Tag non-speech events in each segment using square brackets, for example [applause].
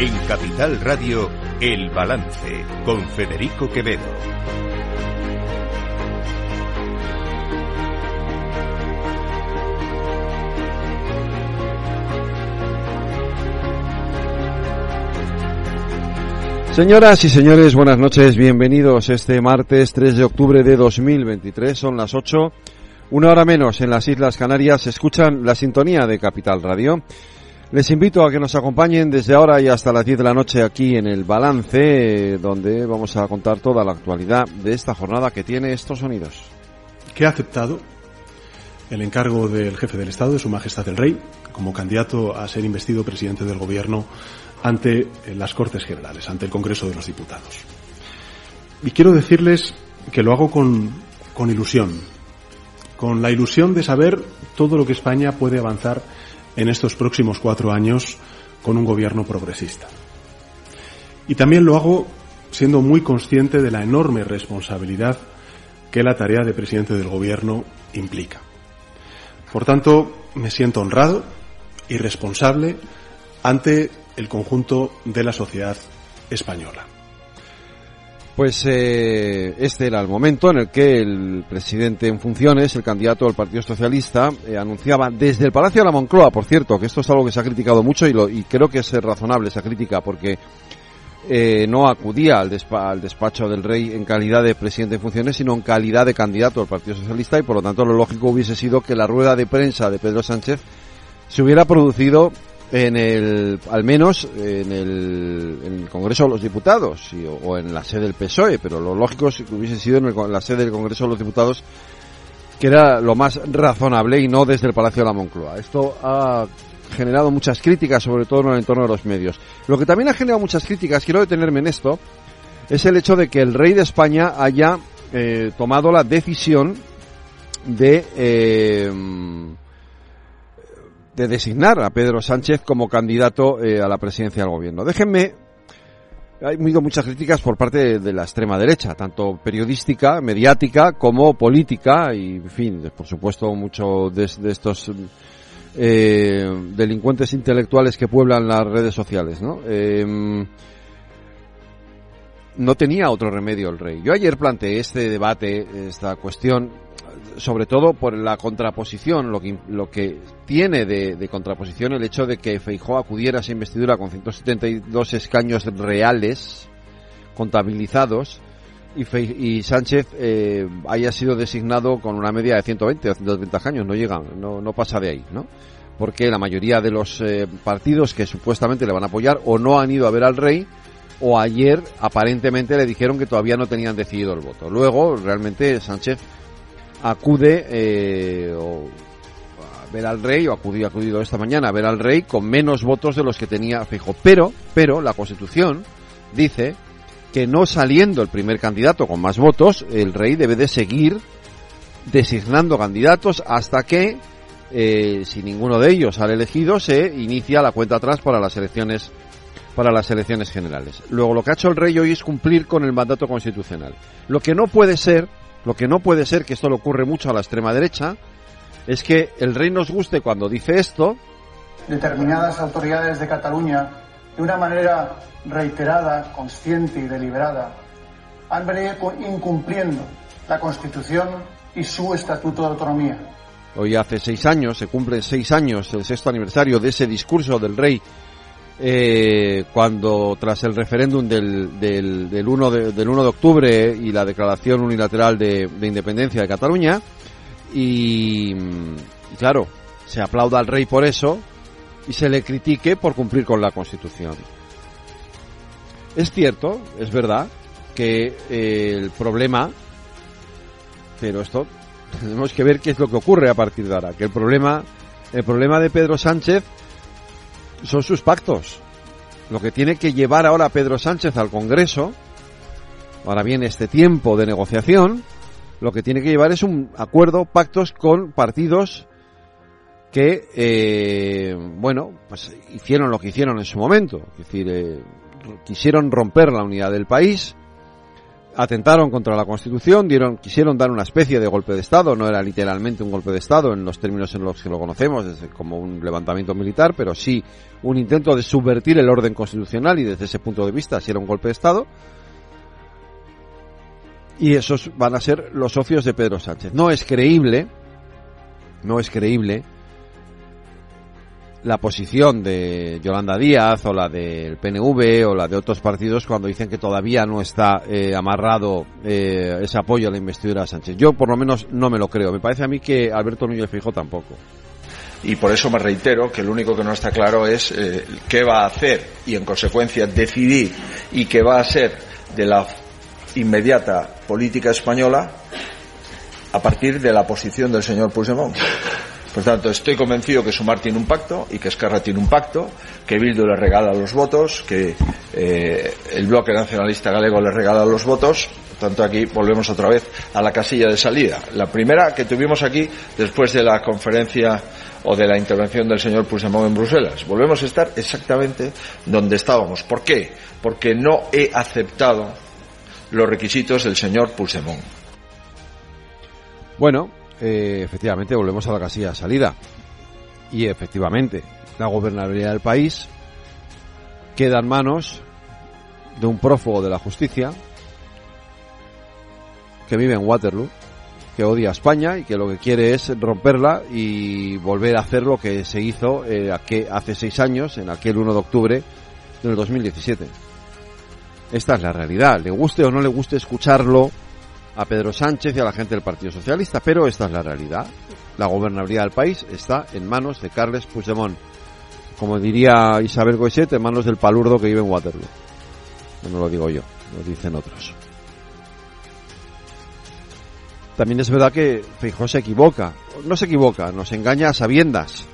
En Capital Radio, El Balance, con Federico Quevedo. Señoras y señores, buenas noches, bienvenidos este martes 3 de octubre de 2023, son las 8, una hora menos en las Islas Canarias, escuchan la sintonía de Capital Radio. Les invito a que nos acompañen desde ahora y hasta las 10 de la noche aquí en el Balance, donde vamos a contar toda la actualidad de esta jornada que tiene estos sonidos. Que ha aceptado el encargo del jefe del Estado, de Su Majestad el Rey, como candidato a ser investido presidente del Gobierno ante las Cortes Generales, ante el Congreso de los Diputados. Y quiero decirles que lo hago con, con ilusión, con la ilusión de saber todo lo que España puede avanzar en estos próximos cuatro años con un gobierno progresista. Y también lo hago siendo muy consciente de la enorme responsabilidad que la tarea de presidente del gobierno implica. Por tanto, me siento honrado y responsable ante el conjunto de la sociedad española. Pues eh, este era el momento en el que el presidente en funciones, el candidato del Partido Socialista, eh, anunciaba desde el Palacio de la Moncloa, por cierto, que esto es algo que se ha criticado mucho y, lo, y creo que es razonable esa crítica porque eh, no acudía al, despa al, despacho del rey en calidad de presidente en funciones, sino en calidad de candidato del Partido Socialista y por lo tanto lo lógico hubiese sido que la rueda de prensa de Pedro Sánchez se hubiera producido en el, al menos en el, Congreso de los Diputados y, o, en la sede del PSOE, pero lo lógico es que hubiese sido en, el, en, la sede del Congreso de los Diputados, que era lo más razonable y no desde el Palacio de la Moncloa. Esto ha generado muchas críticas, sobre todo en el entorno de los medios. Lo que también ha generado muchas críticas, quiero detenerme en esto, es el hecho de que el rey de España haya eh, tomado la decisión de eh, de designar a Pedro Sánchez como candidato eh, a la presidencia del gobierno. Déjenme, hay habido muchas críticas por parte de, la extrema derecha, tanto periodística, mediática, como política, y en fin, por supuesto, muchos de, estos eh, delincuentes intelectuales que pueblan las redes sociales, ¿no? Eh, no tenía otro remedio el rey. Yo ayer planteé este debate, esta cuestión, sobre todo por la contraposición, lo que, lo que tiene de, de, contraposición el hecho de que Feijó acudiera a esa investidura con 172 escaños reales contabilizados y, y Sánchez eh, haya sido designado con una media de 120 o 130 escaños, no llega, no, no pasa de ahí, ¿no? Porque la mayoría de los eh, partidos que supuestamente le van a apoyar o no han ido a ver al rey o ayer aparentemente le dijeron que todavía no tenían decidido el voto. Luego, realmente Sánchez acude eh, o a ver al rey o acudió acudido esta mañana a ver al rey con menos votos de los que tenía fijo pero pero la constitución dice que no saliendo el primer candidato con más votos el rey debe de seguir designando candidatos hasta que eh, si ninguno de ellos sale elegido se inicia la cuenta atrás para las elecciones para las elecciones generales. Luego lo que ha hecho el rey hoy es cumplir con el mandato constitucional. Lo que no puede ser lo que no puede ser, que esto le ocurre mucho a la extrema derecha, es que el rey nos guste cuando dice esto. Determinadas autoridades de Cataluña, de una manera reiterada, consciente y deliberada, han venido incumpliendo la Constitución y su Estatuto de Autonomía. Hoy hace seis años, se cumplen seis años, el sexto aniversario de ese discurso del rey eh, cuando tras el referéndum del, del, del, 1 de, del 1 de octubre y la declaración unilateral de, de independencia de Cataluña y, claro, se aplauda al rey por eso y se le critique por cumplir con la Constitución. Es cierto, es verdad, que eh, el problema, pero esto [laughs] tenemos que ver qué es lo que ocurre a partir de ahora, que el problema, el problema de Pedro Sánchez son sus pactos. Lo que tiene que llevar ahora Pedro Sánchez al Congreso, ahora bien este tiempo de negociación, lo que tiene que llevar es un acuerdo, pactos con partidos que, eh, bueno, pues hicieron lo que hicieron en su momento. Es decir, eh, quisieron romper la unidad del país, atentaron contra la Constitución, dieron, quisieron dar una especie de golpe de Estado, no era literalmente un golpe de Estado en los términos en los que lo conocemos, como un levantamiento militar, pero sí un intento de subvertir el orden constitucional y desde ese punto de vista sí era un golpe de Estado. Y esos van a ser los socios de Pedro Sánchez. No es creíble, no es creíble la posición de Yolanda Díaz o la del PNV o la de otros partidos cuando dicen que todavía no está eh, amarrado eh, ese apoyo a la investidura de Sánchez. Yo por lo menos no me lo creo. Me parece a mí que Alberto Núñez Fijo tampoco. Y por eso me reitero que lo único que no está claro es eh, qué va a hacer y en consecuencia decidir y qué va a ser de la inmediata política española a partir de la posición del señor Puigdemont. Por tanto, estoy convencido que Sumar tiene un pacto y que Esquerra tiene un pacto, que Bildu le regala los votos, que eh, el bloque nacionalista galego le regala los votos. Por tanto, aquí volvemos otra vez a la casilla de salida. La primera que tuvimos aquí después de la conferencia o de la intervención del señor Puigdemont en Bruselas. Volvemos a estar exactamente donde estábamos. ¿Por qué? Porque no he aceptado los requisitos del señor Puigdemont. Bueno, eh, efectivamente volvemos a la casilla de salida. Y efectivamente, la gobernabilidad del país queda en manos de un prófugo de la justicia que vive en Waterloo, que odia a España y que lo que quiere es romperla y volver a hacer lo que se hizo eh, hace seis años, en aquel 1 de octubre del 2017. Esta es la realidad. Le guste o no le guste escucharlo, a Pedro Sánchez y a la gente del Partido Socialista, pero esta es la realidad. La gobernabilidad del país está en manos de Carles Puigdemont. Como diría Isabel Goiset, en manos del palurdo que vive en Waterloo. No lo digo yo, lo dicen otros. También es verdad que Feijóo se equivoca. No se equivoca, nos engaña a sabiendas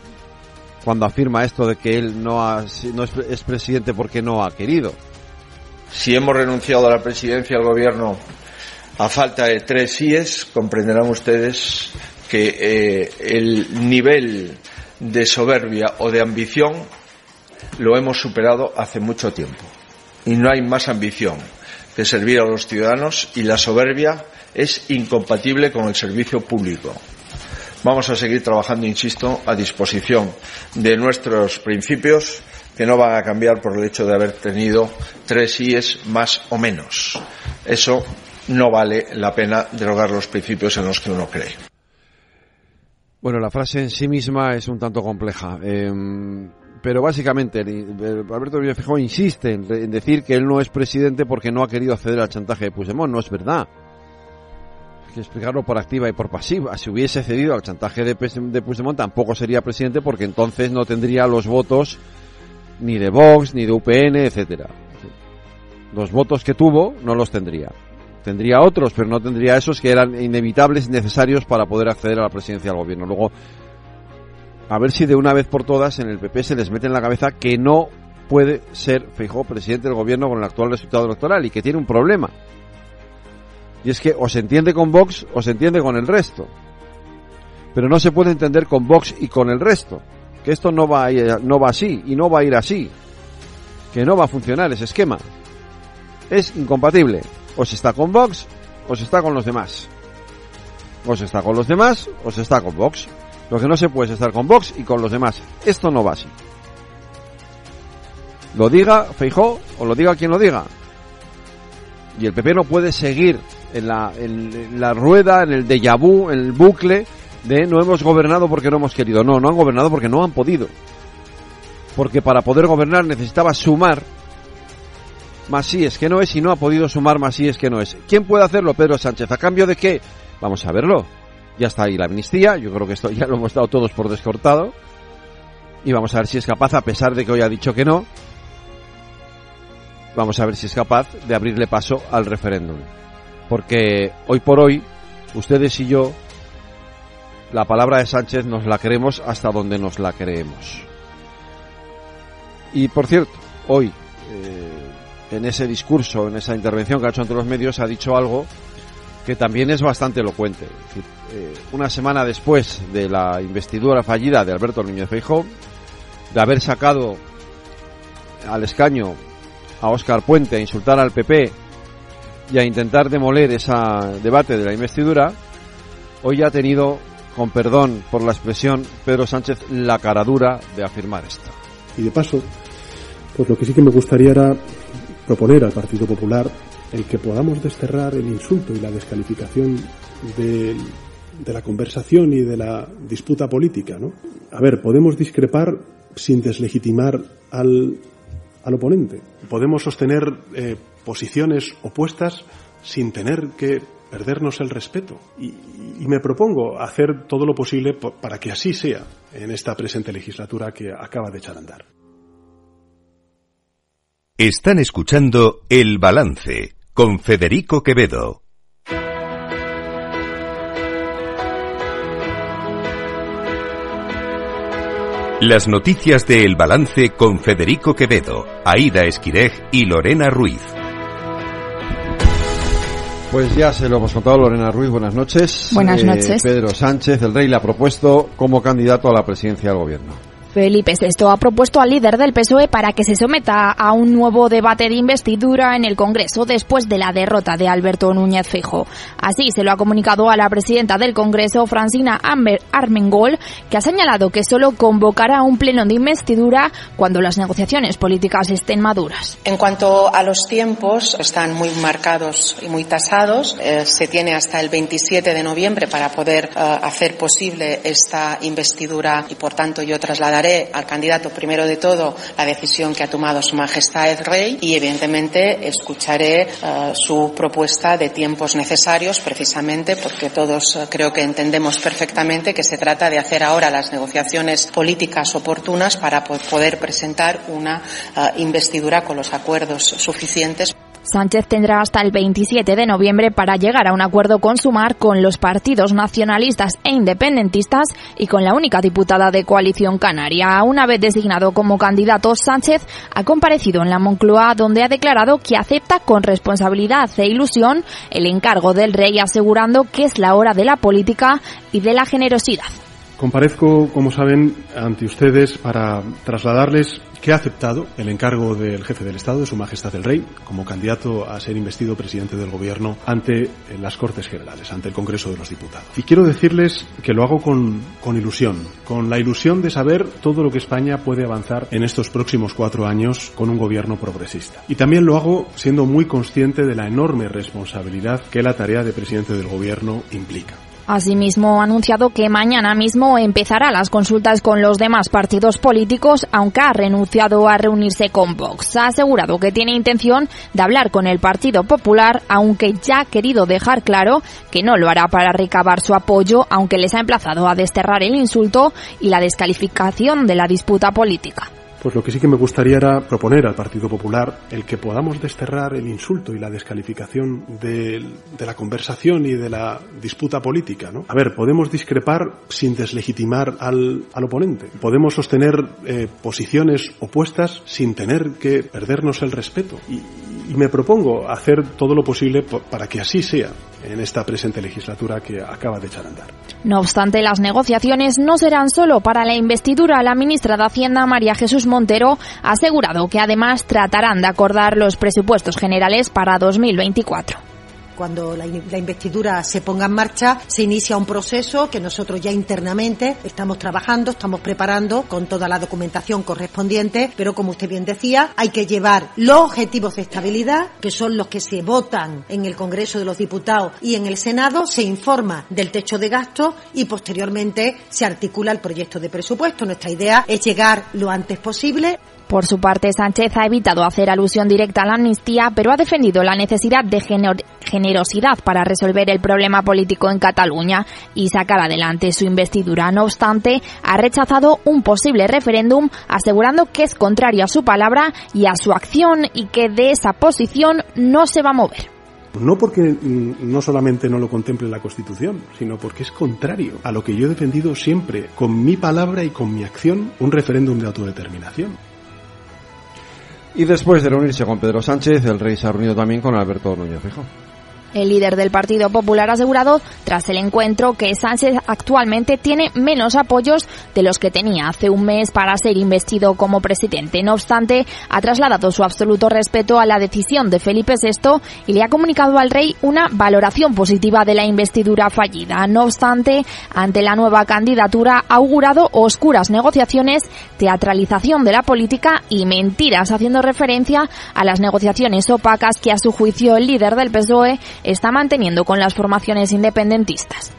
cuando afirma esto de que él no, ha, es, es presidente porque no ha querido. Si hemos renunciado a la presidencia al gobierno a falta de tres síes, comprenderán ustedes que eh, el nivel de soberbia o de ambición lo hemos superado hace mucho tiempo. Y no hay más ambición que servir a los ciudadanos y la soberbia es incompatible con el servicio público. Vamos a seguir trabajando, insisto, a disposición de nuestros principios que no van a cambiar por el hecho de haber tenido tres síes más o menos. Eso no vale la pena derogar los principios en los que uno cree. Bueno, la frase en sí misma es un tanto compleja. Eh, pero básicamente, Alberto Núñez Feijóo insiste en, en, decir que él no es presidente porque no ha querido acceder al chantaje de Puigdemont. No es verdad. Hay que explicarlo por activa y por pasiva. Si hubiese cedido al chantaje de, de Puigdemont, tampoco sería presidente porque entonces no tendría los votos ni de Vox, ni de UPN, etcétera. Los votos que tuvo no los tendría. Tendría otros, pero no tendría esos que eran inevitables necesarios para poder acceder a la presidencia del gobierno. Luego, a ver si de una vez por todas en el PP se les mete en la cabeza que no puede ser Feijóo presidente del gobierno con el actual resultado electoral y que tiene un problema. Y es que o se entiende con Vox o se entiende con el resto. Pero no se puede entender con Vox y con el resto. Que esto no va, a no va así y no va a ir así. Que no va a funcionar ese esquema. Es incompatible. O se está con Vox o se está con los demás. O se está con los demás o se está con Vox. Lo que no se puede es estar con Vox y con los demás. Esto no va así. Lo diga Feijó o lo diga quien lo diga. Y el PP no puede seguir en la, en la rueda, en el déjà vu, en el bucle de no hemos gobernado porque no hemos querido. No, no han gobernado porque no han podido. Porque para poder gobernar necesitaba sumar más sí es que no es y no ha podido sumar más sí es que no es. ¿Quién puede hacerlo? Pedro Sánchez. ¿A cambio de qué? Vamos a verlo. Ya está ahí la amnistía. Yo creo que esto ya lo hemos dado todos por descortado. Y vamos a ver si es capaz, a pesar de que hoy ha dicho que no, vamos a ver si es capaz de abrirle paso al referéndum. Porque hoy por hoy, ustedes y yo, la palabra de Sánchez nos la creemos hasta donde nos la creemos. Y por cierto, hoy, eh, en ese discurso, en esa intervención que ha hecho ante los medios, ha dicho algo que también es bastante elocuente. Eh, una semana después de la investidura fallida de Alberto Núñez Feijóo, de haber sacado al escaño a Óscar Puente a insultar al PP y a intentar demoler ese debate de la investidura, hoy ha tenido, con perdón por la expresión, Pedro Sánchez la caradura de afirmar esto. Y de paso, pues lo que sí que me gustaría era proponer al Partido Popular el que podamos desterrar el insulto y la descalificación de, de la conversación y de la disputa política. ¿no? A ver, podemos discrepar sin deslegitimar al, al oponente. Podemos sostener eh, posiciones opuestas sin tener que perdernos el respeto. Y, y, me propongo hacer todo lo posible para que así sea en esta presente legislatura que acaba de echar a andar. Están escuchando El Balance con Federico Quevedo. Las noticias de El Balance con Federico Quevedo, Aida Esquirej y Lorena Ruiz. Pues ya se lo hemos contado, Lorena Ruiz, buenas noches. Buenas noches. Pedro Sánchez, el rey, le ha propuesto como candidato a la presidencia del gobierno. Felipe VI ha propuesto al líder del PSOE para que se someta a un nuevo debate de investidura en el Congreso después de la derrota de Alberto Núñez Fijo. Así se lo ha comunicado a la presidenta del Congreso, Francina Armengol, que ha señalado que solo convocará un pleno de investidura cuando las negociaciones políticas estén maduras. En cuanto a los tiempos, están muy marcados y muy tasados. Eh, se tiene hasta el 27 de noviembre para poder eh, hacer posible esta investidura y, por tanto, yo trasladaré al candidato primero de todo la decisión que ha tomado Su Majestad el Rey y evidentemente escucharé uh, su propuesta de tiempos necesarios precisamente porque todos uh, creo que entendemos perfectamente que se trata de hacer ahora las negociaciones políticas oportunas para poder presentar una uh, investidura con los acuerdos suficientes. Sánchez tendrá hasta el 27 de noviembre para llegar a un acuerdo con Sumar con los partidos nacionalistas e independentistas y con la única diputada de coalición canaria. Una vez designado como candidato, Sánchez ha comparecido en la Moncloa donde ha declarado que acepta con responsabilidad e ilusión el encargo del rey asegurando que es la hora de la política y de la generosidad. Comparezco, como saben, ante ustedes para trasladarles que ha aceptado el encargo del jefe del Estado, de Su Majestad el Rey, como candidato a ser investido presidente del Gobierno ante las Cortes Generales, ante el Congreso de los Diputados. Y quiero decirles que lo hago con, con ilusión, con la ilusión de saber todo lo que España puede avanzar en estos próximos cuatro años con un gobierno progresista. Y también lo hago siendo muy consciente de la enorme responsabilidad que la tarea de presidente del Gobierno implica. Asimismo, ha anunciado que mañana mismo empezará las consultas con los demás partidos políticos, aunque ha renunciado a reunirse con Vox. Ha asegurado que tiene intención de hablar con el Partido Popular, aunque ya ha querido dejar claro que no lo hará para recabar su apoyo, aunque les ha emplazado a desterrar el insulto y la descalificación de la disputa política pues lo que sí que me gustaría era proponer al Partido Popular el que podamos desterrar el insulto y la descalificación de, de la conversación y de la disputa política. ¿no? A ver, podemos discrepar sin deslegitimar al, al oponente. Podemos sostener eh, posiciones opuestas sin tener que perdernos el respeto. Y, y me propongo hacer todo lo posible para que así sea en esta presente legislatura que acaba de echar a andar. No obstante, las negociaciones no serán solo para la investidura. La ministra de Hacienda, María Jesús Montero, ha asegurado que además tratarán de acordar los presupuestos generales para 2024 cuando la, la, investidura se ponga en marcha, se inicia un proceso que nosotros ya internamente estamos trabajando, estamos preparando con toda la documentación correspondiente, pero como usted bien decía, hay que llevar los objetivos de estabilidad, que son los que se votan en el Congreso de los Diputados y en el Senado, se informa del techo de gasto y posteriormente se articula el proyecto de presupuesto. Nuestra idea es llegar lo antes posible. Por su parte, Sánchez ha evitado hacer alusión directa a la amnistía, pero ha defendido la necesidad de generosidad para resolver el problema político en Cataluña y sacar adelante su investidura. No obstante, ha rechazado un posible referéndum, asegurando que es contrario a su palabra y a su acción y que de esa posición no se va a mover. No porque no solamente no lo contemple la Constitución, sino porque es contrario a lo que yo he defendido siempre, con mi palabra y con mi acción, un referéndum de autodeterminación. Y después de reunirse con Pedro Sánchez, el rey se ha reunido también con Alberto Núñez Fijo. El líder del Partido Popular ha asegurado tras el encuentro que Sánchez actualmente tiene menos apoyos de los que tenía hace un mes para ser investido como presidente. No obstante, ha trasladado su absoluto respeto a la decisión de Felipe VI y le ha comunicado al rey una valoración positiva de la investidura fallida. No obstante, ante la nueva candidatura ha augurado oscuras negociaciones, teatralización de la política y mentiras, haciendo referencia a las negociaciones opacas que a su juicio el líder del PSOE está manteniendo con las formaciones independentistas.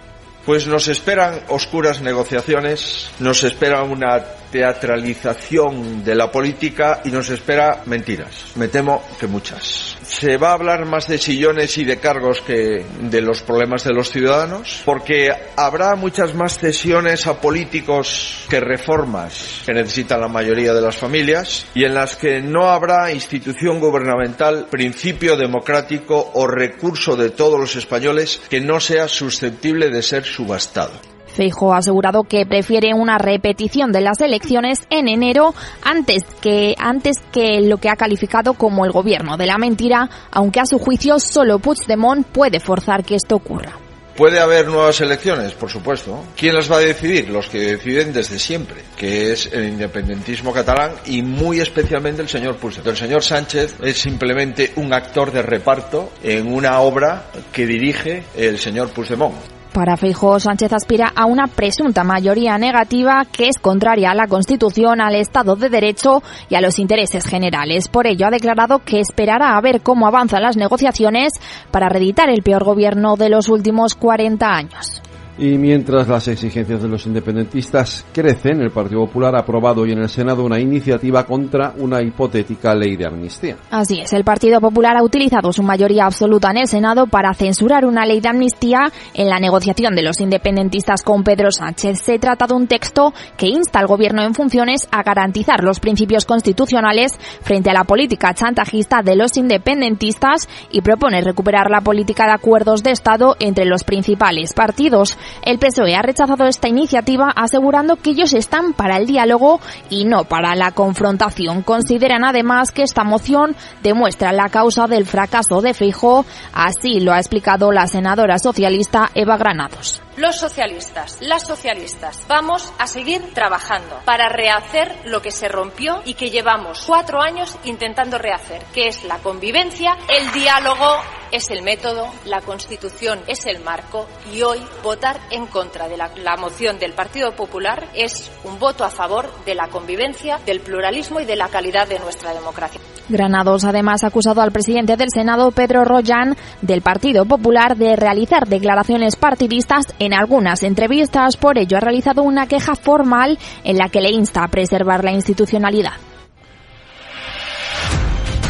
Pues nos esperan oscuras negociaciones, nos espera una teatralización de la política y nos espera mentiras. Me temo que muchas. Se va a hablar más de sillones y de cargos que de los problemas de los ciudadanos, porque habrá muchas más cesiones a políticos que reformas que necesitan la mayoría de las familias y en las que no habrá institución gubernamental, principio democrático o recurso de todos los españoles que no sea susceptible de ser subastado. Feijo ha asegurado que prefiere una repetición de las elecciones en enero antes que antes que lo que ha calificado como el gobierno de la mentira, aunque a su juicio solo Puigdemont puede forzar que esto ocurra. ¿Puede haber nuevas elecciones? Por supuesto. ¿Quién las va a decidir? Los que deciden desde siempre, que es el independentismo catalán y muy especialmente el señor Puigdemont. El señor Sánchez es simplemente un actor de reparto en una obra que dirige el señor Puigdemont. Para Feijóo, Sánchez aspira a una presunta mayoría negativa que es contraria a la Constitución, al Estado de Derecho y a los intereses generales. Por ello, ha declarado que esperará a ver cómo avanzan las negociaciones para reeditar el peor gobierno de los últimos 40 años. Y mientras las exigencias de los independentistas crecen, el Partido Popular ha aprobado hoy en el Senado una iniciativa contra una hipotética ley de amnistía. Así es, el Partido Popular ha utilizado su mayoría absoluta en el Senado para censurar una ley de amnistía en la negociación de los independentistas con Pedro Sánchez. Se trata de un texto que insta al gobierno en funciones a garantizar los principios constitucionales frente a la política chantajista de los independentistas y propone recuperar la política de acuerdos de Estado entre los principales partidos. El PSOE ha rechazado esta iniciativa asegurando que ellos están para el diálogo y no para la confrontación. Consideran además que esta moción demuestra la causa del fracaso de Feijóo, así lo ha explicado la senadora socialista Eva Granados. Los socialistas, las socialistas, vamos a seguir trabajando para rehacer lo que se rompió y que llevamos cuatro años intentando rehacer, que es la convivencia, el diálogo es el método, la Constitución es el marco y hoy votar en contra de la, la, moción del Partido Popular es un voto a favor de la convivencia, del pluralismo y de la calidad de nuestra democracia. Granados además ha acusado al presidente del Senado, Pedro Rollán, del Partido Popular, de realizar declaraciones partidistas en algunas entrevistas. Por ello ha realizado una queja formal en la que le insta a preservar la institucionalidad.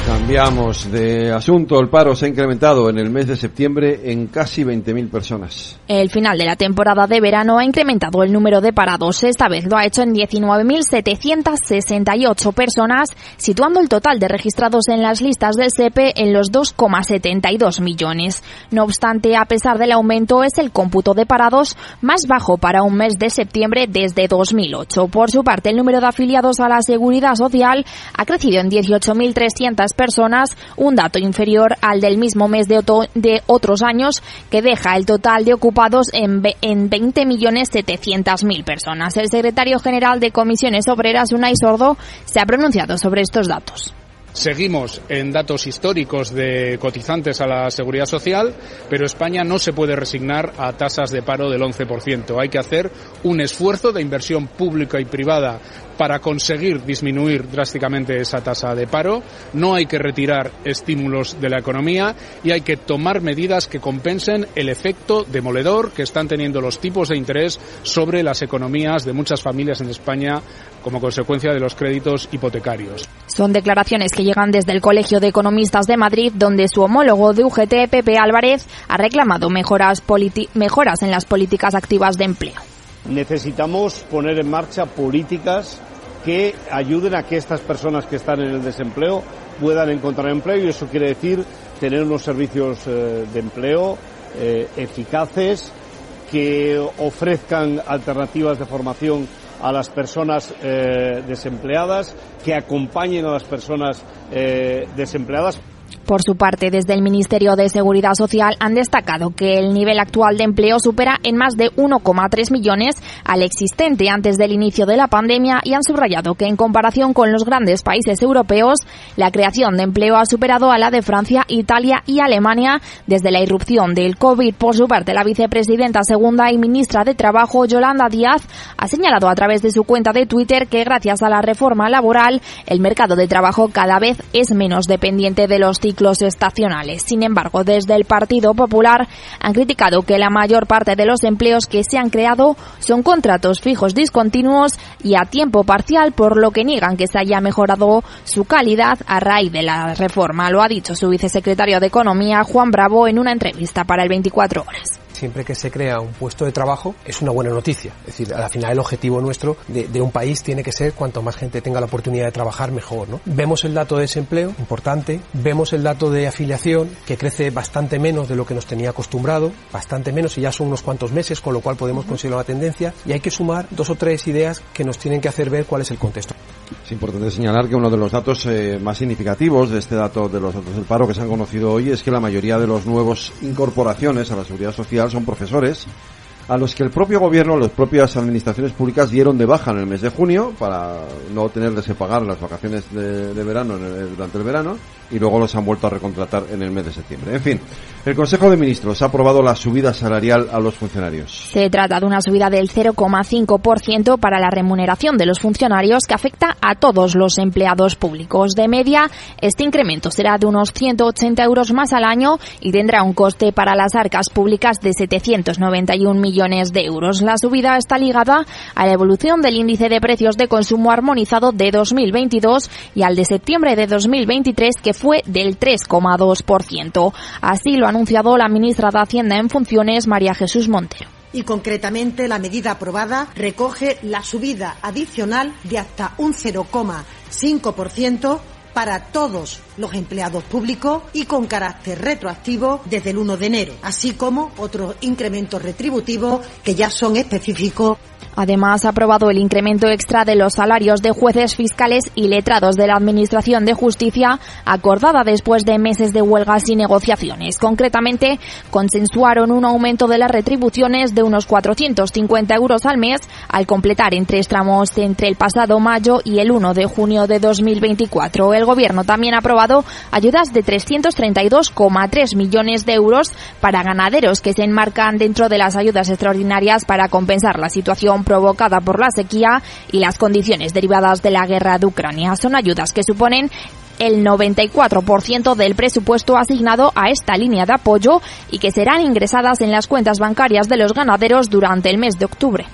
Cambiamos de asunto. El paro se ha incrementado en el mes de septiembre en casi 20.000 personas. El final de la temporada de verano ha incrementado el número de parados. Esta vez lo ha hecho en 19.768 personas, situando el total de registrados en las listas del SEPE en los 2,72 millones. No obstante, a pesar del aumento, es el cómputo de parados más bajo para un mes de septiembre desde 2008. Por su parte, el número de afiliados a la Seguridad Social ha crecido en 18.300 personas, un dato inferior al del mismo mes de, otros años, que deja el total de ocupados en, en 20.700.000 personas. El secretario general de Comisiones Obreras, Unai Sordo, se ha pronunciado sobre estos datos. Seguimos en datos históricos de cotizantes a la seguridad social, pero España no se puede resignar a tasas de paro del 11%. Hay que hacer un esfuerzo de inversión pública y privada para conseguir disminuir drásticamente esa tasa de paro. No hay que retirar estímulos de la economía y hay que tomar medidas que compensen el efecto demoledor que están teniendo los tipos de interés sobre las economías de muchas familias en España como consecuencia de los créditos hipotecarios. Son declaraciones que llegan desde el Colegio de Economistas de Madrid, donde su homólogo de UGT, Pepe Álvarez, ha reclamado mejoras, mejoras en las políticas activas de empleo. Necesitamos poner en marcha políticas que ayuden a que estas personas que están en el desempleo puedan encontrar empleo y eso quiere decir tener unos servicios eh, de empleo eh, eficaces que ofrezcan alternativas de formación a las personas eh, desempleadas, que acompañen a las personas eh, desempleadas. Por su parte, desde el Ministerio de Seguridad Social han destacado que el nivel actual de empleo supera en más de 1,3 millones al existente antes del inicio de la pandemia y han subrayado que en comparación con los grandes países europeos, la creación de empleo ha superado a la de Francia, Italia y Alemania desde la irrupción del COVID. Por su parte, la vicepresidenta segunda y ministra de Trabajo, Yolanda Díaz, ha señalado a través de su cuenta de Twitter que gracias a la reforma laboral, el mercado de trabajo cada vez es menos dependiente de los ciclos estacionales. Sin embargo, desde el Partido Popular han criticado que la mayor parte de los empleos que se han creado son contratos fijos discontinuos y a tiempo parcial, por lo que niegan que se haya mejorado su calidad a raíz de la reforma. Lo ha dicho su vicesecretario de Economía, Juan Bravo, en una entrevista para el 24 Horas siempre que se crea un puesto de trabajo es una buena noticia. Es decir, al final el objetivo nuestro de, un país tiene que ser cuanto más gente tenga la oportunidad de trabajar, mejor. ¿no? Vemos el dato de desempleo, importante, vemos el dato de afiliación, que crece bastante menos de lo que nos tenía acostumbrado, bastante menos y ya son unos cuantos meses, con lo cual podemos conseguir una tendencia y hay que sumar dos o tres ideas que nos tienen que hacer ver cuál es el contexto. Es importante señalar que uno de los datos eh, más significativos de este dato de los datos del paro que se han conocido hoy es que la mayoría de los nuevos incorporaciones a la seguridad social son profesores a los que el propio gobierno, las propias administraciones públicas dieron de baja en el mes de junio para no tenerles que pagar las vacaciones de, verano durante el verano y luego los han vuelto a recontratar en el mes de septiembre. En fin, el Consejo de Ministros ha aprobado la subida salarial a los funcionarios. Se trata de una subida del 0,5% para la remuneración de los funcionarios que afecta a todos los empleados públicos. De media, este incremento será de unos 180 euros más al año y tendrá un coste para las arcas públicas de 791 millones de euros. La subida está ligada a la evolución del índice de precios de consumo armonizado de 2022 y al de septiembre de 2023 que fue del 3,2%. Así lo ha anunciado la ministra de Hacienda en funciones, María Jesús Montero y concretamente la medida aprobada recoge la subida adicional de hasta un 0,5% para todos los empleados públicos y con carácter retroactivo desde el 1 de enero, así como otros incrementos retributivos que ya son específicos Además, ha aprobado el incremento extra de los salarios de jueces fiscales y letrados de la Administración de Justicia, acordada después de meses de huelgas y negociaciones. Concretamente, consensuaron un aumento de las retribuciones de unos 450 euros al mes, al completar en tres tramos entre el pasado mayo y el 1 de junio de 2024. El Gobierno también ha aprobado ayudas de 332,3 millones de euros para ganaderos que se enmarcan dentro de las ayudas extraordinarias para compensar la situación provocada por la sequía y las condiciones derivadas de la guerra de Ucrania. Son ayudas que suponen el 94% del presupuesto asignado a esta línea de apoyo y que serán ingresadas en las cuentas bancarias de los ganaderos durante el mes de octubre.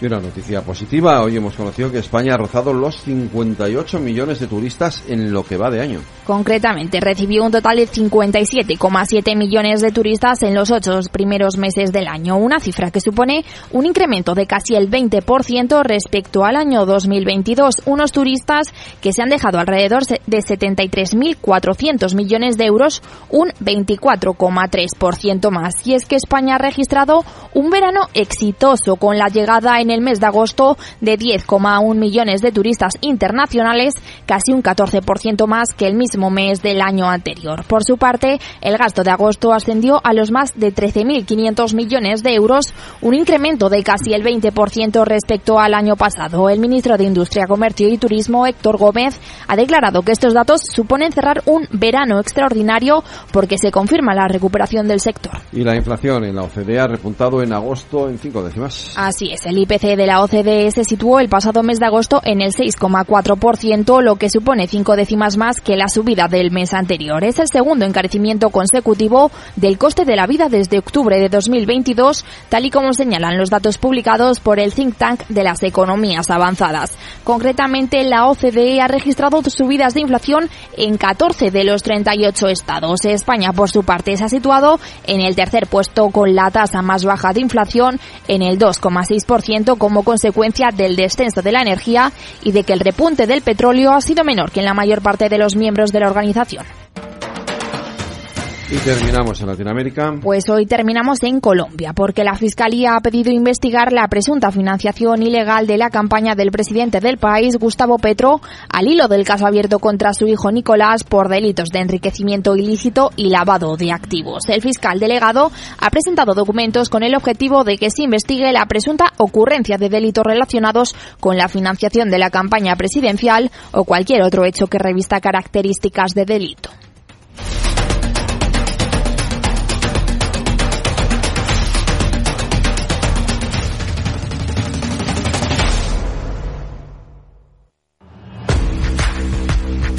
Y una noticia positiva, hoy hemos conocido que España ha rozado los 58 millones de turistas en lo que va de año. Concretamente, recibió un total de 57,7 millones de turistas en los ocho primeros meses del año, una cifra que supone un incremento de casi el 20% respecto al año 2022. Unos turistas que se han dejado alrededor de 73.400 millones de euros, un 24,3% más. Y es que España ha registrado un verano exitoso con la llegada en en el mes de agosto de 10,1 millones de turistas internacionales, casi un 14% más que el mismo mes del año anterior. Por su parte, el gasto de agosto ascendió a los más de 13.500 millones de euros, un incremento de casi el 20% respecto al año pasado. El ministro de Industria, Comercio y Turismo, Héctor Gómez, ha declarado que estos datos suponen cerrar un verano extraordinario porque se confirma la recuperación del sector. Y la inflación en la OCDE ha repuntado en agosto en cinco décimas. Así es, el IPC de la OCDE se situó el pasado mes de agosto en el 6,4%, lo que supone cinco décimas más que la subida del mes anterior. Es el segundo encarecimiento consecutivo del coste de la vida desde octubre de 2022, tal y como señalan los datos publicados por el think tank de las economías avanzadas. Concretamente, la OCDE ha registrado subidas de inflación en 14 de los 38 estados. España, por su parte, se ha situado en el tercer puesto con la tasa más baja de inflación en el 2,6% como consecuencia del descenso de la energía y de que el repunte del petróleo ha sido menor que en la mayor parte de los miembros de la organización. Y terminamos en Latinoamérica. Pues hoy terminamos en Colombia, porque la Fiscalía ha pedido investigar la presunta financiación ilegal de la campaña del presidente del país, Gustavo Petro, al hilo del caso abierto contra su hijo Nicolás por delitos de enriquecimiento ilícito y lavado de activos. El fiscal delegado ha presentado documentos con el objetivo de que se investigue la presunta ocurrencia de delitos relacionados con la financiación de la campaña presidencial o cualquier otro hecho que revista características de delito.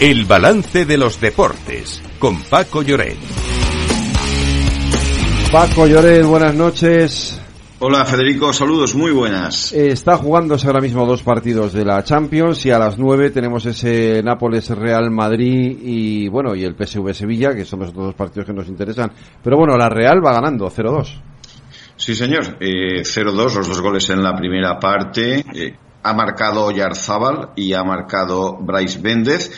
El balance de los deportes con Paco Lloret. Paco Lloret, buenas noches. Hola Federico, saludos, muy buenas. Está jugándose ahora mismo dos partidos de la Champions y a las nueve tenemos ese Nápoles-Real Madrid y bueno, y el PSV Sevilla, que son los otros dos partidos que nos interesan. Pero bueno, la Real va ganando 0-2. Sí, señor, eh, 0-2, los dos goles en la primera parte. Eh, ha marcado Yarzábal y ha marcado Bryce Béndez.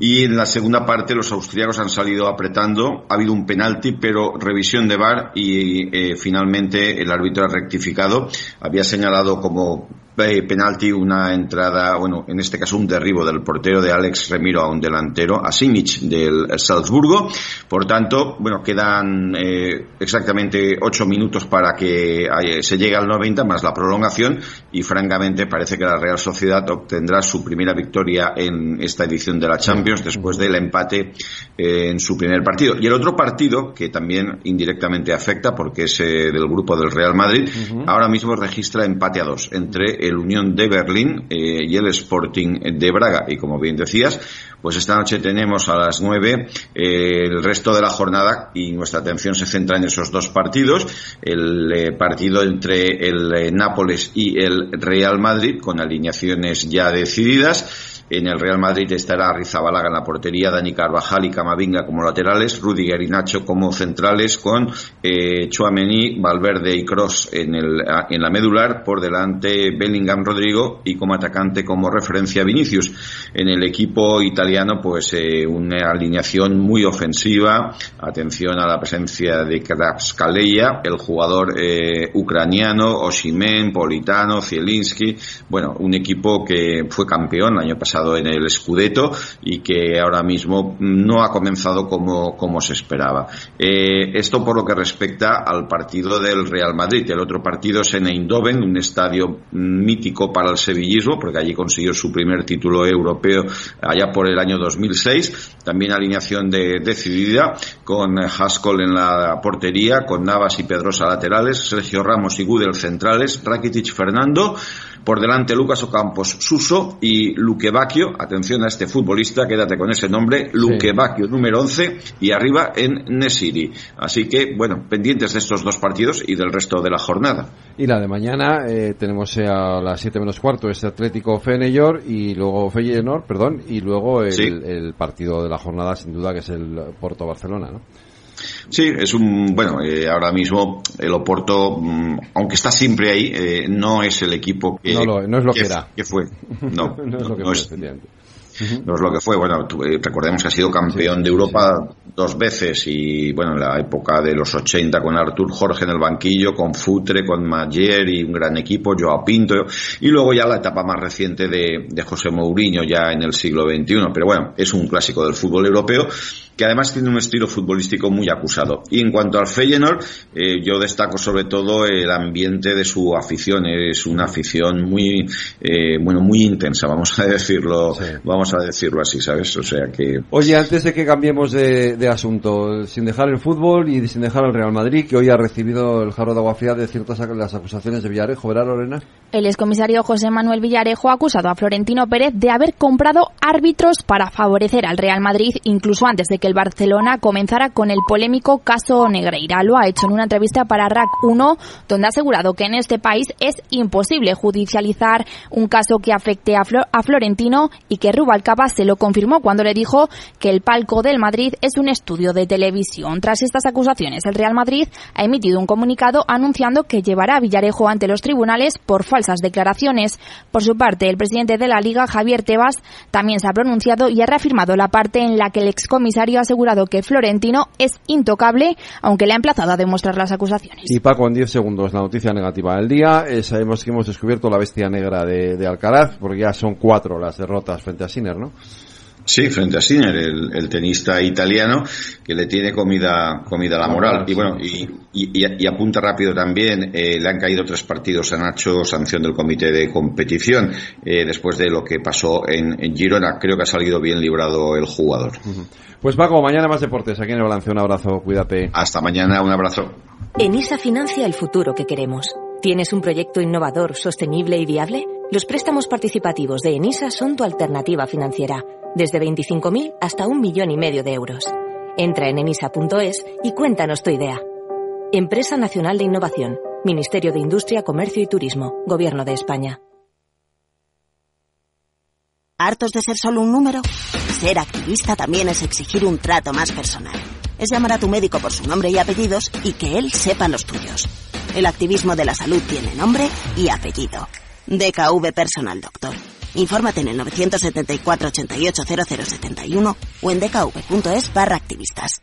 Y en la segunda parte los austriacos han salido apretando. Ha habido un penalti, pero revisión de VAR y eh, finalmente el árbitro ha rectificado. Había señalado como eh, penalti una entrada, bueno, en este caso un derribo del portero de Alex Remiro a un delantero, a Simic del Salzburgo. Por tanto, bueno, quedan eh, exactamente ocho minutos para que eh, se llegue al 90 más la prolongación y francamente parece que la Real Sociedad obtendrá su primera victoria en esta edición de la Champions después del empate eh, en su primer partido. Y el otro partido, que también indirectamente afecta porque es del grupo del Real Madrid, ahora mismo registra empate a dos entre el Unión de Berlín eh, y el Sporting de Braga. Y como bien decías, pues esta noche tenemos a las nueve eh, el resto de la jornada y nuestra atención se centra en esos dos partidos. El eh, partido entre el Nápoles y el Real Madrid con alineaciones ya decididas. En el Real Madrid estará Rizabalaga en la portería, Dani Carvajal y Camavinga como laterales, Rudiger y Nacho como centrales, con eh, Chouameni, Valverde y Cross en, el, en la medular, por delante Bellingham, Rodrigo y como atacante como referencia Vinicius. En el equipo italiano, pues eh, una alineación muy ofensiva. Atención a la presencia de Krapskaleya, el jugador eh, ucraniano, Oshimen, Politano, Zielinski. Bueno, un equipo que fue campeón el año pasado en el Scudetto y que ahora mismo no ha comenzado como, como se esperaba. Eh, esto por lo que respecta al partido del Real Madrid. El otro partido es en Eindhoven, un estadio mítico para el sevillismo, porque allí consiguió su primer título europeo allá por el año 2006. También alineación de, decidida con Haskell en la portería, con Navas y Pedrosa laterales, Sergio Ramos y Gudel centrales, Rakitic Fernando, por delante Lucas Ocampos Suso y Luque Bacchio, atención a este futbolista, quédate con ese nombre, Luque Bacchio número 11 y arriba en Nesiri. Así que, bueno, pendientes de estos dos partidos y del resto de la jornada. Y la de mañana eh, tenemos a las 7 menos cuarto este Atlético Feyenoord y luego Feyenoord, perdón, y luego el, Sí. el partido de la jornada sin duda que es el Porto Barcelona, ¿no? Sí, es un, bueno, eh, ahora mismo el Oporto, mm, aunque está siempre ahí, eh, no es el equipo que, No lo- no es lo que era. que fue. No, [laughs] no es lo que no fue, es- no es lo que fue. Bueno, eh, recordemos que ha sido campeón de Europa dos veces y, bueno, en la época de los 80 con Artur Jorge en el banquillo, con Futre, con Mayer y un gran equipo, Joao Pinto, y luego ya la etapa más reciente de, de José Mourinho ya en el siglo XXI. Pero bueno, es un clásico del fútbol europeo que además tiene un estilo futbolístico muy acusado. Y en cuanto al Feyenoord, eh, yo destaco sobre todo el ambiente de su afición. Es una afición muy, eh, bueno, muy intensa, vamos a decirlo, vamos a decirlo así, ¿sabes? O sea que. Oye, antes de que cambiemos de, asunto, sin dejar el fútbol y sin dejar el Real Madrid, que hoy ha recibido el jarro de agua fría de ciertas las acusaciones de Villarejo, ¿verdad, Lorena? El excomisario José Manuel Villarejo ha acusado a Florentino Pérez de haber comprado árbitros para favorecer al Real Madrid, incluso antes de que el Barcelona comenzara con el polémico caso Negreira. Lo ha hecho en una entrevista para RAC 1, donde ha asegurado que en este país es imposible judicializar un caso que afecte a, Florentino y que Rubalcaba se lo confirmó cuando le dijo que el palco del Madrid es un estudio de televisión. Tras estas acusaciones, el Real Madrid ha emitido un comunicado anunciando que llevará a Villarejo ante los tribunales por falsas declaraciones. Por su parte, el presidente de la Liga, Javier Tebas, también se ha pronunciado y ha reafirmado la parte en la que el excomisario ha asegurado que Florentino es intocable, aunque le ha emplazado a demostrar las acusaciones. Y Paco, en 10 segundos, la noticia negativa del día. Eh, sabemos que hemos descubierto la bestia negra de, de Alcaraz, porque ya son cuatro las derrotas frente a Sinner, ¿no? Sí, frente a Sinner, el, tenista italiano que le tiene comida, comida a la moral. Y bueno, y, y, apunta rápido también, eh, le han caído tres partidos a Nacho, sanción del comité de competición, eh, después de lo que pasó en, Girona. Creo que ha salido bien librado el jugador. Pues Paco, mañana más deportes. Aquí en el balance, un abrazo, cuídate. Hasta mañana, un abrazo. ENISA financia el futuro que queremos. ¿Tienes un proyecto innovador, sostenible y viable? Los préstamos participativos de ENISA son tu alternativa financiera desde 25.000 hasta un millón y medio de euros. Entra en enisa.es y cuéntanos tu idea. Empresa Nacional de Innovación, Ministerio de Industria, Comercio y Turismo, Gobierno de España. ¿Hartos de ser solo un número? Ser activista también es exigir un trato más personal. Es llamar a tu médico por su nombre y apellidos y que él sepa los tuyos. El activismo de la salud tiene nombre y apellido. DKV Personal Doctor. Infórmate en el 974 88 0071 o en dkv.es barra activistas.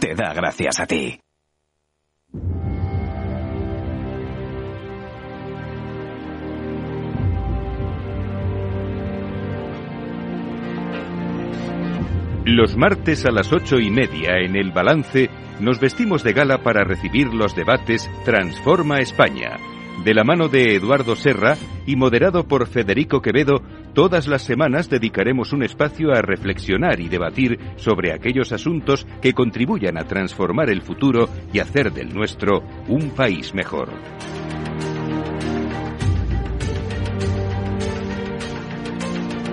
te da gracias a ti. Los martes a las ocho y media en el balance nos vestimos de gala para recibir los debates Transforma España de la mano de Eduardo Serra y moderado por Federico Quevedo, todas las semanas dedicaremos un espacio a reflexionar y debatir sobre aquellos asuntos que contribuyan a transformar el futuro y hacer del nuestro un país mejor.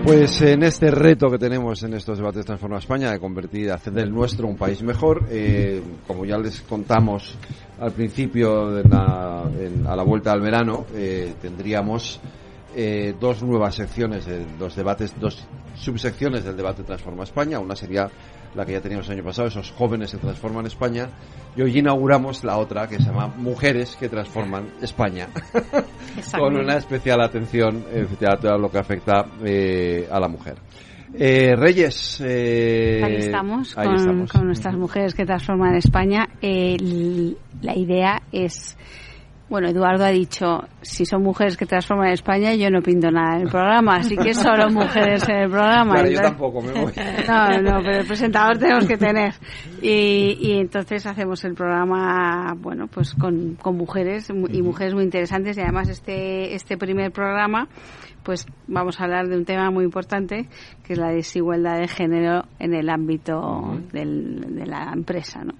Pues en este reto que tenemos en estos debates Transforma España de convertir, hacer del nuestro un país mejor, eh, como ya les contamos al principio, de a la vuelta al verano, eh, tendríamos eh, dos nuevas secciones de los debates, dos subsecciones del debate Transforma España. Una sería la que ya teníamos el año pasado, esos jóvenes que transforman España. Y hoy inauguramos la otra que se llama Mujeres que transforman España. Con una especial atención a todo lo que afecta eh, a la mujer. Eh, Reyes. Eh, ahí estamos, con, nuestras mujeres que transforman España. la idea es bueno, Eduardo ha dicho, si son mujeres que transforman España, yo no pinto nada en el programa, así que solo [laughs] mujeres en el programa. Claro, yo tampoco me voy. [laughs] No, no, pero el presentador tenemos que tener. Y, y entonces hacemos el programa, bueno, pues con, con mujeres y mujeres muy interesantes y además este, este primer programa pues vamos a hablar de un tema muy importante que es la desigualdad de género en el ámbito del, de la empresa, ¿no?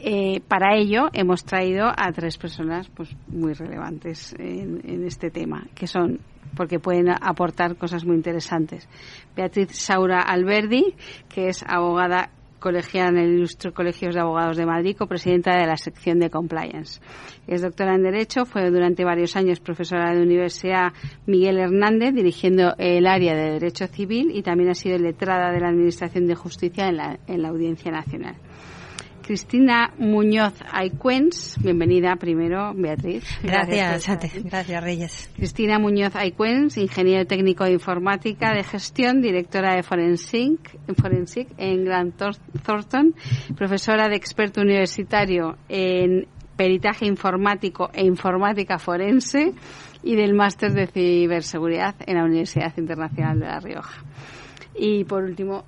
Eh, para ello hemos traído a tres personas pues muy relevantes en, este tema, que son porque pueden aportar cosas muy interesantes. Beatriz Saura Alberdi, que es abogada colegiada en el Ilustre Colegio de Abogados de Madrid, copresidenta de la sección de Compliance. Es doctora en Derecho, fue durante varios años profesora de la Universidad Miguel Hernández, dirigiendo el área de Derecho Civil y también ha sido letrada de la Administración de Justicia en la, en la Audiencia Nacional. Cristina Muñoz Aycuens, bienvenida primero, Beatriz. Gracias, gracias, gracias Reyes. Cristina Muñoz Aycuens, ingeniero técnico de informática de gestión, directora de Forensic, Forensic en Grant Thornton, profesora de experto universitario en peritaje informático e informática forense y del máster de ciberseguridad en la Universidad Internacional de La Rioja. Y por último,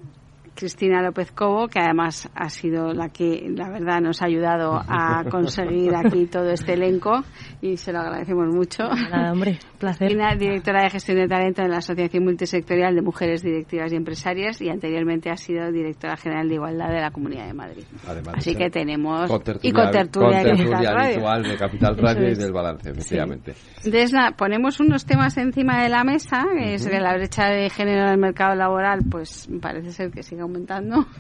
Cristina López Cobo, que además ha sido la que, la verdad, nos ha ayudado a [laughs] conseguir aquí todo este elenco y se lo agradecemos mucho. Nada, hombre, placer. Cristina, directora de gestión de talento en la Asociación Multisectorial de Mujeres Directivas y Empresarias y anteriormente ha sido directora general de Igualdad de la Comunidad de Madrid. Además, Así que tenemos y con tertulia, de Capital Radio, de Capital Radio y del balance, efectivamente. Entonces, ponemos unos temas encima de la mesa, que es que la brecha de género en el mercado laboral, pues parece ser que siga aumentando. [coughs]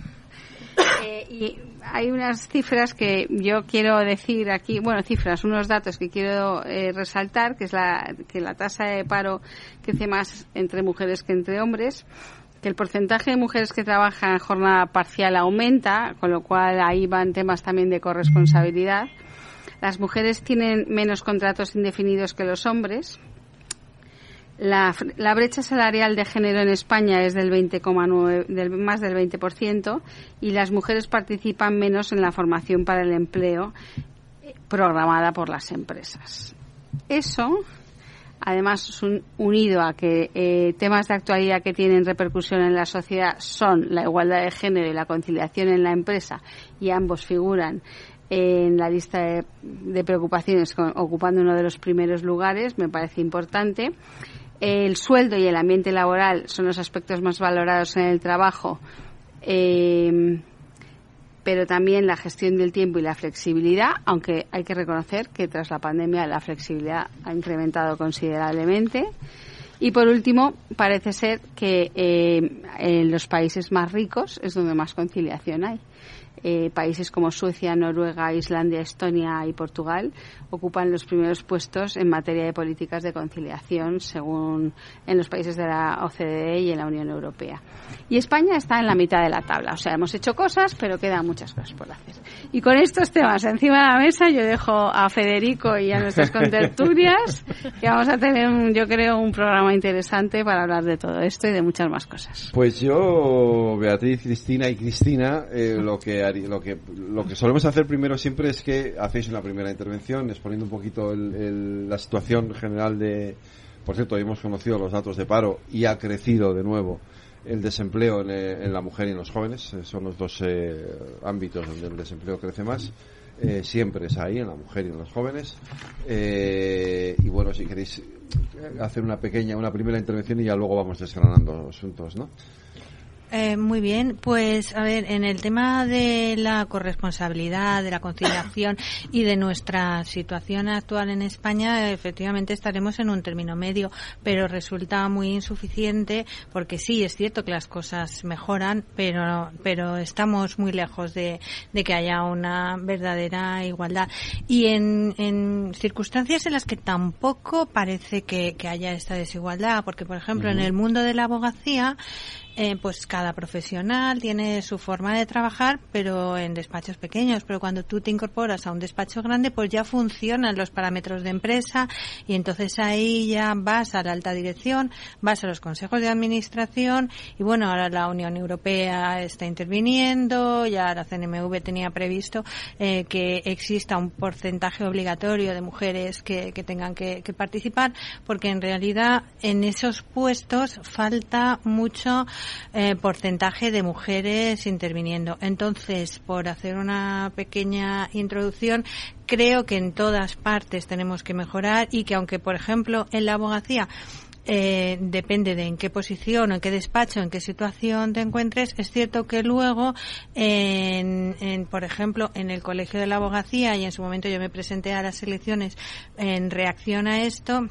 Eh, y hay unas cifras que yo quiero decir aquí, bueno, cifras, unos datos que quiero eh, resaltar, que es la, que la tasa de paro crece más entre mujeres que entre hombres, que el porcentaje de mujeres que trabajan en jornada parcial aumenta, con lo cual ahí van temas también de corresponsabilidad. Las mujeres tienen menos contratos indefinidos que los hombres, la, la, brecha salarial de género en España es del 20,9, del, más del 20% y las mujeres participan menos en la formación para el empleo eh, programada por las empresas. Eso, además, unido a que eh, temas de actualidad que tienen repercusión en la sociedad son la igualdad de género y la conciliación en la empresa, y ambos figuran en la lista de, de preocupaciones ocupando uno de los primeros lugares, me parece importante. El sueldo y el ambiente laboral son los aspectos más valorados en el trabajo, eh, pero también la gestión del tiempo y la flexibilidad, aunque hay que reconocer que tras la pandemia la flexibilidad ha incrementado considerablemente. Y por último, parece ser que eh, en los países más ricos es donde más conciliación hay. Eh, países como Suecia, Noruega, Islandia, Estonia y Portugal ocupan los primeros puestos en materia de políticas de conciliación según en los países de la OCDE y en la Unión Europea. Y España está en la mitad de la tabla. O sea, hemos hecho cosas, pero quedan muchas cosas por hacer. Y con estos temas encima de la mesa, yo dejo a Federico y a nuestras [laughs] contertulias que vamos a tener, un, yo creo, un programa interesante para hablar de todo esto y de muchas más cosas. Pues yo, Beatriz, Cristina y Cristina, eh, lo que lo que lo que solemos hacer primero siempre es que hacéis una primera intervención exponiendo un poquito la situación general de por cierto hemos conocido los datos de paro y ha crecido de nuevo el desempleo en, eh, la mujer y en los jóvenes. Eh, son los dos eh, ámbitos donde el desempleo crece más. Siempre es ahí en la mujer y en los jóvenes. Y bueno si queréis hacer una pequeña una primera intervención y ya luego vamos desgranando asuntos no eh, muy bien, pues a ver, en el tema de la corresponsabilidad, de la conciliación [coughs] y de nuestra situación actual en España, efectivamente estaremos en un término medio, pero resulta muy insuficiente porque sí, es cierto que las cosas mejoran, pero, pero estamos muy lejos de, de que haya una verdadera igualdad. Y en, en circunstancias en las que tampoco parece que, que haya esta desigualdad, porque por ejemplo en el mundo de la abogacía, eh, pues cada profesional tiene su forma de trabajar, pero en despachos pequeños. Pero cuando tú te incorporas a un despacho grande, pues ya funcionan los parámetros de empresa y entonces ahí ya vas a la alta dirección, vas a los consejos de administración y bueno, ahora la Unión Europea está interviniendo, ya la CNMV tenía previsto eh, que exista un porcentaje obligatorio de mujeres que, tengan que, que participar, porque en realidad en esos puestos falta mucho eh, porcentaje de mujeres interviniendo. Entonces, por hacer una pequeña introducción, creo que en todas partes tenemos que mejorar y que aunque, por ejemplo, en la abogacía eh, depende de en qué posición, en qué despacho, en qué situación te encuentres. Es cierto que luego, en, en, por ejemplo, en el Colegio de la Abogacía, y en su momento yo me presenté a las elecciones en reacción a esto,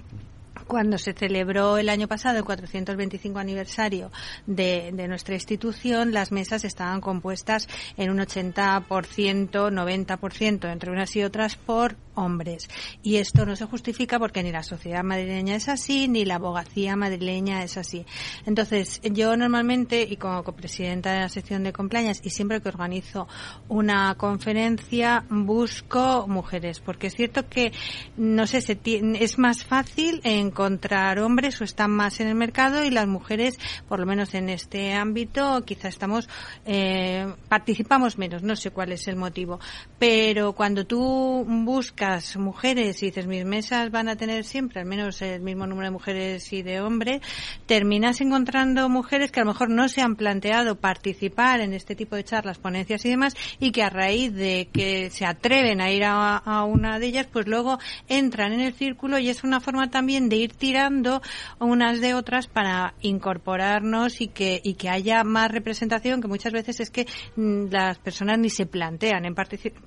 cuando se celebró el año pasado el 425 aniversario de, nuestra institución, las mesas estaban compuestas en un 80%, 90% entre unas y otras por hombres. Y esto no se justifica porque ni la sociedad madrileña es así, ni la abogacía madrileña es así. Entonces, yo normalmente, y como copresidenta de la sección de compliance, y siempre que organizo una conferencia, busco mujeres, porque es cierto que, no sé, se es más fácil encontrar hombres o están más en el mercado y las mujeres, por lo menos en este ámbito, quizá estamos, eh, participamos menos, no sé cuál es el motivo. Pero cuando tú buscas mujeres y dices mis mesas van a tener siempre al menos el mismo número de mujeres y de hombres, terminas encontrando mujeres que a lo mejor no se han planteado participar en este tipo de charlas, ponencias y demás y que a raíz de que se atreven a ir a, una de ellas, pues luego entran en el círculo y es una forma también de ir tirando unas de otras para incorporarnos y que, y que haya más representación, que muchas veces es que mm, las personas ni se plantean en,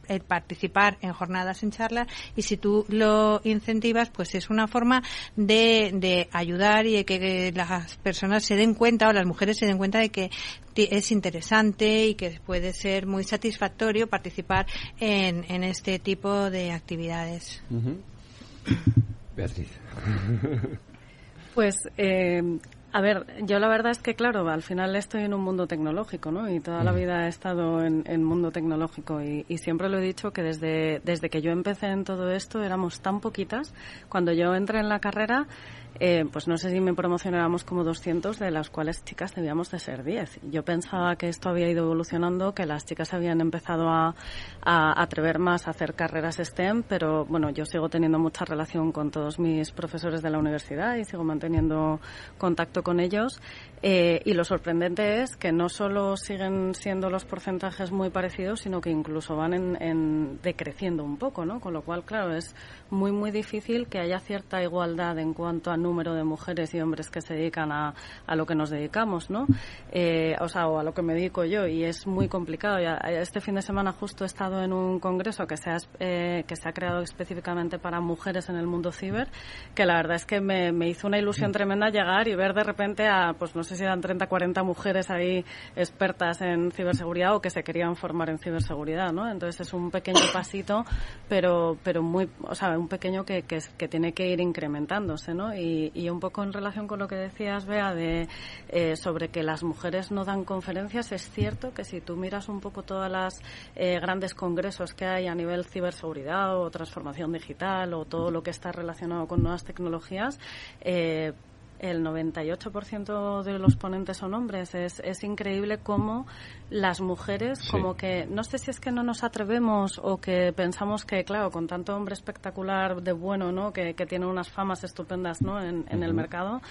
en participar en jornadas en charlas y si tú lo incentivas, pues es una forma de, de ayudar y de que las personas se den cuenta o las mujeres se den cuenta de que es interesante y que puede ser muy satisfactorio participar en, en este tipo de actividades. [coughs] Beatriz. [laughs] Pues eh, a ver, yo la verdad es que, claro, al final estoy en un mundo tecnológico, ¿no? Y toda la vida he estado en, en mundo tecnológico y, y, siempre lo he dicho que desde, desde que yo empecé en todo esto éramos tan poquitas. Cuando yo entré en la carrera, eh, pues no sé si me promocionábamos como 200, de las cuales chicas debíamos de ser 10. Yo pensaba que esto había ido evolucionando, que las chicas habían empezado a, a, atrever más a hacer carreras STEM, pero bueno, yo sigo teniendo mucha relación con todos mis profesores de la universidad y sigo manteniendo contacto con ellos. Eh, y lo sorprendente es que no solo siguen siendo los porcentajes muy parecidos, sino que incluso van en, en decreciendo un poco, ¿no? Con lo cual, claro, es muy, muy difícil que haya cierta igualdad en cuanto a número de mujeres y hombres que se dedican a, a lo que nos dedicamos, ¿no? Eh, o sea, o a lo que me dedico yo, y es muy complicado. Este fin de semana justo he estado en un congreso que se ha, eh, que se ha creado específicamente para mujeres en el mundo ciber, que la verdad es que me, me hizo una ilusión tremenda llegar y ver de repente a, pues no sé si eran 30, 40 mujeres ahí expertas en ciberseguridad o que se querían formar en ciberseguridad, ¿no? Entonces es un pequeño [coughs] pasito, pero, pero muy, o sea, un pequeño que, que, que tiene que ir incrementándose, ¿no? Y, y, un poco en relación con lo que decías, Bea, de, eh, sobre que las mujeres no dan conferencias, es cierto que si tú miras un poco todas las eh, grandes congresos que hay a nivel ciberseguridad o transformación digital o todo lo que está relacionado con nuevas tecnologías, eh, el 98% de los ponentes son hombres. Es, es increíble cómo las mujeres, como que, no sé si es que no nos atrevemos o que pensamos que, claro, con tanto hombre espectacular de bueno, ¿no? Que, que tiene unas famas estupendas, ¿no? En, en el mercado,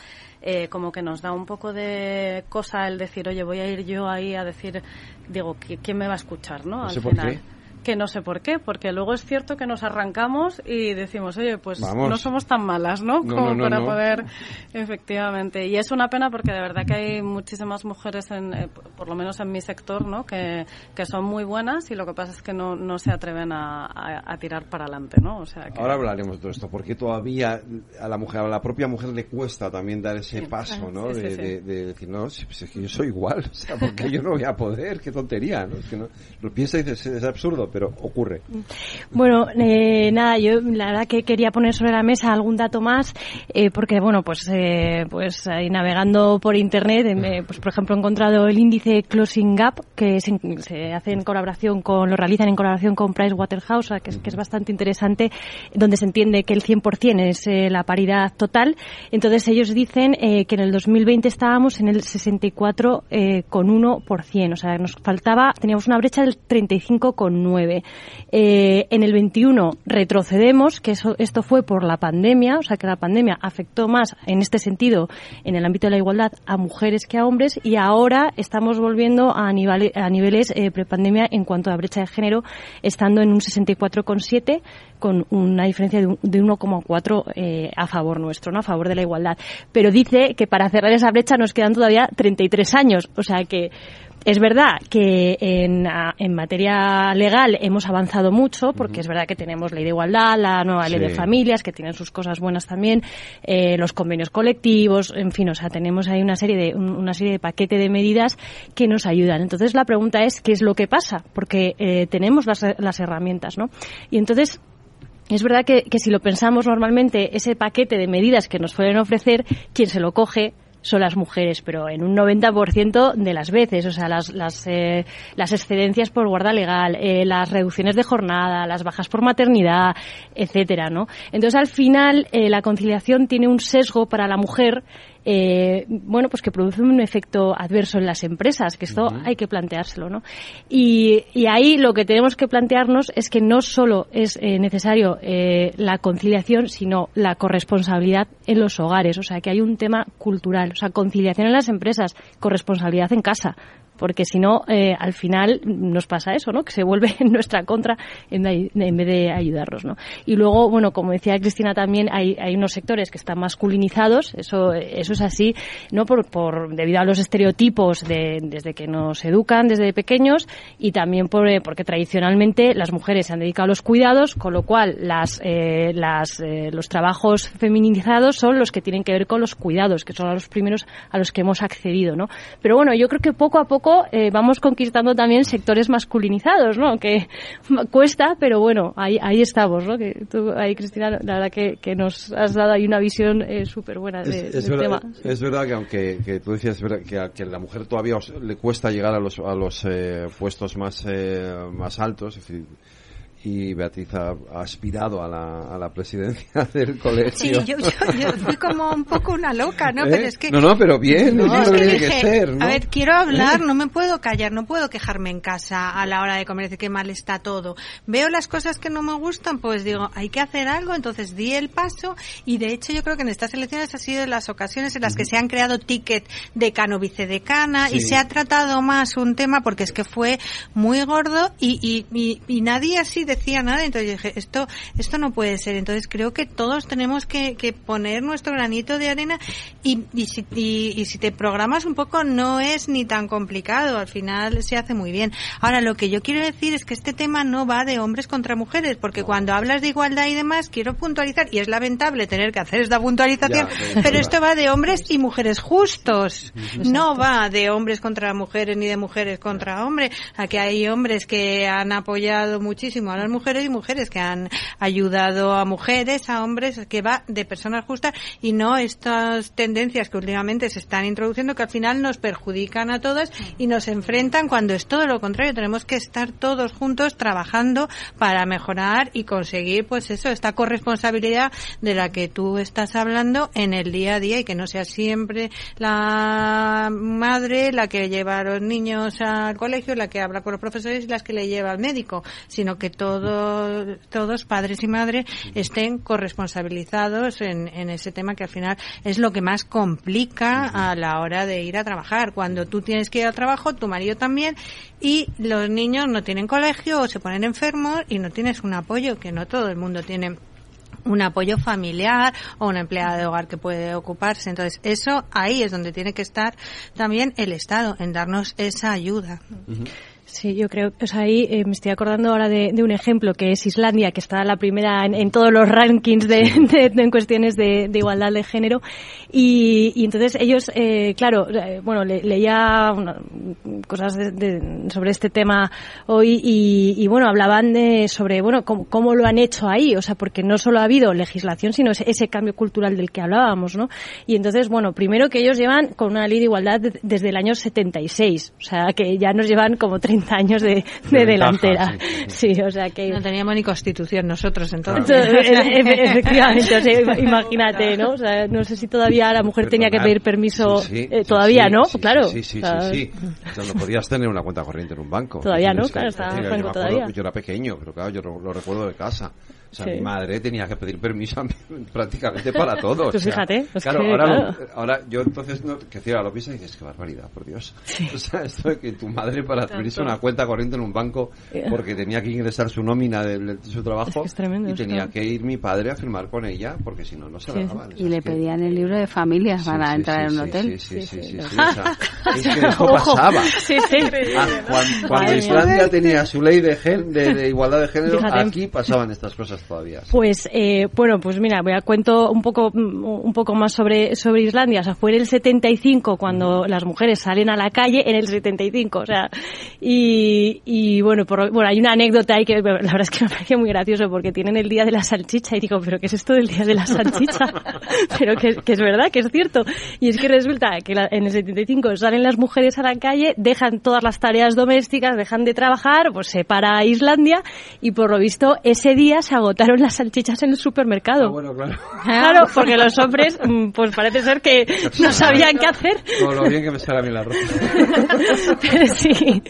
eh, como que nos da un poco de cosa el decir, oye, voy a ir yo ahí a decir, digo, ¿quién me va a escuchar, ¿no? Al final que no sé por qué, porque luego es cierto que nos arrancamos y decimos, oye, pues no somos tan malas, ¿no? Como para poder, [laughs] efectivamente. Y es una pena porque de verdad que hay muchísimas mujeres, en, eh, por lo menos en mi sector, ¿no? Que, que son muy buenas y lo que pasa es que no, no se atreven a, a, tirar para adelante, ¿no? O sea, Ahora hablaremos de todo esto, porque todavía a la mujer, a la propia mujer le cuesta también dar ese paso, ¿no? de, de, decir, no, es que yo soy igual, [laughs] o sea, porque yo no voy a poder, qué tontería, ¿no? Es que no, lo piensa y dice, es absurdo pero ocurre. Bueno, eh, nada, yo la verdad que quería poner sobre la mesa algún dato más, eh, porque bueno, pues, eh, pues ahí navegando por internet, pues por ejemplo he encontrado el índice Closing Gap, que se, hace en colaboración con, lo realizan en colaboración con Pricewaterhouse, que es, que es bastante interesante, donde se entiende que el 100% es la paridad total. Entonces ellos dicen que en el 2020 estábamos en el 64,1%, o sea, nos faltaba, teníamos una brecha del 35,9%. Eh, en el 21 retrocedemos, que eso, esto fue por la pandemia, o sea que la pandemia afectó más en este sentido, en el ámbito de la igualdad, a mujeres que a hombres y ahora estamos volviendo a, niveles, eh, prepandemia en cuanto a brecha de género, estando en un 64,7 con una diferencia de, 1,4 eh, a favor nuestro, ¿no? a favor de la igualdad. Pero dice que para cerrar esa brecha nos quedan todavía 33 años, o sea que es verdad que en, en, materia legal hemos avanzado mucho, porque es verdad que tenemos ley de igualdad, la nueva ley de familias, que tienen sus cosas buenas también, eh, los convenios colectivos, en fin, o sea, tenemos ahí una serie de una serie de paquete de medidas que nos ayudan. Entonces la pregunta es qué es lo que pasa, porque eh, tenemos las, las herramientas, ¿no? Y entonces es verdad que, que, si lo pensamos normalmente, ese paquete de medidas que nos pueden ofrecer, quien se lo coge son las mujeres, pero en un 90% de las veces, o sea, las, las, eh, las excedencias por guarda legal, eh, las reducciones de jornada, las bajas por maternidad, etcétera, ¿no? Entonces, al final, eh, la conciliación tiene un sesgo para la mujer eh, bueno, pues que produce un efecto adverso en las empresas, que esto hay que planteárselo, ¿no? Y, y, ahí lo que tenemos que plantearnos es que no solo es eh, necesario eh, la conciliación, sino la corresponsabilidad en los hogares, o sea, que hay un tema cultural, o sea, conciliación en las empresas, corresponsabilidad en casa porque si no, eh, al final nos pasa eso, ¿no? Que se vuelve [laughs] en nuestra contra en, vez de ayudarnos, ¿no? Y luego, bueno, como decía Cristina también, hay, hay unos sectores que están masculinizados, eso, eso es así, ¿no? Por, por debido a los estereotipos de, desde que nos educan desde pequeños y también por, eh, porque tradicionalmente las mujeres se han dedicado a los cuidados, con lo cual las, eh, las, eh, los trabajos feminizados son los que tienen que ver con los cuidados, que son los primeros a los que hemos accedido, ¿no? Pero bueno, yo creo que poco a poco eh, vamos conquistando también sectores masculinizados, ¿no? Que [laughs] cuesta, pero bueno, ahí, ahí estamos, ¿no? Que tú, ahí, Cristina, la verdad que, que nos has dado ahí una visión eh, súper buena de, es, del verdad, tema. Es verdad que aunque que tú decías que a, que la mujer todavía le cuesta llegar a los, a los eh, puestos más, eh, más altos, y Beatriz ha, ha aspirado a la, a la, presidencia [laughs] del colegio. Sí, yo, yo, yo, fui como un poco una loca, ¿no? ¿Eh? Pero es que... No, no, pero bien, no, es que tiene dije, que ser, ¿no? A ver, quiero hablar, ¿Eh? no me puedo callar, no puedo quejarme en casa a la hora de comer, decir que mal está todo. Veo las cosas que no me gustan, pues digo, hay que hacer algo, entonces di el paso y de hecho yo creo que en estas elecciones ha sido de las ocasiones en las que se han creado tickets decano vicedecana Sí. y se ha tratado más un tema porque es que fue muy gordo y, y, y, y nadie así decía nada, entonces yo dije, esto, esto no puede ser. Entonces creo que todos tenemos que, que poner nuestro granito de arena y, y, si, y, y si te programas un poco no es ni tan complicado, al final se hace muy bien. Ahora, lo que yo quiero decir es que este tema no va de hombres contra mujeres, porque cuando hablas de igualdad y demás, quiero puntualizar, y es lamentable tener que hacer esta puntualización, Ya, pero- pero esto va de hombres y mujeres justos, no va de hombres contra mujeres ni de mujeres contra hombres. Aquí hay hombres que han apoyado muchísimo a las mujeres y mujeres que han ayudado a mujeres, a hombres, que va de personas justas y no estas tendencias que últimamente se están introduciendo que al final nos perjudican a todas y nos enfrentan cuando es todo lo contrario. Tenemos que estar todos juntos trabajando para mejorar y conseguir, pues eso, esta corresponsabilidad de la que tú estás hablando en el día a día y que no sea siempre la madre la que lleva a los niños al colegio, la que habla con los profesores y las que le lleva al médico, sino que todos, todos padres y madres estén corresponsabilizados en, en ese tema que al final es lo que más complica a la hora de ir a trabajar. Cuando tú tienes que ir al trabajo, tu marido también, y los niños no tienen colegio o se ponen enfermos y no tienes un apoyo, que no todo el mundo tiene un apoyo familiar o una empleada de hogar que puede ocuparse. Entonces, eso ahí es donde tiene que estar también el Estado, en darnos esa ayuda. Sí, yo creo, o sea, ahí eh, me estoy acordando ahora de, de un ejemplo que es Islandia, que está la primera en, en todos los rankings de, [laughs] de- de- en cuestiones de, de igualdad de género. Y, y entonces ellos, eh, claro, eh, bueno, le- leía una- cosas de- de- sobre este tema hoy y, y, bueno, hablaban de, sobre, bueno, cómo, cómo lo han hecho ahí, o sea, porque no solo ha habido legislación, sino ese, ese cambio cultural del que hablábamos, ¿no? Y entonces, bueno, primero que ellos llevan con una ley de igualdad de- desde el año 76, o sea, que ya nos llevan como 30 años de, de De delantera. ventaja, Sí, o sea que... No teníamos ni constitución nosotros entonces. [laughs] Entonces, e- e- efectivamente, o sea, imagínate, ¿no? O sea, no sé si todavía la mujer tenía que pedir permiso, Sí, sí, eh, todavía, sí, ¿no? sí, claro. Sí, sí, sí, sí. O sea, no podías tener una cuenta corriente en un banco. Todavía no, claro, estaba acuerdo- todavía. Yo era pequeño, pero claro, yo lo, lo recuerdo de casa. O sea, Sí. mi madre tenía que pedir permiso a mí [laughs] prácticamente para todo. o Pues sea, fíjate, claro, que, ahora, lo- claro. ahora yo entonces, no, que decía, lo piensas y dices, qué barbaridad, por Dios. [laughs] O sea, esto de que tu madre para abierto una cuenta corriente en un banco Eh. porque tenía que ingresar su nómina de, de su trabajo Es tremendo, y tenía claro. que ir mi padre a firmar con ella porque si no, no se la daban. Y le pedían el libro de familias para sí, entrar sí, en un sí, hotel. sí, sí, sí, sí, sí, o sea, [laughs] es que eso pasaba. Sí, sí. Ah, cuando. Islandia tenía su ley de, gen- de, de igualdad de género, Fíjate. aquí pasaban estas cosas todavía. Pues eh, bueno, pues mira, voy a cuento un poco mm, un poco más sobre sobre Islandia. O sea, fue en el 75 cuando las mujeres salen a la calle en el 75, o sea, y, y bueno, por, bueno, hay una anécdota ahí que la verdad es que me parece muy gracioso porque tienen el día de la salchicha y digo, pero ¿qué es esto del día de la salchicha? [laughs] pero que, que es verdad, que es cierto. Y es que resulta que la- en el 75 salen las mujeres a la calle, dejan todas las tareas domésticas, dejan de trabajar, pues se para Islandia y por lo visto ese día se agotaron las salchichas en el supermercado. Ah, bueno, claro. Claro, porque los hombres, [laughs] mm, pues parece ser que no sabían qué hacer. Con lo bien que me sale a mí la ropa. Pero sí.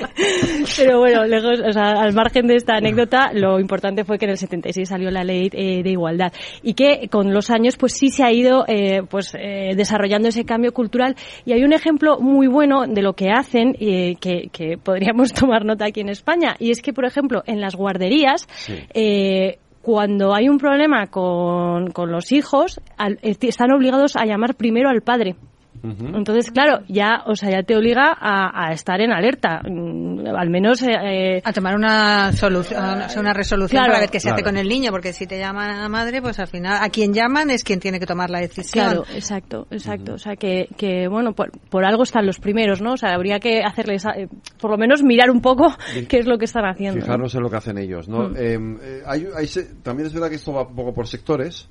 Pero bueno, lejos, o sea, al margen de esta anécdota, lo importante fue que en el 76 salió la ley eh, de igualdad y que con los años, pues sí se ha ido, eh, pues eh, desarrollando ese cambio cultural. Y hay un ejemplo muy bueno de lo que hacen eh, que, que podríamos [laughs] tomar nota aquí en España y es que, por ejemplo, en las guarderías. eh, cuando hay un problema con, con los hijos, al- eh, están obligados a llamar primero al padre. Entonces, claro, ya, o sea, ya te obliga a, a estar en alerta. Mm, Al menos. eh, A tomar una solución, una resolución Claro. para ver qué se hace con el niño, porque si te llama la madre, pues al final a quien llaman es quien tiene que tomar la decisión. Claro, exacto, exacto. O sea, que, que bueno, por, por algo están los primeros, ¿no? O sea, habría que hacerles, eh, por lo menos mirar un poco qué es lo que están haciendo. ¿no? Fijarnos en lo que hacen ellos, ¿no? Mm. Eh, eh, hay, hay también es verdad que esto va un poco por sectores.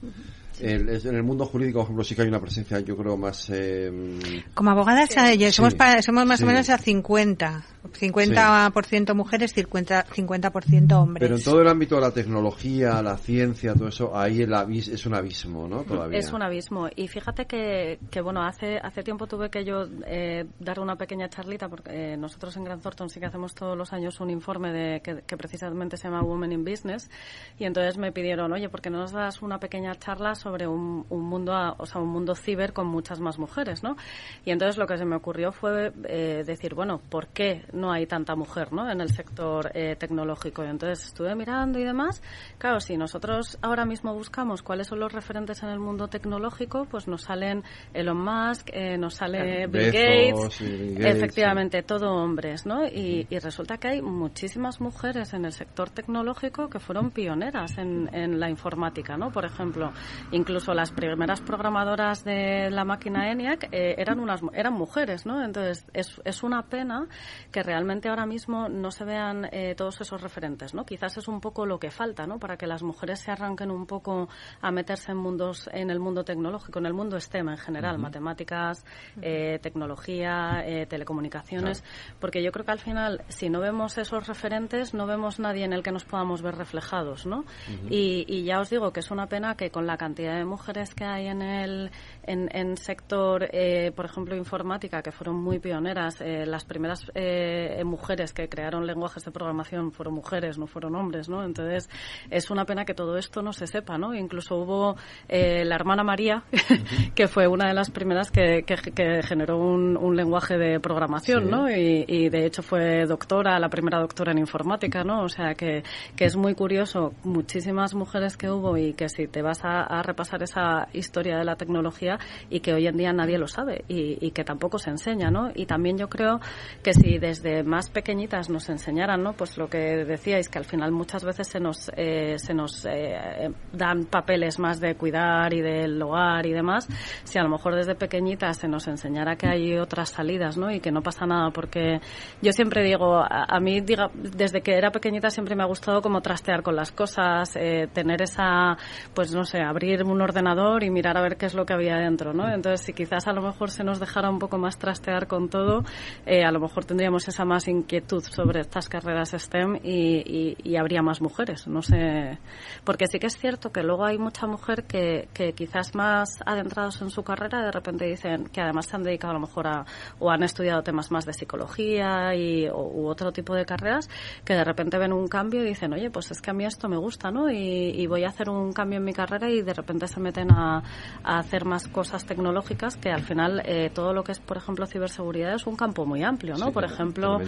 En el mundo jurídico, por ejemplo, sí que hay una presencia, yo creo, más... eh, Como abogadas somos, Sí. más Sí. o menos a 50. 50% mujeres, 50%, 50% hombres. pero en todo el ámbito de la tecnología, la ciencia, todo eso, ahí el abis- es un abismo, ¿no? Todavía. Es un abismo. Y fíjate que, que bueno, hace, hace tiempo tuve que yo eh, dar una pequeña charlita, porque eh, nosotros en Grant Thornton sí que hacemos todos los años un informe de, que, que precisamente se llama Women in Business. Y entonces me pidieron, oye, ¿por qué no nos das una pequeña charla sobre un, un mundo, a- o sea, un mundo ciber con muchas más mujeres, ¿no? Y entonces lo que se me ocurrió fue eh, decir, bueno, ¿por qué no hay tanta mujer, ¿no? En el sector eh, tecnológico. Y entonces estuve mirando y demás. Claro, si nosotros ahora mismo buscamos cuáles son los referentes en el mundo tecnológico, pues nos salen Elon Musk, eh, nos sale Bill Bezos Gates, Bill Gates, efectivamente, todo hombres, ¿no? Y, y resulta que hay muchísimas mujeres en el sector tecnológico que fueron pioneras en, en la informática, ¿no? Por ejemplo, incluso las primeras programadoras de la máquina ENIAC eh, eran unas eran mujeres, ¿no? Entonces es, es una pena que realmente ahora mismo no se vean eh, todos esos referentes, ¿no? Quizás es un poco lo que falta, ¿no? Para que las mujeres se arranquen un poco a meterse en mundos en el mundo tecnológico, en el mundo STEM en general, matemáticas, eh, tecnología, eh, telecomunicaciones, porque yo creo que al final si no vemos esos referentes no vemos nadie en el que nos podamos ver reflejados, ¿no? y, y ya os digo que es una pena que con la cantidad de mujeres que hay en el en, en sector, eh, por ejemplo, informática, que fueron muy pioneras, eh, las primeras eh, mujeres que crearon lenguajes de programación fueron mujeres, no fueron hombres, ¿no? Entonces es una pena que todo esto no se sepa, ¿no? Incluso hubo eh, la hermana María, [laughs] que fue una de las primeras que, que, que generó un, un lenguaje de programación, Sí. ¿no? Y, y de hecho fue doctora, la primera doctora en informática, ¿no? O sea que, que es muy curioso, muchísimas mujeres que hubo y que si te vas a, a repasar esa historia de la tecnología y que hoy en día nadie lo sabe y, que tampoco se enseña, ¿no? Y también yo creo que si desde más pequeñitas nos enseñaran, ¿no? Pues lo que decíais, que al final muchas veces se nos, eh, se nos eh, dan papeles más de cuidar y del hogar y demás, si a lo mejor desde pequeñitas se nos enseñara que hay otras salidas, ¿no? Y que no pasa nada, porque yo siempre digo, a, a mí, diga, desde que era pequeñita siempre me ha gustado como trastear con las cosas, eh, tener esa, pues no sé, abrir un ordenador y mirar a ver qué es lo que había dentro, ¿no? Entonces, si quizás a lo mejor se nos dejara un poco más trastear con todo, eh, a lo mejor tendríamos esa más inquietud sobre estas carreras STEM y, habría más mujeres, no sé. Porque sí que es cierto que luego hay mucha mujer que, quizás más adentrados en su carrera de repente dicen que además se han dedicado a lo mejor a, o han estudiado temas más de psicología y, u otro tipo de carreras, que de repente ven un cambio y dicen, oye, pues es que a mí esto me gusta, ¿no? Y, y voy a hacer un cambio en mi carrera y de repente se meten a, a hacer más cosas tecnológicas que al final eh, todo lo que es, por ejemplo, ciberseguridad es un campo muy amplio, ¿no? Sí, por ejemplo,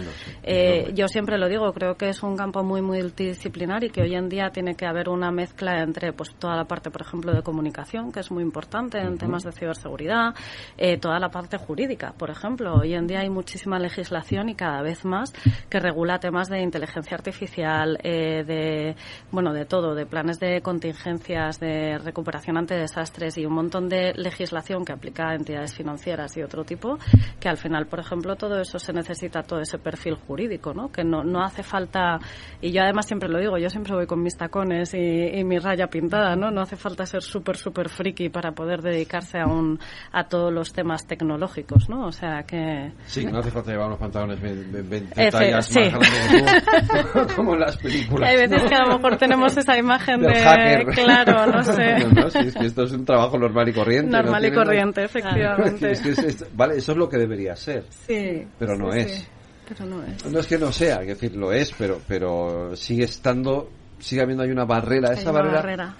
eh, yo siempre lo digo, creo que es un campo muy multidisciplinar y que hoy en día tiene que haber una mezcla entre pues toda la parte, por ejemplo, de comunicación, que es muy importante en temas de ciberseguridad, eh, toda la parte jurídica, por ejemplo. Hoy en día hay muchísima legislación y cada vez más que regula temas de inteligencia artificial, eh, de bueno, de todo, de planes de contingencias, de recuperación ante desastres y un montón de legislación que aplica a entidades financieras y otro tipo, que al final, por ejemplo, todo eso se necesita todo ese perfil jurídico, ¿no? Que no, no hace falta, y yo además siempre lo digo, yo siempre voy con mis tacones y, mi raya pintada, ¿no? No hace falta ser súper, súper friki para poder dedicarse a, un, a todos los temas tecnológicos, ¿no? O sea que... Sí, no hace falta llevar unos pantalones 20 tallas más grandes [laughs] como en las películas. Hay veces que a lo mejor tenemos esa imagen de... Hacker. Claro, no sé. [laughs] No, sí, es que esto es un trabajo normal y corriente. Normal y corriente, efectivamente. Es que es, vale, eso es lo que debería ser. Sí. Pero no sí, es. sí. Pero no es. No es que no sea, es decir, lo es, pero, pero sigue estando, sigue habiendo hay una barrera. Hay Esa una barrera, barrera.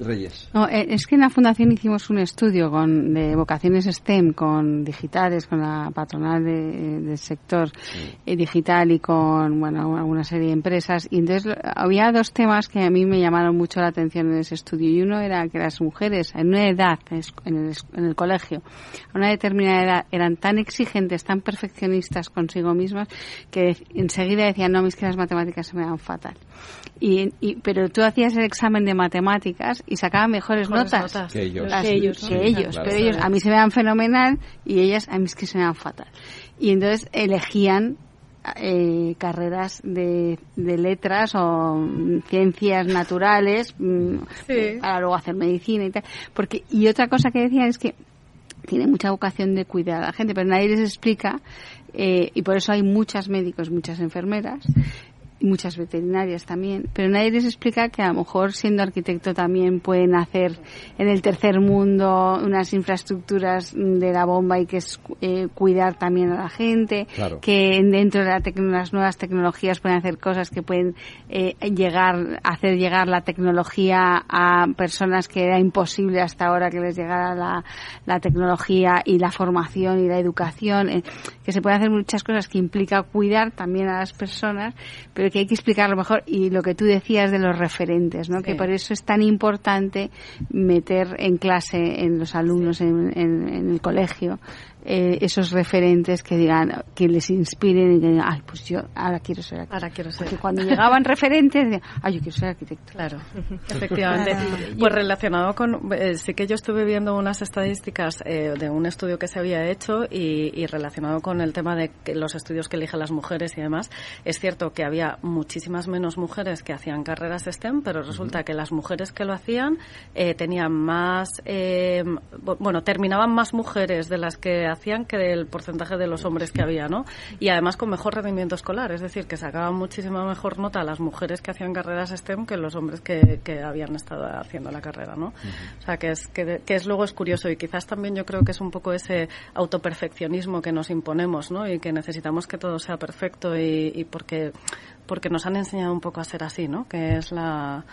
Reyes. No, eh, es que en la fundación hicimos un estudio con, de vocaciones STEM con digitales, con la patronal de- del sector eh, digital y con bueno alguna serie de empresas. Y entonces había dos temas que a mí me llamaron mucho la atención en ese estudio. Y uno era que las mujeres en una edad, en el, en el colegio, a una determinada edad, eran tan exigentes, tan perfeccionistas consigo mismas, que enseguida decían, no, es que las matemáticas se me dan fatal. Y, y- pero tú hacías el examen de matemáticas y sacaban mejores, Mejores notas, notas. Que ellos. Las- Que ellos, que ellos, Claro. pero ellos a mí se me dan fenomenal y ellas a mí es que se me dan fatal y entonces elegían eh, carreras de, de letras o mm, ciencias naturales mm, Sí. para luego hacer medicina y tal porque y otra cosa que decían es que tiene mucha vocación de cuidar a la gente, pero nadie les explica, eh, y por eso hay muchas médicos, muchas enfermeras, y muchas veterinarias también, pero nadie les explica que a lo mejor siendo arquitecto también pueden hacer en el tercer mundo unas infraestructuras de la bomba y que es eh, cuidar también a la gente, Claro. que dentro de la las nuevas tecnologías pueden hacer cosas que pueden eh, llegar, hacer llegar la tecnología a personas que era imposible hasta ahora que les llegara la, la tecnología y la formación y la educación, eh, que se pueden hacer muchas cosas que implica cuidar también a las personas, pero que hay que explicarlo mejor y lo que tú decías de los referentes, ¿no? Que por eso es tan importante meter en clase en los alumnos en, en- en el colegio eh, esos referentes que digan, que les inspiren y que digan, ay, pues yo ahora quiero ser arquitecto. Ahora quiero ser. Porque cuando llegaban referentes, decían, ay, yo quiero ser arquitecto. Claro, [laughs] efectivamente. Pues relacionado con, eh, sí que yo estuve viendo unas estadísticas eh, de un estudio que se había hecho y, y relacionado con el tema de que los estudios que eligen las mujeres y demás, es cierto que había muchísimas menos mujeres que hacían carreras STEM, pero resulta que las mujeres que lo hacían eh, tenían más, eh, bu- bueno, terminaban más mujeres de las que hacían que del porcentaje de los hombres que había, ¿no? Y además con mejor rendimiento escolar, es decir, que sacaban muchísima mejor nota las mujeres que hacían carreras STEM que los hombres que, que habían estado haciendo la carrera, ¿no? O sea, que es, que, que es luego es curioso y quizás también yo creo que es un poco ese autoperfeccionismo que nos imponemos, ¿no? Y que necesitamos que todo sea perfecto y, y porque, porque nos han enseñado un poco a ser así, ¿no? Que es la,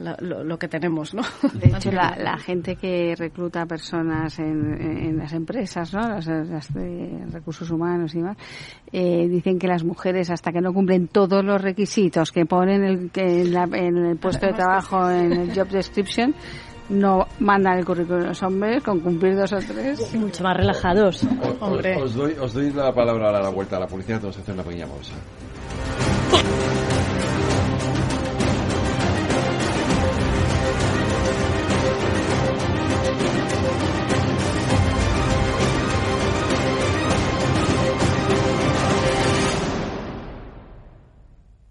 la- lo, lo que tenemos, ¿no? De hecho, la, la gente que recluta personas en, en las empresas, ¿no? Las, las de recursos humanos y demás, eh, dicen que las mujeres, hasta que no cumplen todos los requisitos que ponen el, que en, la- en el puesto de trabajo, en el job description, no mandan el currículum a los hombres con cumplir dos o tres. Mucho más relajados. Os, Hombre. os doy, os doy la palabra ahora a la vuelta a la publicidad, vamos a hacer una pequeña pausa. [laughs]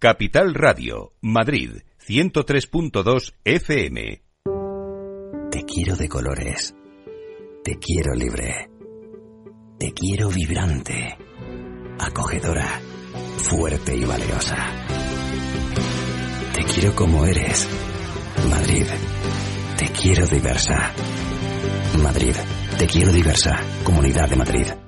Capital Radio, Madrid, 103.2 FM. Te quiero de colores. Te quiero libre. Te quiero vibrante, acogedora, fuerte y valerosa. Te quiero como eres. Madrid. Te quiero diversa. Madrid. Te quiero diversa. Comunidad de Madrid.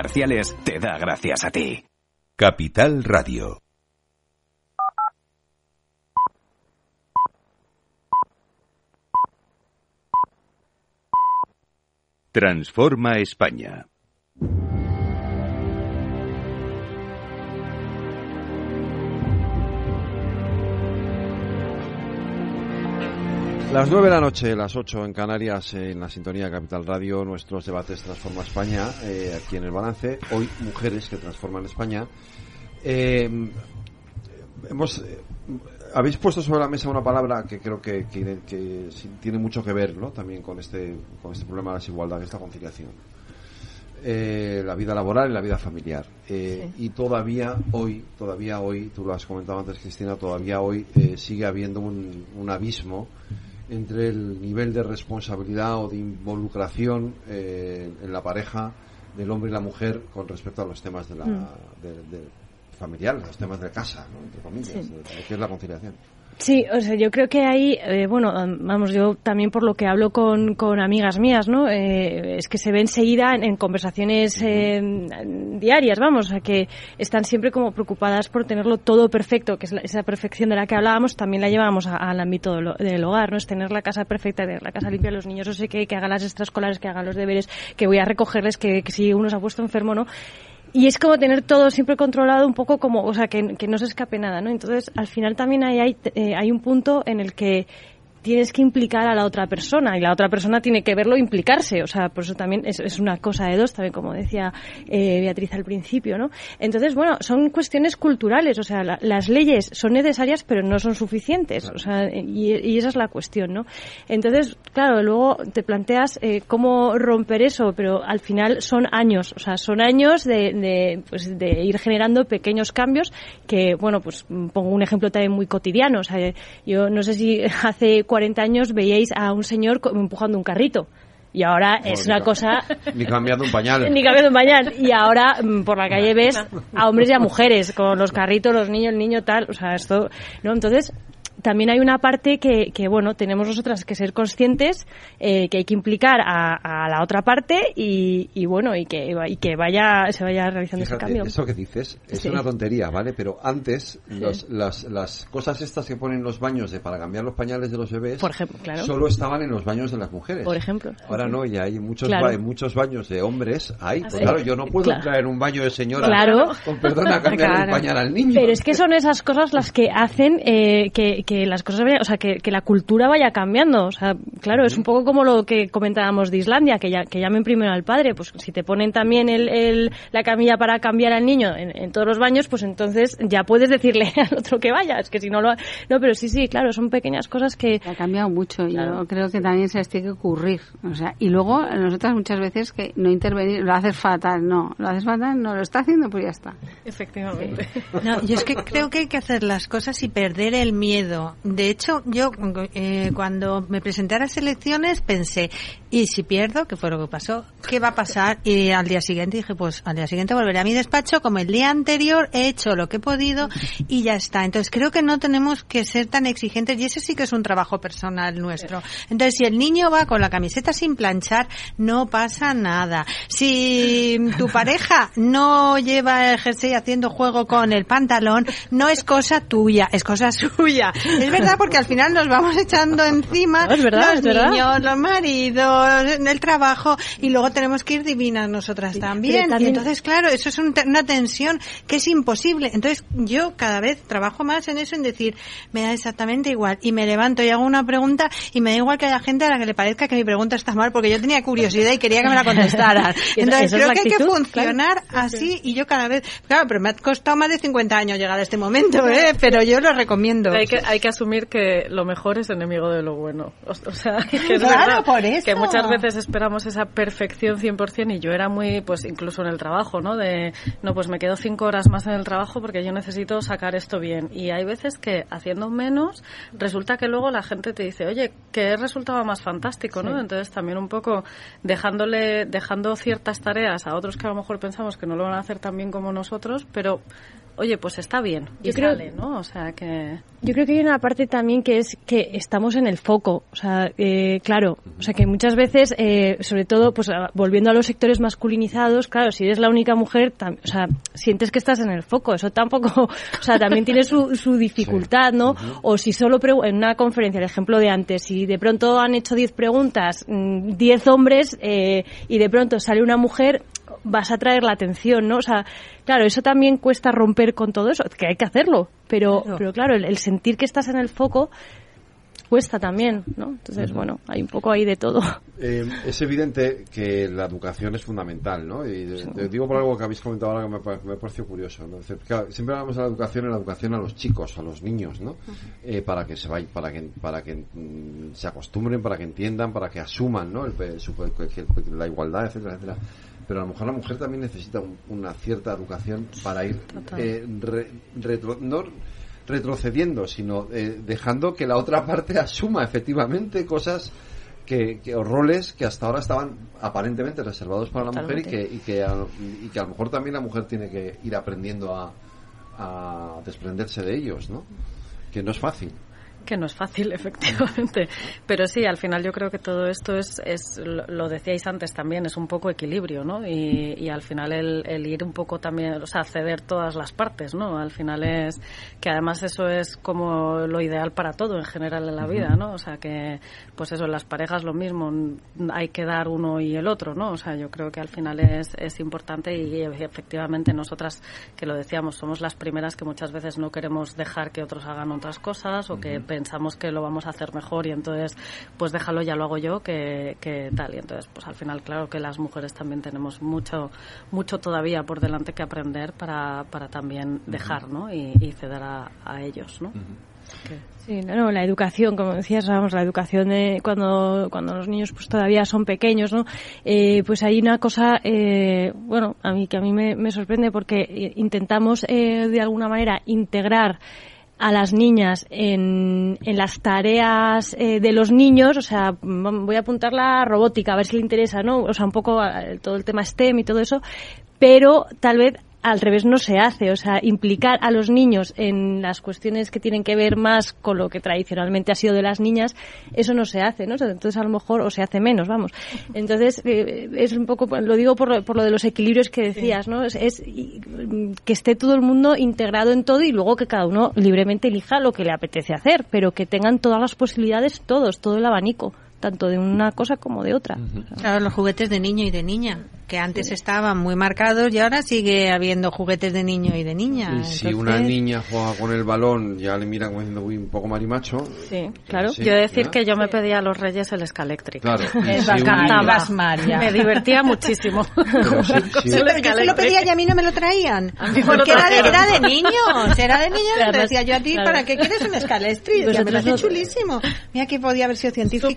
comerciales te da gracias a ti. Capital Radio. Transforma España. Las nueve de la noche, las ocho en Canarias, en la sintonía Capital Radio, nuestros debates Transforma España, eh, aquí en el balance. Hoy, mujeres que transforman España. Eh, hemos, eh, habéis puesto sobre la mesa una palabra que creo que, que, tiene mucho que ver ¿no? también con este, con este problema de la desigualdad, esta conciliación. la vida laboral y la vida familiar. Y todavía hoy, todavía hoy, tú lo has comentado antes, Cristina, todavía hoy sigue habiendo un, un abismo entre el nivel de responsabilidad o de involucración eh, en la pareja del hombre y la mujer con respecto a los temas de la mm. de, familiar, los temas de casa, ¿no? entre comillas, de, que es la conciliación. Sí, o sea, yo creo que ahí, eh, bueno, vamos, yo también por lo que hablo con, con amigas mías, ¿no? Eh, es que se ve enseguida en, conversaciones eh, diarias, vamos, o sea, que están siempre como preocupadas por tenerlo todo perfecto, que es esa perfección de la que hablábamos, también la llevamos al ámbito del, hogar, ¿no? Es tener la casa perfecta, tener la casa limpia, los niños, no sé qué, que hagan las extraescolares, que hagan los deberes, que voy a recogerles, que, que si uno se ha puesto enfermo, ¿no? Y es como tener todo siempre controlado un poco como, o sea, que, no se escape nada, ¿no? Entonces, al final también eh, hay un punto en el que tienes que implicar a la otra persona y la otra persona tiene que verlo implicarse. O sea, por eso también es, una cosa de dos, también como decía eh, Beatriz al principio, ¿no? Entonces, bueno, son cuestiones culturales. O sea, las leyes son necesarias, pero no son suficientes. O sea, y, y, esa es la cuestión, ¿no? Entonces, claro, luego te planteas eh, cómo romper eso, pero al final son años. O sea, son años de, de, pues, de ir generando pequeños cambios que, bueno, pues pongo un ejemplo también muy cotidiano. O sea, yo no sé si [laughs] hace 40 años veíais a un señor empujando un carrito. Y ahora es una cosa... [laughs] Ni cambiando un pañal. Ni cambiando un pañal. Y ahora mm, por la calle ves a hombres y a mujeres con los carritos, los niños, el niño tal. O sea, esto... ¿no? Entonces, también hay una parte que, que, bueno, tenemos nosotras que ser conscientes, eh, que hay que implicar a, la otra parte y, y, bueno, y que, y que vaya, se vaya realizando ese cambio. Eso que dices es una tontería, ¿vale? Pero antes, los, las, las cosas estas que ponen los baños de para cambiar los pañales de los bebés, Por ejemplo, claro. solo estaban en los baños de las mujeres. Por ejemplo. Ahora no, y hay muchos, muchos baños de hombres. Hay, pues claro, yo no puedo entrar en un baño de señora claro. con perdón a cambiar el pañal al niño. Pero es que son esas cosas las que hacen eh, que, que las cosas vayan, o sea, que, que, la cultura vaya cambiando. O sea, claro, es un poco como lo que comentábamos de Islandia, que, ya, que llamen primero al padre. Pues si te ponen también el, el la camilla para cambiar al niño en, todos los baños, pues entonces ya puedes decirle [laughs] al otro que vaya. Es que si no lo. No, pero sí, sí, claro, son pequeñas cosas que. Ha cambiado mucho. Yo creo que también se les tiene que ocurrir. O sea, y luego nosotras muchas veces que no intervenir, lo haces fatal, no. Lo haces fatal, no, lo está haciendo, pues ya está. Efectivamente. No, yo es que creo que hay que hacer las cosas y perder el miedo. De hecho, yo eh, cuando me presenté a las elecciones pensé, ¿y si pierdo? ¿Qué fue lo que pasó? ¿qué va a pasar? Y al día siguiente dije, pues al día siguiente volveré a mi despacho, como el día anterior he hecho lo que he podido y ya está. Entonces creo que no tenemos que ser tan exigentes y ese sí que es un trabajo personal nuestro. Entonces si el niño va con la camiseta sin planchar, no pasa nada. Si tu pareja no lleva el jersey haciendo juego con el pantalón, no es cosa tuya, es cosa suya. Es verdad porque al final nos vamos echando encima es verdad, los es verdad. niños, los maridos, el trabajo y luego tenemos que ir divinas nosotras también. también- Y entonces, claro, eso es un te- una tensión que es imposible. Entonces, yo cada vez trabajo más en eso, en decir, me da exactamente igual. Y me levanto y hago una pregunta y me da igual que haya gente a la que le parezca que mi pregunta está mal porque yo tenía curiosidad y quería que me la contestaran. [laughs] Entonces, creo que hay que funcionar así y yo cada vez, claro, pero me ha costado más de 50 años llegar a este momento, ¿eh? Pero yo lo recomiendo. Hay que, hay que asumir que lo mejor es enemigo de lo bueno. O, o sea, [laughs] que es Claro, verdad por eso. que muchas veces esperamos esa perfección 100% y yo era muy, pues incluso en el trabajo, ¿no? De, no, pues me quedo cinco horas más en el trabajo porque yo necesito sacar esto bien. Y hay veces que haciendo menos resulta que luego la gente te dice, oye, que resultaba más fantástico, ¿no? Sí. Entonces también un poco dejándole, dejando ciertas tareas a otros que a lo mejor pensamos que no lo van a hacer tan bien como nosotros, pero oye, pues está bien. Y Yo creo- sale, ¿no? O sea que... Yo creo que hay una parte también que es que estamos en el foco. O sea, eh, claro, o sea que muchas veces, eh, sobre todo, pues a- volviendo a los sectores masculinizados, claro, si eres la única mujer, tam- o sea, sientes que estás en el foco. Eso tampoco, [laughs] o sea, también tiene su, su dificultad, ¿no? O si solo en una conferencia, el ejemplo de antes, si de pronto han hecho 10 preguntas, mm, 10 hombres, eh, y de pronto sale una mujer, vas a traer la atención, ¿no? O sea, claro, eso también cuesta romper con todo eso, que hay que hacerlo, pero Claro. pero claro, el, el sentir que estás en el foco cuesta también, ¿no? Entonces, bueno, hay un poco ahí de todo. Eh, es evidente que la educación es fundamental, ¿no? Y eh, te digo por algo que habéis comentado ahora que me, me pareció curioso. ¿no? Claro, siempre hablamos de la educación en la educación a los chicos, a los niños, ¿no? Eh, para que se vayan, para que para que mm, se acostumbren, para que entiendan, para que asuman, ¿no? El, su- que- la igualdad, etcétera, etcétera. Pero a lo mejor la mujer también necesita un- una cierta educación para ir eh, re- retro- no retrocediendo, sino eh, dejando que la otra parte [laughs] asuma efectivamente cosas que, que- o roles que hasta ahora estaban aparentemente reservados para la mujer y que, y, que a, y que a lo mejor también la mujer tiene que ir aprendiendo a, a desprenderse de ellos, ¿no? Que no es fácil. Que no es fácil, [laughs] efectivamente. Pero sí, al final yo creo que todo esto es, es lo decíais antes también, es un poco equilibrio, ¿no? Y, y al final el, el ir un poco también, o sea, ceder todas las partes, ¿no? Al final es que además eso es como lo ideal para todo en general en la vida, ¿no? O sea, que pues eso, en las parejas lo mismo, hay que dar uno y el otro, ¿no? O sea, yo creo que al final es, es importante y efectivamente nosotras, que lo decíamos, somos las primeras que muchas veces no queremos dejar que otros hagan otras cosas o que pensamos que lo vamos a hacer mejor y entonces pues déjalo, ya lo hago yo, que, que tal. Y entonces pues al final claro que las mujeres también tenemos mucho mucho todavía por delante que aprender para, para también dejar, ¿no? Y, y ceder a, a ellos, ¿no? Sí, no, no, la educación, como decías, vamos, la educación de cuando, cuando los niños pues todavía son pequeños, ¿no? Eh, pues hay una cosa, eh, bueno, a mí que a mí me, me sorprende porque eh, intentamos eh, de alguna manera integrar a las niñas en, en las tareas eh, de los niños, o sea, voy a apuntar la robótica, a ver si le interesa, ¿no? O sea, un poco eh, todo el tema STEM y todo eso, pero tal vez al revés no se hace, o sea, implicar a los niños en las cuestiones que tienen que ver más con lo que tradicionalmente ha sido de las niñas, eso no se hace, ¿no? Entonces a lo mejor, o se hace menos, vamos. Entonces, eh, es un poco, lo digo por lo, por lo de los equilibrios que decías, ¿no? Es, es, y, mm, que esté todo el mundo integrado en todo y luego que cada uno libremente elija lo que le apetece hacer, pero que tengan todas las posibilidades todos, todo el abanico, tanto de una cosa como de otra. Claro, los juguetes de niño y de niña, que antes estaban muy marcados y ahora sigue habiendo juguetes de niño y de niña. Y si Entonces- una niña juega con el balón, ya le miran como diciendo, uy, un poco marimacho. Sí, claro. Sí, Yo decir ¿ya? que yo me pedía a los Reyes el Escaléctric. Claro. [laughs] Si niño- María. Me divertía muchísimo. [laughs] Pero Sí, pero yo se lo pedía y a mí no me lo traían. lo Porque era de, era de niños, era de niños. Te decía yo a ti, claro. ¿para qué quieres un escalestri? Ya me lo hace chulísimo. Mira que podía haber sido científica.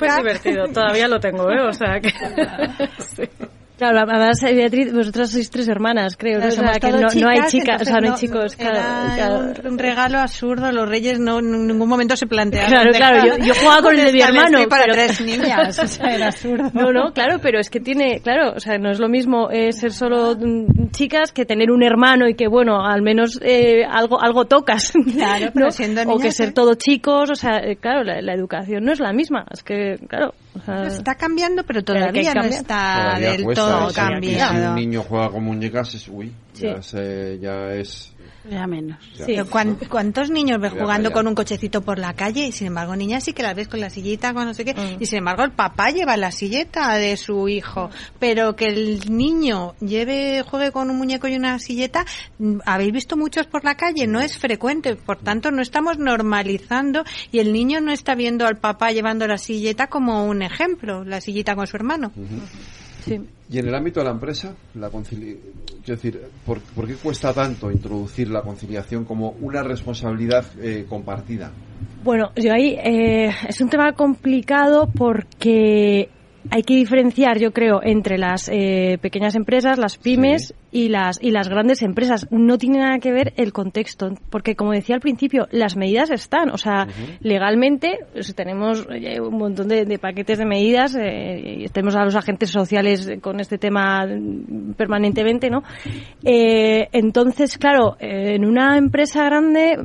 Divertido. Todavía lo tengo, ¿eh? O sea que... [laughs] [laughs] sí. Claro, además, eh, Beatriz, vosotras sois tres hermanas, creo, Claro, ¿no? O sea, somos que todo no, no hay chicas, o sea, no hay chicos. claro, un- claro. un regalo absurdo. Los reyes no en ningún momento se plantearon. Claro, claro, yo, yo jugaba con el de mi hermano. para pero- tres niñas, o sea, era absurdo. [laughs] No, no, claro, pero es que tiene, claro, o sea, no es lo mismo eh, ser solo mm, chicas que tener un hermano y que, bueno, al menos eh, algo algo tocas. [laughs] Claro, pero siendo O que niñas, ser ¿eh? todos chicos, o sea, claro, la, la educación no es la misma. Es que, claro. Está cambiando, pero todavía no está Todavía del cuesta, todo ¿eh? Si- Si un cambiado. niño juega con muñecas, es, uy, Sí. ya, se- ya es... Ya menos. Ya. ¿cuán- ¿Cuántos niños ves jugando con un cochecito por la calle y sin embargo niñas sí que las ves con la sillita, con no sé qué, Mm. y sin embargo el papá lleva la silleta de su hijo, pero que el niño lleve, juegue con un muñeco y una silleta, mm, habéis visto muchos por la calle, no es frecuente, por tanto no estamos normalizando y el niño no está viendo al papá llevando la silleta como un ejemplo, la sillita con su hermano. Y en el ámbito de la empresa, la concili- quiero decir, ¿por, por qué cuesta tanto introducir la conciliación como una responsabilidad eh, compartida? Bueno, yo ahí eh, es un tema complicado porque hay que diferenciar, yo creo, entre las eh, pequeñas empresas, las pymes y las y las grandes empresas. No tiene nada que ver el contexto, porque como decía al principio, las medidas están, o sea, legalmente pues, tenemos eh, un montón de, de paquetes de medidas eh, y tenemos a los agentes sociales con este tema permanentemente, ¿no? Eh, entonces, claro, eh, en una empresa grande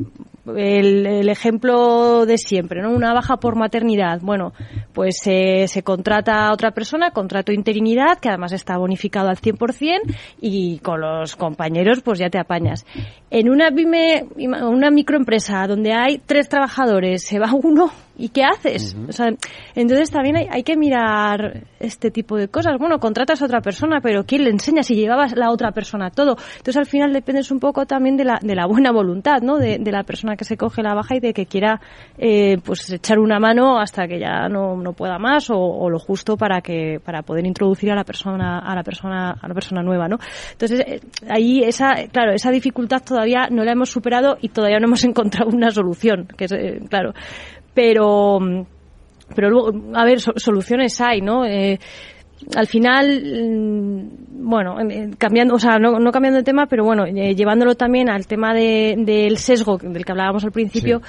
el, el ejemplo de siempre, ¿no? Una baja por maternidad. Bueno, pues eh, se contrata a otra persona, contrato interinidad, que además está bonificado al 100% y con los compañeros pues ya te apañas. En una pyme, una microempresa donde hay tres trabajadores, se va uno ¿y qué haces? O sea, entonces también hay, hay que mirar este tipo de cosas. Bueno, contratas a otra persona, pero ¿quién le enseña si llevabas la otra persona todo? Entonces al final dependes un poco también de la, de la buena voluntad, ¿no? De, de la persona que se coge la baja y de que quiera eh, pues echar una mano hasta que ya no, no pueda más o, o lo justo para que para poder introducir a la persona a la persona a la persona nueva, ¿no? Entonces eh, ahí esa claro esa dificultad todavía no la hemos superado y todavía no hemos [laughs] encontrado una solución, que es eh, claro, pero pero luego a ver so- soluciones hay, ¿no? Eh, al final, mm, bueno, eh, cambiando, o sea, no, no cambiando de tema, pero bueno, eh, llevándolo también al tema de- del sesgo del que hablábamos al principio,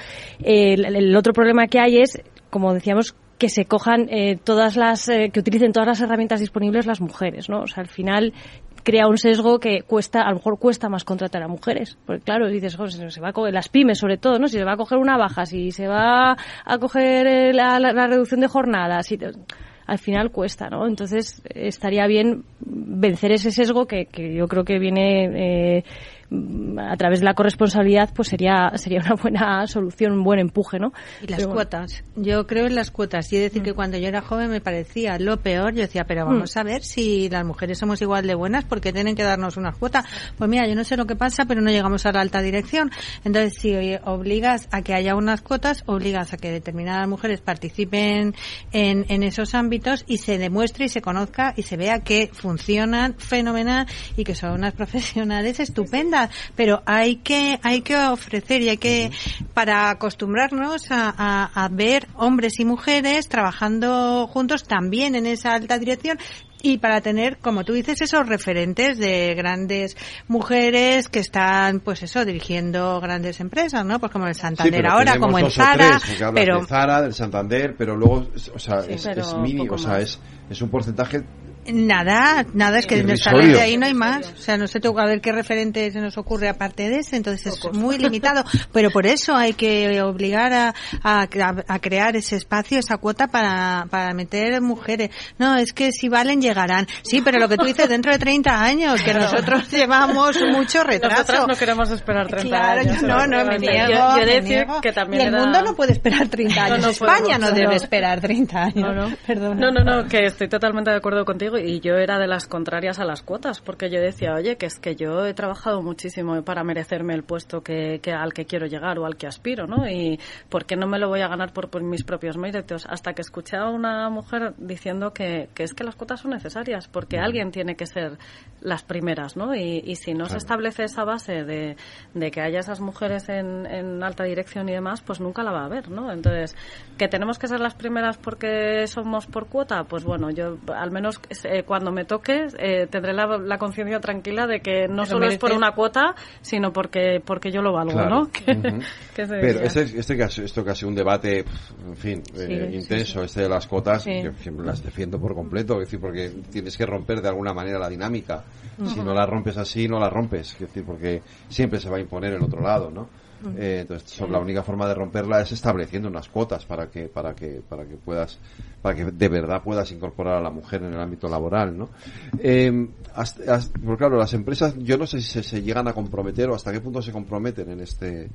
eh, el, el otro problema que hay es, como decíamos, que se cojan eh, todas las, que utilicen todas las herramientas disponibles las mujeres, ¿no? O sea, al final crea un sesgo que cuesta, a lo mejor cuesta más contratar a mujeres. Porque claro, dices, "Joder, se va a las pymes sobre todo, ¿no? Si se va a coger una baja, si se va a coger eh, la, la- la reducción de jornadas, si al final cuesta, ¿no? Entonces estaría bien vencer ese sesgo que, que yo creo que viene eh, a través de la corresponsabilidad, pues sería sería una buena solución, un buen empuje, ¿no? Y las Pero cuotas. Yo creo en las cuotas. Y de decir que cuando yo era joven me parecía lo peor. Yo decía, pero vamos a ver si las mujeres somos igual de buenas, porque tienen que darnos unas cuotas? Pues mira, yo no sé lo que pasa, pero no llegamos a la alta dirección. Entonces, si obligas a que haya unas cuotas, obligas a que determinadas mujeres participen en, en esos ámbitos y se demuestre y se conozca y se vea que funcionan fenomenal y que son unas [laughs] profesionales estupendas. Pero hay que, hay que ofrecer y hay que, para acostumbrarnos a, a- a ver hombres y mujeres trabajando juntos también en esa alta dirección y para tener, como tú dices, esos referentes de grandes mujeres que están, pues eso, dirigiendo grandes empresas, ¿no? Pues como el Santander ahora, como en Zara, tres, pero de Zara, del Santander, pero luego, o sea, Sí, es, es o sea, es, es un porcentaje Nada, nada, es que en nuestra Irrisorio. mente ahí no hay más. O sea, no sé a ver qué referente se nos ocurre aparte de ese, entonces es muy limitado. [laughs] Pero por eso hay que obligar a, a, a crear ese espacio, esa cuota para, para meter mujeres. No, es que si valen llegarán. Sí, pero lo que tú dices dentro de 30 años, que nosotros [laughs] llevamos mucho retraso. Nosotras no queremos esperar 30 Claro, años. yo no, no, me niego, Yo, yo me niego. que también y el era- mundo no puede esperar 30 años. No, no España podemos, no no. debe esperar 30 años. No, no. Perdona. No, no, no, que estoy totalmente de acuerdo contigo y yo era de las contrarias a las cuotas porque yo decía, oye, que es que yo he trabajado muchísimo para merecerme el puesto que, que al que quiero llegar o al que aspiro, ¿no? Y ¿por qué no me lo voy a ganar por, por mis propios méritos? Hasta que escuché a una mujer diciendo que, que es que las cuotas son necesarias porque alguien tiene que ser las primeras, ¿no? Y, y si no se establece esa base de, de que haya esas mujeres en, en alta dirección y demás, pues nunca la va a haber, ¿no? Entonces, que tenemos que ser las primeras porque somos por cuota, pues bueno, yo al menos pues eh, cuando me toque eh, tendré la, la conciencia tranquila de que no solo es por una cuota, sino porque porque yo lo valgo, ¿no? [laughs] Que, [laughs] que se Pero este, este sido- esto que ha sido un debate, en fin, eh, sí, intenso, este de las cotas, Sí. yo siempre las defiendo por completo, es decir, porque tienes que romper de alguna manera la dinámica. Si no la rompes así, no la rompes, es decir, porque siempre se va a imponer el otro lado, ¿no? Eh, entonces, so- la única forma de romperla es estableciendo unas cuotas para que para que para que puedas para que de verdad puedas incorporar a la mujer en el ámbito laboral, ¿no? Eh, hasta- hasta- porque claro, las empresas, yo no sé si se, se llegan a comprometer o hasta qué punto se comprometen en este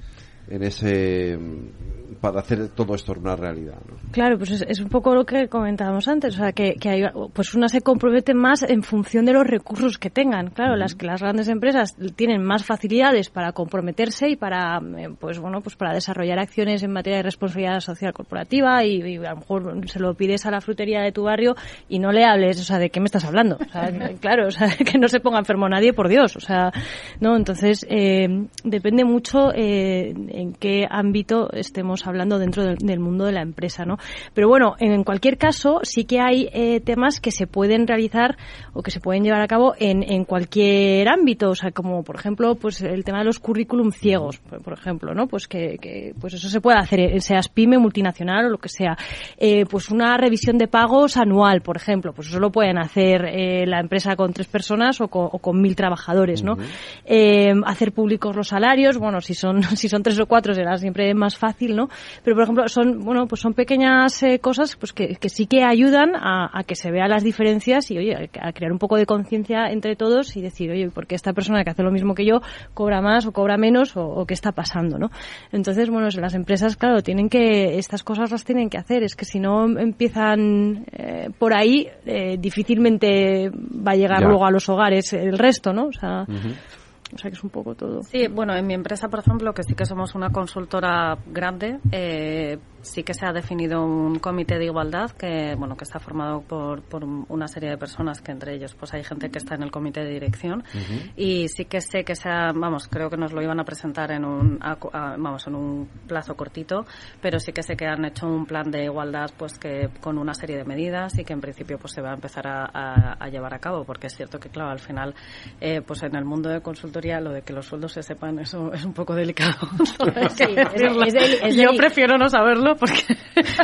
en ese mm, para hacer todo esto una realidad, ¿no? Claro, pues es, es un poco lo que comentábamos antes, o sea, que, que hay, pues unas se comprometen más en función de los recursos que tengan. Claro, las que las grandes empresas tienen más facilidades para comprometerse y para, eh, pues bueno, pues para desarrollar acciones en materia de responsabilidad social corporativa y, y a lo mejor se lo pides a la frutería de tu barrio y no le hables, o sea, ¿de qué me estás hablando? O sea, [laughs] claro, o sea, [laughs] que no se ponga enfermo nadie, por Dios, o sea, no, entonces eh, depende mucho eh, en qué ámbito estemos hablando dentro del, del mundo de la empresa, ¿no? Pero bueno, en cualquier caso, sí que hay eh, temas que se pueden realizar o que se pueden llevar a cabo en, en cualquier ámbito, o sea, como por ejemplo, pues el tema de los currículum ciegos, por, ejemplo, ¿no? Pues que, que, pues eso se puede hacer, eh, seas pyme, multinacional o lo que sea. Eh, pues una revisión de pagos anual, por ejemplo, pues eso lo pueden hacer eh, la empresa con tres personas o con, o con mil trabajadores, ¿no? Hacer públicos los salarios, bueno, si son [laughs] si son tres o cuatro será siempre más fácil, ¿no? Pero por ejemplo son bueno pues son pequeñas eh, cosas pues que, que sí que ayudan a, a que se vean las diferencias y oye a crear un poco de conciencia entre todos y decir oye ¿por qué esta persona que hace lo mismo que yo cobra más o cobra menos o, o qué está pasando, ¿no? Entonces bueno las empresas claro tienen que estas cosas las tienen que hacer es que si no empiezan eh, por ahí eh, difícilmente va a llegar Ya. luego a los hogares el resto, ¿no? O sea o es un poco todo. Sí, bueno, en mi empresa, por ejemplo, que sí que somos una consultora grande, eh, sí que se ha definido un comité de igualdad que, bueno, que está formado por, por una serie de personas, que entre ellos, pues hay gente que está en el comité de dirección. Y sí que sé que sea, vamos, creo que nos lo iban a presentar en un, a- a- vamos, en un plazo cortito, pero sí que sé que han hecho un plan de igualdad, pues que con una serie de medidas y que en principio, pues se va a empezar a, a- a llevar a cabo, porque es cierto que, claro, al final, eh, pues en el mundo de consultoría, lo de que los sueldos se sepan, eso es un poco delicado. [laughs] Sí, es- es es Yo prefiero no saberlo porque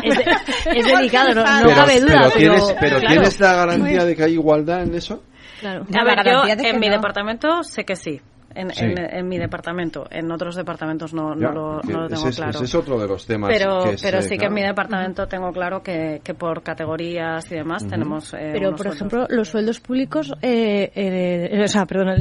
Es, de- [laughs] es delicado, no, no pero, cabe duda. pero Pero, tienes, pero claro. ¿tienes la garantía de que hay igualdad en eso? Claro. A ver, yo en mi departamento sé que sí. En, Sí. en, en mi departamento. En otros departamentos no, no, lo, que no lo tengo ese, es- claro. ese es otro de los temas. pero que es, pero sí que en mi departamento tengo claro que, que por categorías y demás tenemos. eh, Pero, unos por sueldos. ejemplo, los sueldos públicos, eh, eh, o sea, perdón,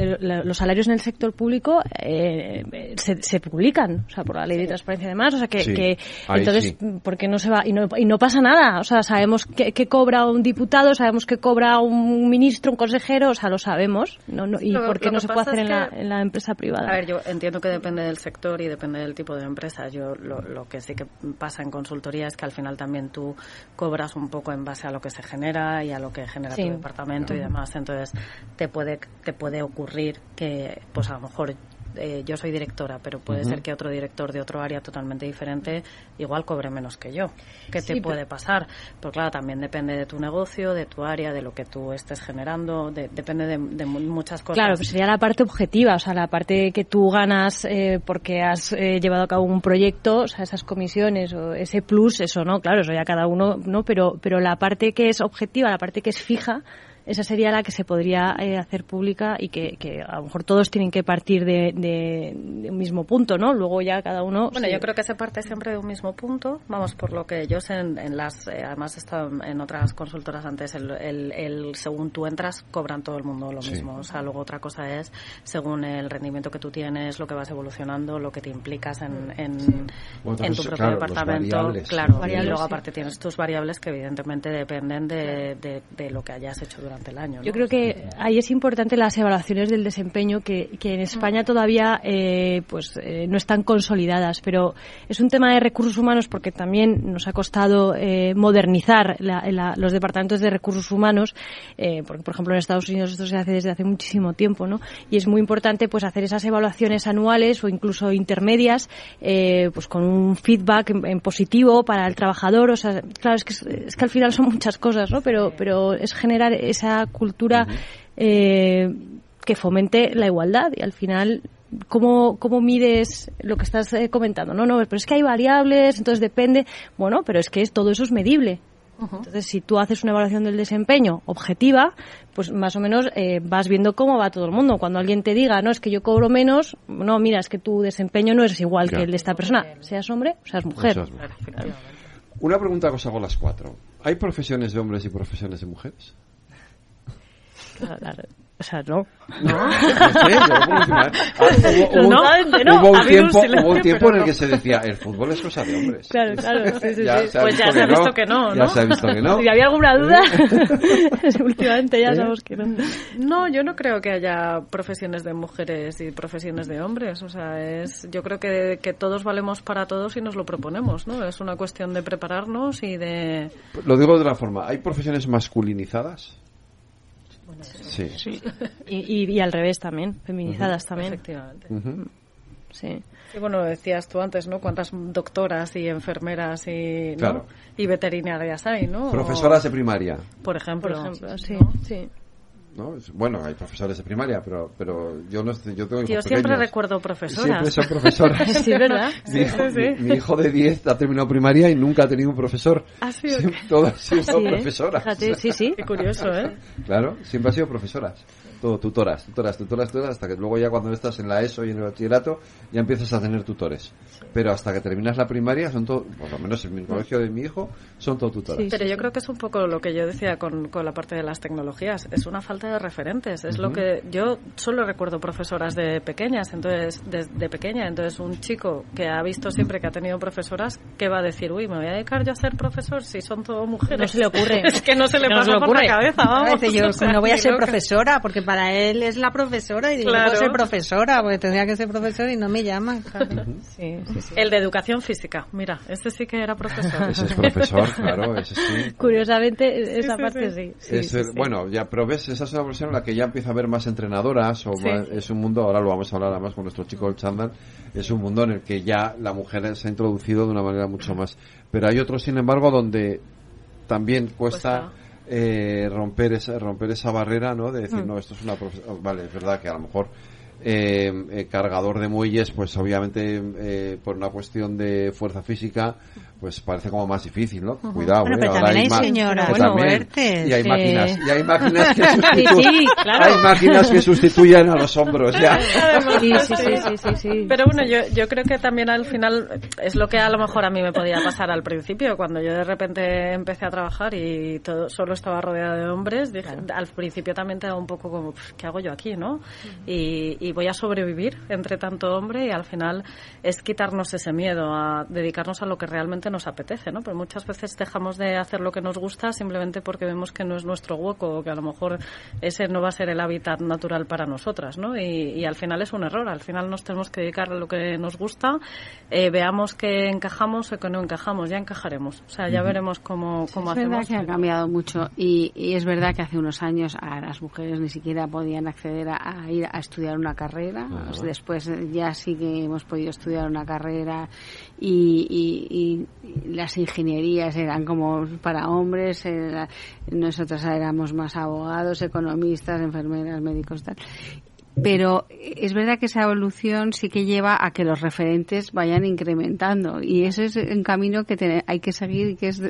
los salarios en el sector público eh, se, se publican, o sea, por la ley de transparencia y demás, o sea, que, Sí, que entonces, sí. ¿por qué no se va? Y no, y no pasa nada, o sea, sabemos qué qué cobra un diputado, sabemos qué cobra un ministro, un consejero, o sea, lo sabemos, no, no, y Lo- por qué no que se puede hacer es en la, que- en la empresa privada. A ver, yo entiendo que depende del sector y depende del tipo de empresa. Yo lo, lo que sí que pasa en consultoría es que al final también tú cobras un poco en base a lo que se genera y a lo que genera Sí. tu departamento y demás. Entonces te puede te puede ocurrir que, pues a lo mejor eh, yo soy directora, pero puede ser que otro director de otro área totalmente diferente igual cobre menos que yo. ¿Qué te puede pasar? Pues claro, también depende de tu negocio, de tu área, de lo que tú estés generando, de- depende de, de mu- muchas cosas. Claro, pues sería la parte objetiva, o sea, la parte que tú ganas eh, porque has eh, llevado a cabo un proyecto, o sea, esas comisiones o ese plus, eso no, claro, eso ya cada uno, ¿no? Pero, pero la parte que es objetiva, la parte que es fija, esa sería la que se podría eh, hacer pública y que, que a lo mejor todos tienen que partir de, de- de un mismo punto, ¿no? Luego ya cada uno... Bueno, yo creo que se parte siempre de un mismo punto. Vamos, por lo que yo sé en, en las, eh, además he estado en otras consultoras antes, el, el, el- según tú entras, cobran todo el mundo lo Sí. mismo. O sea, luego otra cosa es, según el rendimiento que tú tienes, lo que vas evolucionando, lo que te implicas en, en, Bueno, en tu propio claro, los departamento. variables. claro, Variables, y luego sí. aparte tienes tus variables que evidentemente dependen de, de, de lo que hayas hecho durante el año. ¿no? Yo creo que ahí es importante las evaluaciones del desempeño que, que en España todavía eh, pues eh, no están consolidadas, pero es un tema de recursos humanos porque también nos ha costado eh, modernizar la- la- los departamentos de recursos humanos, eh, porque por ejemplo en Estados Unidos esto se hace desde hace muchísimo tiempo, ¿no? Y es muy importante pues hacer esas evaluaciones anuales o incluso intermedias, eh, pues con un feedback en, en positivo para el trabajador, o sea, claro es que es, es que al final son muchas cosas, ¿no? Pero pero es generar ese esa cultura eh, que fomente la igualdad y al final ¿Cómo, ¿Cómo mides lo que estás eh, comentando? No, no, pero es que hay variables, entonces depende. Bueno, pero es que es, todo eso es medible. Entonces, si tú haces una evaluación del desempeño objetiva, pues más o menos eh, vas viendo cómo va todo el mundo. Cuando alguien te diga, no, es que yo cobro menos, no, mira, es que tu desempeño no es igual que el de esta persona, seas hombre o seas mujer. Una pregunta que os hago las cuatro. ¿Hay profesiones de hombres y profesiones de mujeres? Claro, o sea, no. No, hubo, un tiempo, hubo un tiempo en el que se decía, el fútbol es cosa de hombres. Claro, claro. Sí, sí, ya sí. Pues ya se ha visto que no, ¿no? Ya se ha visto que no. Si había alguna duda, [laughs] últimamente ya sabemos que no. No, yo no creo que haya profesiones de mujeres y profesiones de hombres. O sea, es, yo creo que, que todos valemos para todos y nos lo proponemos, ¿no? Es una cuestión de prepararnos y de... Lo digo de otra forma. ¿Hay profesiones masculinizadas? Sí. Y, y, y, al revés también, feminizadas también. Efectivamente. Sí. Sí, bueno, decías tú antes, ¿no? Cuántas doctoras y enfermeras y, ¿no? Claro. y veterinarias hay, ¿no? Profesoras de primaria. Por ejemplo. Por ejemplo, sí, ¿no? sí. ¿No? Bueno, hay profesores de primaria, pero pero yo no yo tengo hijos Yo siempre pequeños. recuerdo profesoras. Siempre son profesoras. [laughs] sí, ¿verdad? Mi, Sí, hijo, sí, sí. mi- mi hijo de 10 ha terminado primaria y nunca ha tenido un profesor. Ah, sí, Siempre- ok. [laughs] Todas han sido Sí, ¿eh? profesoras. Fíjate, sí, sí. Qué curioso, ¿eh? Claro, siempre han sido profesoras. Todo, tutoras, tutoras, tutoras, tutoras, hasta que luego ya cuando estás en la ESO y en el bachillerato ya empiezas a tener tutores. Pero hasta que terminas la primaria son todo, por lo menos en mi colegio de mi hijo, son todo tutoras. Pero yo creo que es un poco lo que yo decía con, con la parte de las tecnologías. Es una falta de referentes. Es lo que yo solo recuerdo profesoras de pequeñas, entonces de, de pequeña. Entonces un chico que ha visto siempre que ha tenido profesoras, ¿qué va a decir? Uy, me voy a dedicar yo a ser profesor si son todo mujeres. No se le ocurre. [laughs] es que no se le No se pasa le por la cabeza. A Vamos. [laughs] yo O sea, no voy a ser loca. profesora, porque para él es la profesora y digo, Claro. no ser profesora, porque tendría que ser profesor y no me llaman. claro. Sí, sí, sí. [laughs] El de educación física, mira, este sí que era profesor. Ese es profesor, claro, ese sí. [laughs] Curiosamente, esa sí, parte sí. sí. sí, Es sí, el- sí. Bueno, ya, pero ves, esa es una profesión en la que ya empieza a haber más entrenadoras, o Sí. más- es un mundo, ahora lo vamos a hablar además con nuestro chico el chándal, es un mundo en el que ya la mujer se ha introducido de una manera mucho más. Pero hay otros, sin embargo, donde también cuesta Cuesta. Eh, romper esa romper esa barrera, ¿no? De decir, Mm. no, esto es una profesión, vale, es verdad que a lo mejor eh, eh, cargador de muelles, pues obviamente eh, por una cuestión de fuerza física, pues parece como más difícil, ¿no? Cuidado, Bueno, ¿eh? pero Ahora también hay que bueno, también. fuertes y hay que- máquinas, y hay máquinas que [laughs] sustituyen, sí, claro. hay máquinas que sustituyen a los hombros, ya. Sí, sí, sí, sí, sí, sí. Pero bueno, yo, yo creo que también al final es lo que a lo mejor a mí me podía pasar al principio, cuando yo de repente empecé a trabajar y todo, solo estaba rodeada de hombres, dije, al principio también te da un poco como, "Pf, ¿qué hago yo aquí, no? Y, y voy a sobrevivir entre tanto hombre y al final es quitarnos ese miedo a dedicarnos a lo que realmente nos apetece, ¿no? Pero muchas veces dejamos de hacer lo que nos gusta simplemente porque vemos que no es nuestro hueco o que a lo mejor ese no va a ser el hábitat natural para nosotras, ¿no? Y, y al final es un error. Al final nos tenemos que dedicar a lo que nos gusta, eh, veamos que encajamos o que no encajamos, ya encajaremos. O sea, ya veremos cómo, cómo es verdad hacemos. que ha cambiado mucho y, y es verdad que hace unos años a las mujeres ni siquiera podían acceder a, a ir a estudiar una carrera. Ajá. O sea, después ya sí que hemos podido estudiar una carrera y, y- y las ingenierías eran como para hombres. era- nosotros éramos más abogados, economistas, enfermeras, médicos, tal. Pero es verdad que esa evolución sí que lleva a que los referentes vayan incrementando y ese es un camino que hay que seguir y que es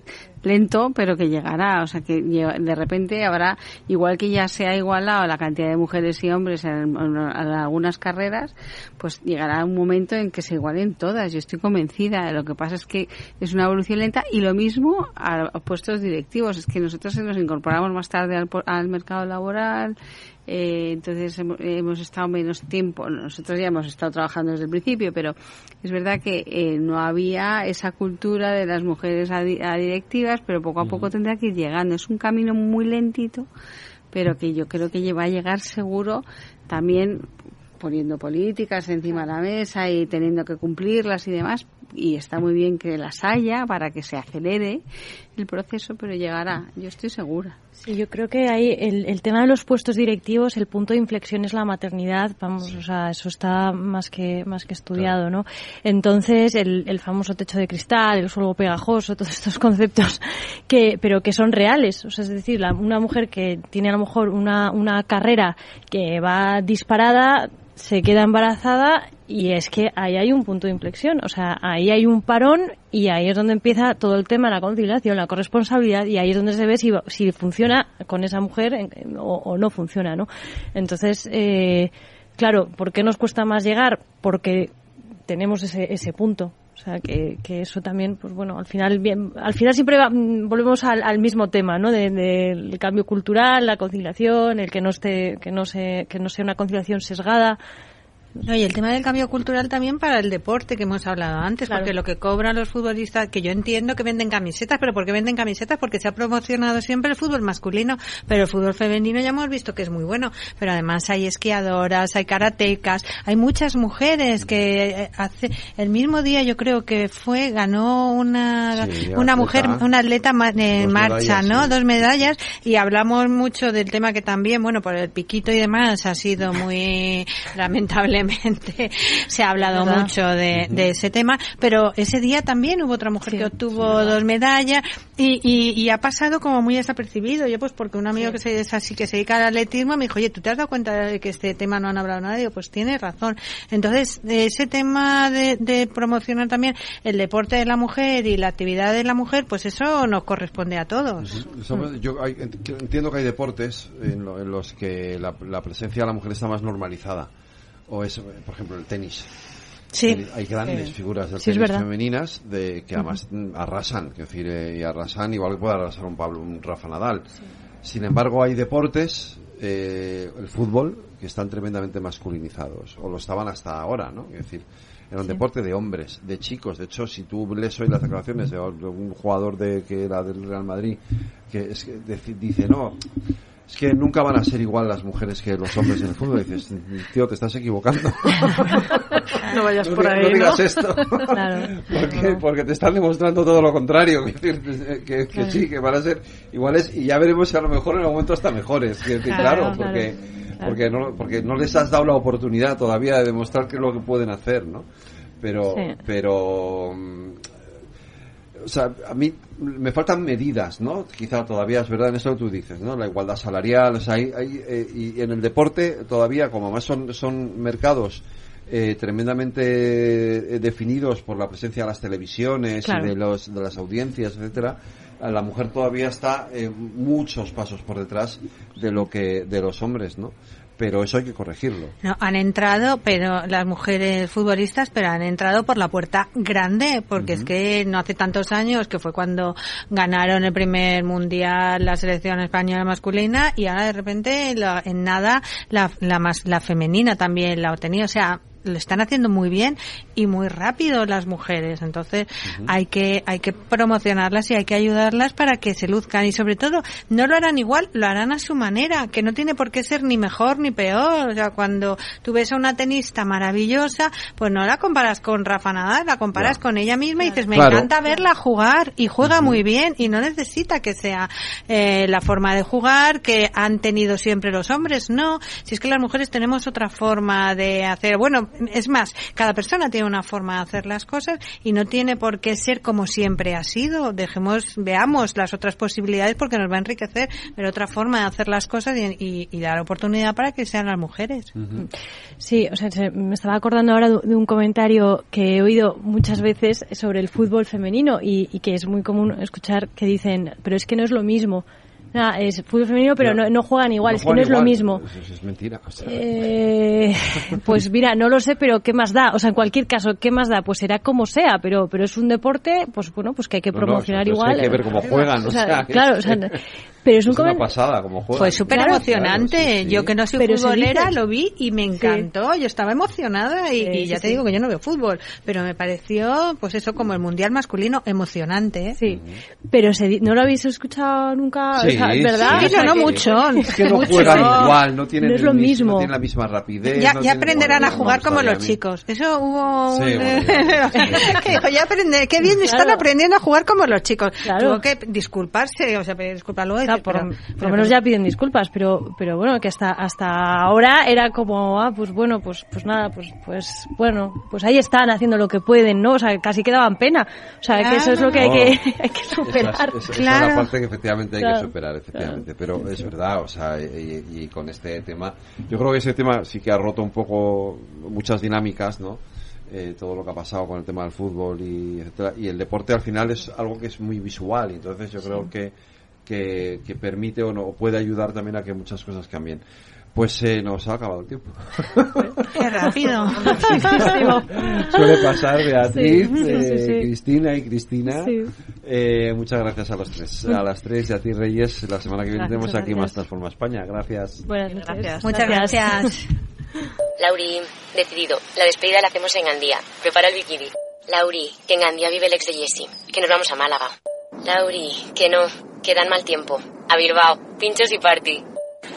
lento pero que llegará. O sea que de repente habrá, igual que ya se ha igualado la cantidad de mujeres y hombres en, algunas carreras, pues llegará un momento en que se igualen todas. Yo estoy convencida. Lo que pasa es que es una evolución lenta y lo mismo a, puestos directivos. Es que nosotros nos incorporamos más tarde al, al mercado laboral. Eh, entonces hemo- hemos estado menos tiempo. Nosotros ya hemos estado trabajando desde el principio, pero es verdad que eh, no había esa cultura de las mujeres a, di- a directivas, pero poco a poco tendrá que ir llegando. Es un camino muy lentito, pero que yo creo que va a llegar seguro también poniendo políticas encima de la mesa y teniendo que cumplirlas y demás y está muy bien que las haya para que se acelere el proceso, pero llegará, yo estoy segura. Sí, yo creo que ahí el, el tema de los puestos directivos, el punto de inflexión es la maternidad, vamos, o sea, eso está más que más que estudiado, ¿no? Entonces, el, el famoso techo de cristal, el suelo pegajoso, [laughs] todos estos conceptos que, pero que son reales, o sea, es decir, la, una mujer que tiene a lo mejor una, una carrera que va disparada, se queda embarazada y es que ahí hay un punto de inflexión, o sea, ahí hay un parón y ahí es donde empieza todo el tema la conciliación, la corresponsabilidad y ahí es donde se ve si, si funciona con esa mujer o, no funciona, ¿no? Entonces, eh, claro, ¿por qué nos cuesta más llegar? Porque tenemos ese, ese punto. O sea, que, que eso también, pues bueno, al final, bien, al final siempre va, volvemos al, al, mismo tema, ¿no? Del de, de cambio cultural, la conciliación, el que no esté, que no se, que no sea una conciliación sesgada. No, y el tema del cambio cultural también para el deporte que hemos hablado antes, claro. porque lo que cobran los futbolistas, que yo entiendo que venden camisetas, pero ¿por qué venden camisetas? Porque se ha promocionado siempre el fútbol masculino, pero el fútbol femenino ya hemos visto que es muy bueno. Pero además hay esquiadoras, hay karatecas, hay muchas mujeres que hace el mismo día yo creo que fue ganó una sí, una atleta, mujer, una atleta en marcha, medallas, ¿no? Sí. Dos medallas y hablamos mucho del tema que también, bueno, por el piquito y demás ha sido muy lamentable [laughs] se ha hablado ¿verdad? mucho de, de, ese tema, pero ese día también hubo otra mujer sí, que obtuvo sí, dos medallas y, y, y, ha pasado como muy desapercibido. Yo pues porque un amigo sí. que se es así que se dedica al atletismo me dijo, oye, ¿tú te has dado cuenta de que este tema no han hablado nadie? Yo, pues tiene razón. Entonces, ese tema de, de, promocionar también el deporte de la mujer y la actividad de la mujer, pues eso nos corresponde a todos. Eso, yo hay, entiendo que hay deportes en, lo, en los que la, la presencia de la mujer está más normalizada o es, por ejemplo, el tenis. Sí. Hay grandes figuras del sí, tenis femeninas de que además uh -huh. arrasan, que decir, eh, y arrasan igual que puede arrasar un Pablo, un Rafa Nadal. Sí. Sin embargo, hay deportes, eh, el fútbol, que están tremendamente masculinizados, o lo estaban hasta ahora, ¿no? Es decir, era un sí. deporte de hombres, de chicos. De hecho, si tú lees hoy las declaraciones de un jugador de que era del Real Madrid, que, es, que dice, no, que nunca van a ser igual las mujeres que los hombres en el fútbol. Y dices, tío, te estás equivocando. [laughs] no vayas por ahí. No digas esto. claro. porque, porque te están demostrando todo lo contrario. Que, que, que sí, que van a ser iguales y ya veremos si a lo mejor en el momento hasta mejores. Que, claro, claro, porque, porque, no, porque no les has dado la oportunidad todavía de demostrar qué es lo que pueden hacer, ¿no? Pero, sí. pero o sea, a mí me faltan medidas, ¿no? Quizá todavía es verdad en eso que tú dices, ¿no? La igualdad salarial, o sea, hay, hay eh, y en el deporte todavía, como más son, son mercados eh, tremendamente definidos por la presencia de las televisiones claro. y de, los, de las audiencias, etcétera, la mujer todavía está eh, muchos pasos por detrás de lo que de los hombres, ¿no? Pero eso hay que corregirlo. No, han entrado, pero las mujeres futbolistas, pero han entrado por la puerta grande, porque uh -huh. es que no hace tantos años, que fue cuando ganaron el primer mundial la selección española masculina, y ahora de repente la, en nada la, la, más, la femenina también la obtenía, o sea, lo están haciendo muy bien y muy rápido las mujeres. Entonces uh -huh. hay que hay que promocionarlas y hay que ayudarlas para que se luzcan y sobre todo no lo harán igual, lo harán a su manera, que no tiene por qué ser ni mejor ni peor. O sea, cuando tú ves a una tenista maravillosa, pues no la comparas con Rafa Nadal, la comparas con ella misma y dices, me claro. encanta verla jugar y juega uh -huh. muy bien y no necesita que sea eh, la forma de jugar que han tenido siempre los hombres, no. Si es que las mujeres tenemos otra forma de hacer, bueno, es más, cada persona tiene una forma de hacer las cosas y no tiene por qué ser como siempre ha sido. Dejemos, veamos las otras posibilidades porque nos va a enriquecer, pero otra forma de hacer las cosas y, y, y dar oportunidad para que sean las mujeres. Uh -huh. Sí, o sea, me estaba acordando ahora de un comentario que he oído muchas veces sobre el fútbol femenino y, y que es muy común escuchar que dicen, pero es que no es lo mismo. Nah, es fútbol femenino, pero no, no juegan igual, no es que no es lo mismo. Eso es mentira. O sea. eh, [laughs] pues mira, no lo sé, pero ¿qué más da? O sea, en cualquier caso, ¿qué más da? Pues será como sea, pero pero es un deporte, pues bueno, pues que hay que promocionar no, igual. Hay que ver cómo juegan, o sea, o sea claro, o sea, [laughs] Pero es un una pasada como juega. Fue súper Claro, emocionante. claro, sí, sí. Yo que no soy Pero futbolera lo vi y me encantó. Yo estaba emocionada y, Sí, y ya sí, te sí. digo que yo no veo fútbol, pero me pareció, pues eso, como el mundial masculino, emocionante. ¿eh? Sí, pero se di- ¿no lo habéis escuchado nunca? Sí, sea, ¿Verdad? sí, no, no mucho. Es que no Mucho. juegan igual, no tienen No es lo mis- mismo. no tienen la misma rapidez. Ya, no ya aprenderán a jugar como los chicos. Eso hubo un... Sí, bueno, [laughs] que dijo, ya aprende, qué bien están Claro. aprendiendo a jugar como los chicos. Claro. Tuvo que disculparse, o sea, pedir disculpas luego. y Claro, por, lo menos ya piden disculpas, pero pero bueno, que hasta hasta ahora era como, ah, pues bueno, pues pues nada, pues pues bueno, pues ahí están haciendo lo que pueden, ¿no? O sea, casi que daban pena. O sea, que eso es lo que hay que, [laughs] hay que superar. Esa, es- esa es Claro. la parte que efectivamente hay Claro. que superar, efectivamente. Pero es verdad, o sea, y, y con este tema, yo creo que ese tema sí que ha roto un poco muchas dinámicas, ¿no? Eh, todo lo que ha pasado con el tema del fútbol y etcétera. Y el deporte al final es algo que es muy visual, y entonces yo creo que, que, que permite o no o puede ayudar también a que muchas cosas cambien. Pues se nos ha acabado el tiempo. [laughs] Qué rápido. Suele pasar, Beatriz, Sí, sí, sí, eh, sí. Cristina y Cristina. Sí. Eh, muchas gracias a los tres. A las tres y a ti, Reyes. La semana que viene Gracias, tenemos aquí gracias. más Transforma España. Gracias. Buenas noches. Muchas gracias. Lauri, decidido. La despedida la hacemos en Gandía. Prepara el bikini. Lauri, que en Gandía vive el ex de Jesse. Que nos vamos a Málaga. Lauri, que no. Que dan mal tiempo. A Bilbao. Pinchos y party.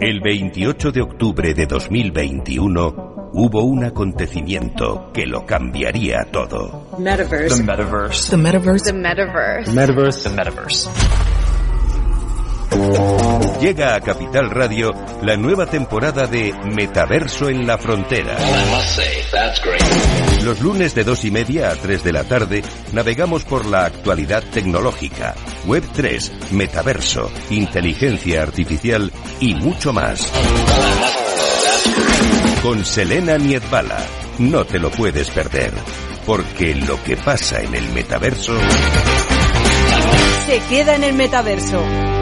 El 28 de octubre de 2021 hubo un acontecimiento que lo cambiaría todo. Metaverse. The Metaverse. The metaverse. The metaverse. Metaverse. The Metaverse. Llega a Capital Radio la nueva temporada de Metaverso en la Frontera. Los lunes de dos y media a 3 de la tarde navegamos por la actualidad tecnológica, Web 3, Metaverso, inteligencia artificial y mucho más. Con Selena Niedbala. No te lo puedes perder, porque lo que pasa en el metaverso Se queda en el metaverso.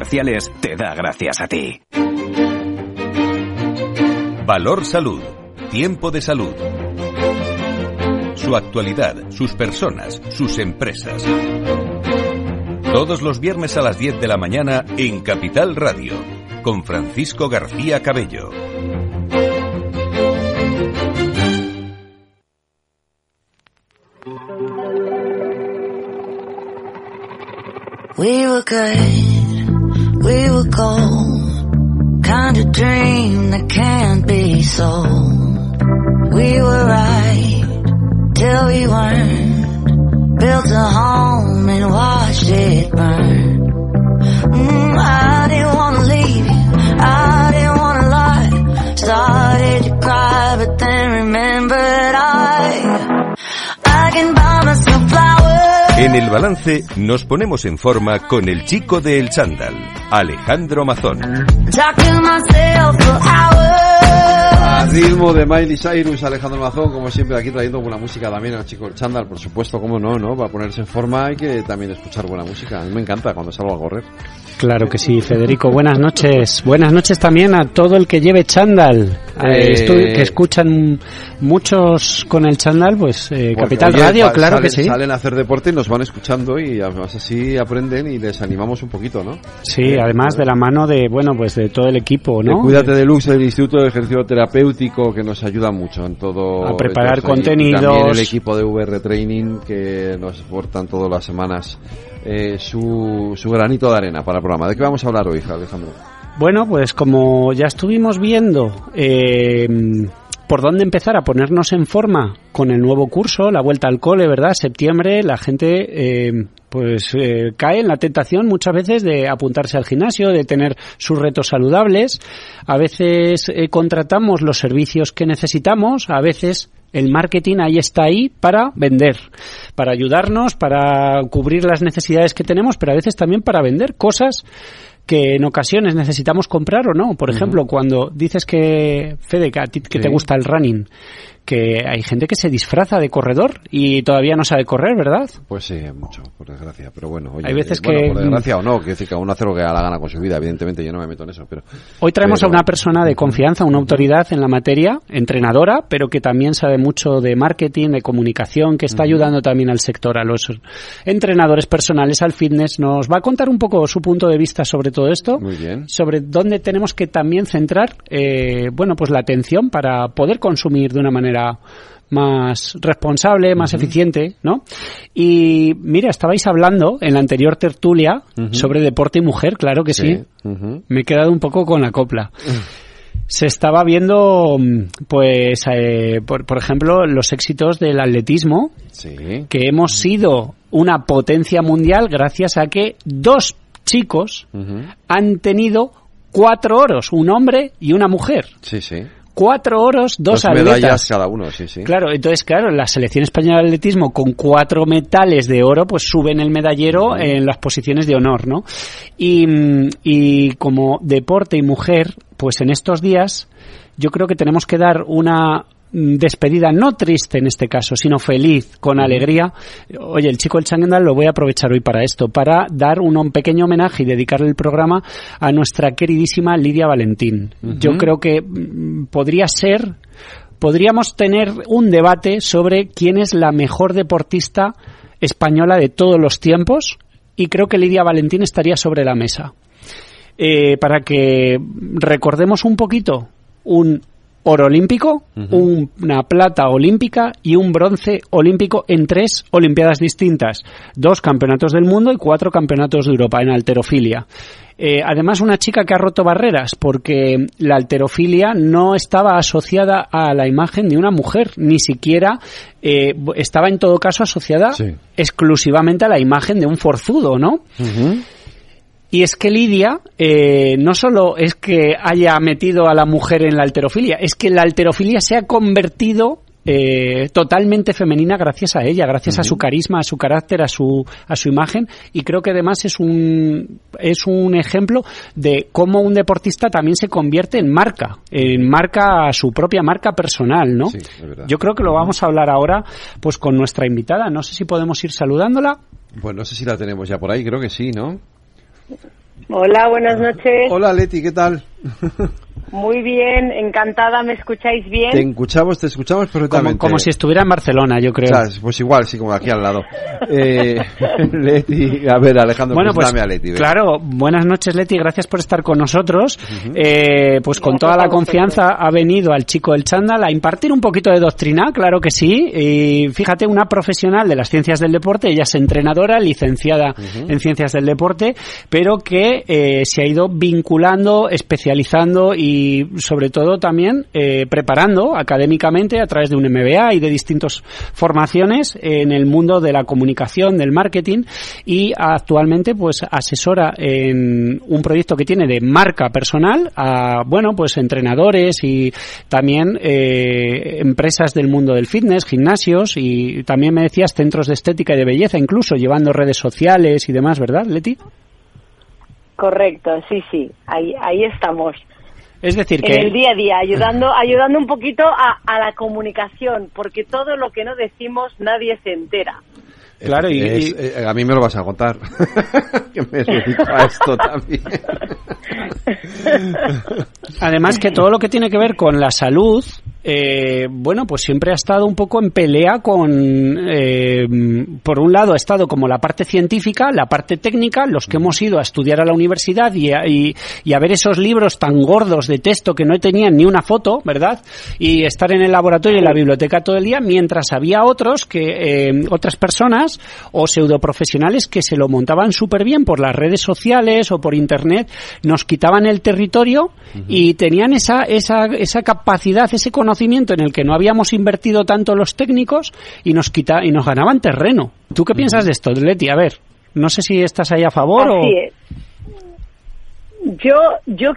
te da gracias a ti. Valor Salud. Tiempo de salud. Su actualidad, sus personas, sus empresas. Todos los viernes a las 10 de la mañana en Capital Radio. Con Francisco García Cabello. We were good, we were gold, kind of dream that can't be sold. We were right till we weren't, built a home and watched it burn. Mm, I didn't wanna leave you, I didn't wanna lie. Started to cry, but then remembered En el balance nos ponemos en forma con el chico de El Chándal, Alejandro Mazón. Ritmo de Miley Cyrus, Alejandro Mazón, como siempre aquí trayendo buena música también al chico del chándal, por supuesto, cómo no, ¿no? Para ponerse en forma hay que también escuchar buena música. A mí me encanta cuando salgo a correr. Claro que sí, Federico. Buenas noches. Buenas noches también a todo el que lleve chándal. Eh, estu- que escuchan muchos con el chándal, pues eh, Porque, Capital oye, Radio, claro salen, que sí. Salen a hacer deporte y nos van escuchando y además así aprenden y les animamos un poquito, ¿no? Sí, además de la mano de, bueno, pues de todo el equipo, ¿no? De Cuídate de Lux, el Instituto de Ejercicio Terapéutico, que nos ayuda mucho en todo. A preparar. Y contenidos. también el equipo de VR Training, que nos aportan todas las semanas eh, su, su granito de arena para el programa. ¿De qué vamos a hablar hoy, Alejandro? Bueno, pues como ya estuvimos viendo eh, por dónde empezar a ponernos en forma con el nuevo curso, la vuelta al cole, ¿verdad? Septiembre, la gente eh, pues eh, cae en la tentación muchas veces de apuntarse al gimnasio, de tener sus retos saludables. A veces eh, contratamos los servicios que necesitamos, a veces el marketing ahí está ahí para vender, para ayudarnos, para cubrir las necesidades que tenemos, pero a veces también para vender cosas que en ocasiones necesitamos comprar o no. Por ejemplo, cuando dices que, Fede, que a ti que te gusta el running, que hay gente que se disfraza de corredor y todavía no sabe correr, ¿verdad? Pues sí, mucho, por desgracia. Pero bueno, oye, Hay veces bueno, que- por desgracia o no, que decir que uno hace lo que da la gana con su vida, evidentemente yo no me meto en eso, pero... Hoy traemos pero- a una persona de confianza, una autoridad en la materia, entrenadora, pero que también sabe mucho de marketing, de comunicación, que está ayudando también al sector, a los entrenadores personales, al fitness. Nos va a contar un poco su punto de vista sobre todo esto, Muy bien. sobre dónde tenemos que también centrar, eh, bueno, pues la atención para poder consumir de una manera más responsable, más eficiente, ¿no? Y mira, estabais hablando en la anterior tertulia sobre deporte y mujer, claro que sí. Me he quedado un poco con la copla. Se estaba viendo, pues, eh, por, por ejemplo, los éxitos del atletismo, Sí. que hemos sido una potencia mundial gracias a que dos chicos han tenido cuatro oros, un hombre y una mujer. Sí, sí. Cuatro oros, dos, medallas atletas. cada uno, sí, sí. Claro, entonces, claro, la selección española de atletismo con cuatro metales de oro, pues suben el medallero en las posiciones de honor, ¿no? Y, y como deporte y mujer, pues en estos días yo creo que tenemos que dar una despedida, no triste en este caso, sino feliz, con alegría. Oye, el chico del Changendal lo voy a aprovechar hoy para esto, para dar un, un pequeño homenaje y dedicarle el programa a nuestra queridísima Lidia Valentín. Yo creo que mm, podría ser podríamos tener un debate sobre quién es la mejor deportista española de todos los tiempos y creo que Lidia Valentín estaría sobre la mesa. Eh, para que recordemos un poquito un oro olímpico, un- una plata olímpica y un bronce olímpico en tres Olimpiadas distintas, dos campeonatos del mundo y cuatro campeonatos de Europa en alterofilia. Eh, además, una chica que ha roto barreras, porque la alterofilia no estaba asociada a la imagen de una mujer, ni siquiera eh, estaba en todo caso asociada exclusivamente a la imagen de un forzudo, ¿no? Y es que Lidia eh, no solo es que haya metido a la mujer en la alterofilia, es que la alterofilia se ha convertido eh, totalmente femenina gracias a ella, gracias a su carisma, a su carácter, a su, a su imagen. Y creo que además es un, es un ejemplo de cómo un deportista también se convierte en marca, en marca, su propia marca personal, ¿no? Yo creo que lo vamos a hablar ahora pues con nuestra invitada. No sé si podemos ir saludándola. Pues no sé si la tenemos ya por ahí, creo que sí, ¿no? Hola, buenas noches. Hola Leti, ¿qué tal? [laughs] Muy bien, encantada, ¿me escucháis bien? Te escuchamos, te escuchamos perfectamente. Como, como si estuviera en Barcelona, yo creo. O sea, pues igual, sí, como aquí al lado. Eh, [laughs] Leti, a ver, Alejandro, Bueno, pues a Leti. claro, buenas noches Leti, gracias por estar con nosotros. Eh, pues con toda la confianza ha venido al chico del chándal a impartir un poquito de doctrina, claro que sí. Y fíjate, una profesional de las ciencias del deporte, ella es entrenadora, licenciada en ciencias del deporte, pero que eh, se ha ido vinculando, especializando y y sobre todo también eh, preparando académicamente a través de un MBA y de distintas formaciones en el mundo de la comunicación, del marketing y actualmente pues asesora en un proyecto que tiene de marca personal a bueno pues entrenadores y también eh, empresas del mundo del fitness, gimnasios y también me decías centros de estética y de belleza incluso llevando redes sociales y demás, ¿verdad, Leti? Correcto, sí, sí, ahí, ahí estamos. Es decir, que... En el día a día, ayudando, ayudando un poquito a, a la comunicación, porque todo lo que no decimos nadie se entera. Claro, y, Es- eh, a mí me lo vas a contar. [laughs] que me dedico a esto también. [laughs] Además que todo lo que tiene que ver con la salud, eh, bueno, pues siempre ha estado un poco en pelea con, eh, por un lado ha estado como la parte científica, la parte técnica, los que hemos ido a estudiar a la universidad y a, y- y a ver esos libros tan gordos de texto que no tenían ni una foto, ¿verdad? Y estar en el laboratorio y en la biblioteca todo el día, mientras había otros que, eh, otras personas o pseudoprofesionales que se lo montaban súper bien por las redes sociales o por internet, nos quitaban el territorio y tenían esa, esa, esa capacidad, ese conocimiento en el que no habíamos invertido tanto los técnicos y nos quita, y nos ganaban terreno. ¿Tú qué piensas de esto, Leti? A ver, no sé si estás ahí a favor o... Es. Yo, yo,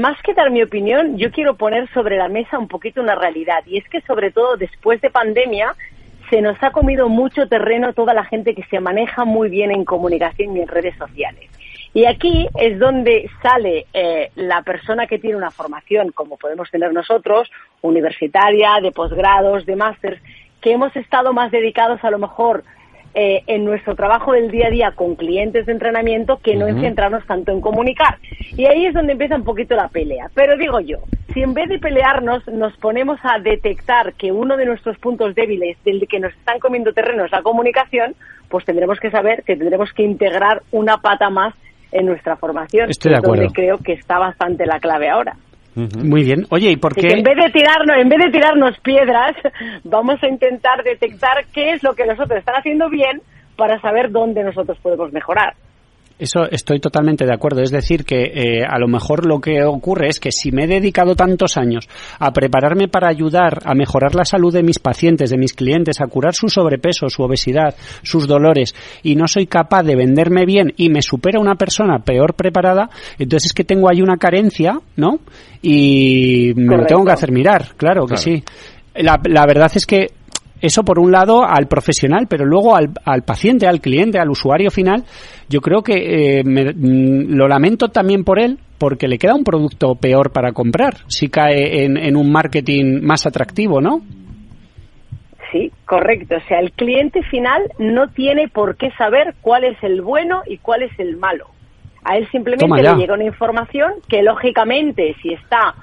más que dar mi opinión, yo quiero poner sobre la mesa un poquito una realidad. Y es que, sobre todo después de pandemia, se nos ha comido mucho terreno toda la gente que se maneja muy bien en comunicación y en redes sociales. Y aquí es donde sale eh, la persona que tiene una formación, como podemos tener nosotros, universitaria, de posgrados, de másters, que hemos estado más dedicados a lo mejor eh, en nuestro trabajo del día a día con clientes de entrenamiento que no en Ujú. centrarnos tanto en comunicar. Y ahí es donde empieza un poquito la pelea. Pero digo yo, si en vez de pelearnos nos ponemos a detectar que uno de nuestros puntos débiles del que nos están comiendo terreno es la comunicación, pues tendremos que saber que tendremos que integrar una pata más en nuestra formación. Estoy de es donde acuerdo. creo que está bastante la clave ahora. Muy bien. Oye, ¿y por qué? en vez de tirarnos, en vez de tirarnos piedras, [laughs] vamos a intentar detectar qué es lo que los otros están haciendo bien para saber dónde nosotros podemos mejorar. Eso estoy totalmente de acuerdo. Es decir, que eh, a lo mejor lo que ocurre es que si me he dedicado tantos años a prepararme para ayudar a mejorar la salud de mis pacientes, de mis clientes, a curar su sobrepeso, su obesidad, sus dolores, y no soy capaz de venderme bien y me supera una persona peor preparada, entonces es que tengo ahí una carencia, ¿no? Y me lo tengo que hacer mirar, claro, que Claro. sí. La, la verdad es que eso por un lado al profesional, pero luego al, al paciente, al cliente, al usuario final, yo creo que eh, me- mm, lo lamento también por él, porque le queda un producto peor para comprar si cae en, en un marketing más atractivo, ¿no? Sí, correcto. O sea, el cliente final no tiene por qué saber cuál es el bueno y cuál es el malo. A él simplemente le llega una información que lógicamente si está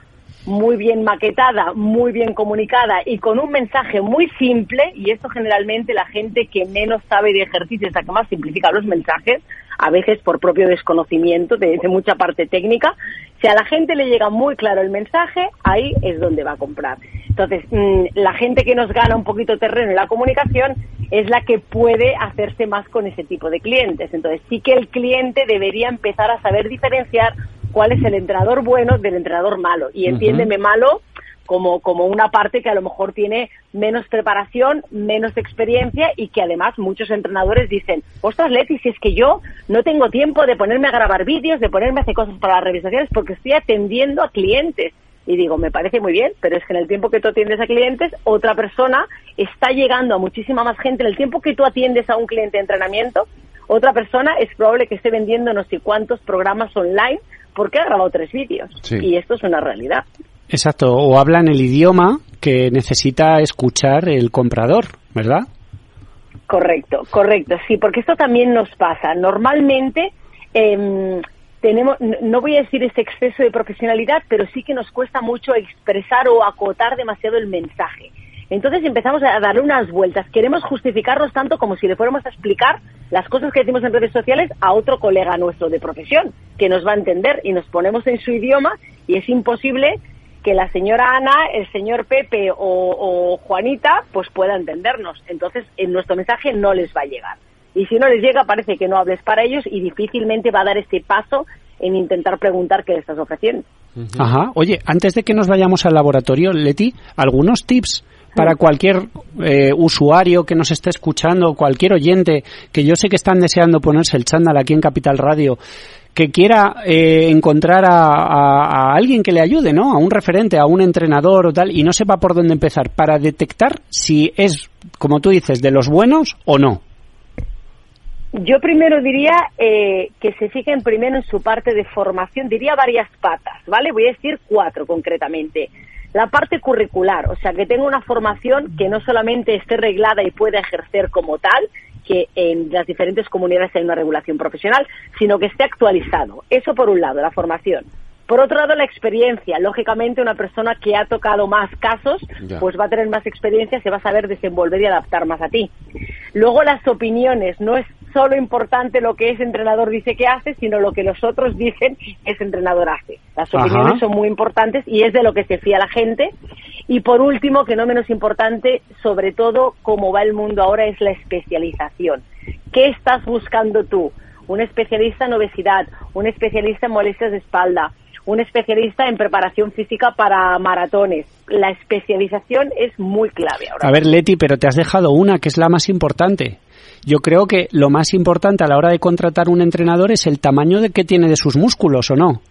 muy bien maquetada, muy bien comunicada y con un mensaje muy simple, y esto generalmente la gente que menos sabe de ejercicio es la que más simplifica los mensajes, a veces por propio desconocimiento de, de mucha parte técnica, si a la gente le llega muy claro el mensaje, ahí es donde va a comprar. Entonces, mm, la gente que nos gana un poquito terreno en la comunicación es la que puede hacerse más con ese tipo de clientes. Entonces, sí que el cliente debería empezar a saber diferenciar cuál es el entrenador bueno del entrenador malo. Y entiéndeme malo como, como una parte que a lo mejor tiene menos preparación, menos experiencia y que además muchos entrenadores dicen, ostras Leti, si es que yo no tengo tiempo de ponerme a grabar vídeos, de ponerme a hacer cosas para las redes sociales porque estoy atendiendo a clientes. Y digo, me parece muy bien, pero es que en el tiempo que tú atiendes a clientes, otra persona está llegando a muchísima más gente. En el tiempo que tú atiendes a un cliente de entrenamiento, otra persona es probable que esté vendiendo no sé cuántos programas online porque ha grabado tres vídeos. Sí. Y esto es una realidad. Exacto, o hablan el idioma que necesita escuchar el comprador, ¿verdad? Correcto, correcto, sí, porque esto también nos pasa. Normalmente em, tenemos, no voy a decir ese exceso de profesionalidad, pero sí que nos cuesta mucho expresar o acotar demasiado el mensaje. Entonces empezamos a darle unas vueltas. Queremos justificarnos tanto como si le fuéramos a explicar las cosas que decimos en redes sociales a otro colega nuestro de profesión, que nos va a entender y nos ponemos en su idioma y es imposible que la señora Ana, el señor Pepe o, Juanita pues pueda entendernos. Entonces en nuestro mensaje no les va a llegar. Y si no les llega parece que no hables para ellos y difícilmente va a dar este paso en intentar preguntar qué le estás ofreciendo. Ajá. Oye, antes de que nos vayamos al laboratorio, Leti, algunos tips para cualquier eh, usuario que nos esté escuchando, cualquier oyente, que yo sé que están deseando ponerse el chándal aquí en Capital Radio, que quiera eh, encontrar a, alguien que le ayude, ¿no? A un referente, a un entrenador o tal, y no sepa por dónde empezar, para detectar si es, como tú dices, de los buenos o no. Yo primero diría eh, que se fijen primero en su parte de formación, diría varias patas, ¿vale? Voy a decir cuatro concretamente. La parte curricular, o sea, que tenga una formación que no solamente esté reglada y pueda ejercer como tal, que en las diferentes comunidades hay una regulación profesional, sino que esté actualizado. Eso por un lado, la formación. Por otro lado, la experiencia. Lógicamente, una persona que ha tocado más casos, Ya. pues va a tener más experiencia, se va a saber desenvolver y adaptar más a ti. Luego, las opiniones. No es solo importante lo que ese entrenador dice que hace, sino lo que los otros dicen ese entrenador hace. Las Ajá. opiniones son muy importantes y es de lo que se fía la gente. Y por último, que no menos importante, sobre todo como va el mundo ahora, es la especialización. ¿Qué estás buscando tú? Un especialista en obesidad, un especialista en molestias de espalda, un especialista en preparación física para maratones. La especialización es muy clave ahora. A ver, Leti, pero te has dejado una que es la más importante. Yo creo que lo más importante a la hora de contratar un entrenador es el tamaño de que tiene de sus músculos, ¿o no?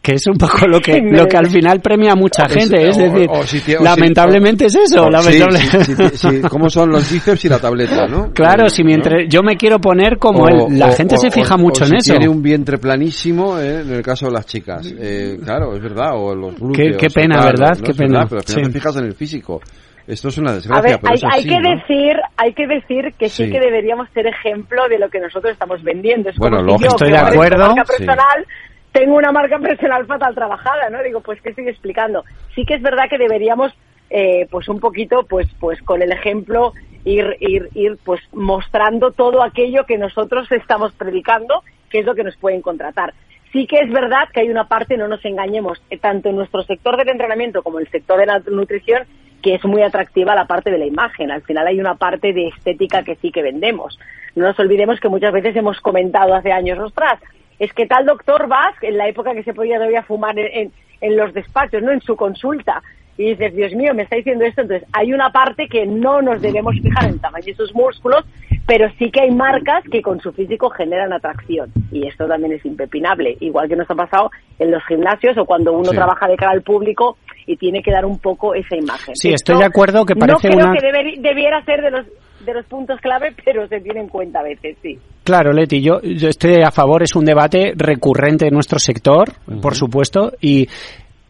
Que es un poco lo que, [laughs] lo que al final premia a mucha gente. Es, decir, o si tie- o si- lamentablemente es eso. lamentable- sí, sí, sí, sí, ¿Cómo son los bíceps y la tableta, no? [laughs] Claro, si mientras yo me quiero poner como O- él, la o- gente o- se fija o- mucho o en si eso. Tiene un vientre planísimo, eh, en el caso de las chicas. Eh, claro, es verdad, o los glúteos. qué o pena, ¿verdad? ¿no? Qué Es pena. verdad, pero al final Sí. te fijas en el físico. Esto es una A desgracia, ver, pero hay, es así, hay que ¿no? decir, hay que decir que sí. Sí. que deberíamos ser ejemplo de lo que nosotros estamos vendiendo. Es Bueno, como lógico. si yo, Estoy de tengo acuerdo. Marca Sí. personal, tengo una marca personal fatal trabajada, ¿no? Digo, pues, ¿qué estoy explicando? Sí que es verdad que deberíamos, eh, pues, un poquito, pues, pues, con el ejemplo, ir, ir, ir, pues, mostrando todo aquello que nosotros estamos predicando, que es lo que nos pueden contratar. Sí que es verdad que hay una parte, no nos engañemos, eh, tanto en nuestro sector del entrenamiento como en el sector de la nutrición, que es muy atractiva la parte de la imagen. Al final hay una parte de estética que sí que vendemos. No nos olvidemos que muchas veces hemos comentado hace años, ostras, es que tal doctor vas, en la época que se podía todavía fumar en, en- en los despachos, no en su consulta, y dices, Dios mío, me está diciendo esto. Entonces, hay una parte que no nos debemos fijar en el tamaño de sus músculos, pero sí que hay marcas que con su físico generan atracción. Y esto también es impepinable. Igual que nos ha pasado en los gimnasios o cuando uno Sí. trabaja de cara al público y tiene que dar un poco esa imagen. Sí, Esto estoy de acuerdo que parece No creo una- que deber- debiera ser de los, de los puntos clave, pero se tiene en cuenta a veces, sí. Claro, Leti, yo, yo estoy a favor, es un debate recurrente en nuestro sector, por supuesto, y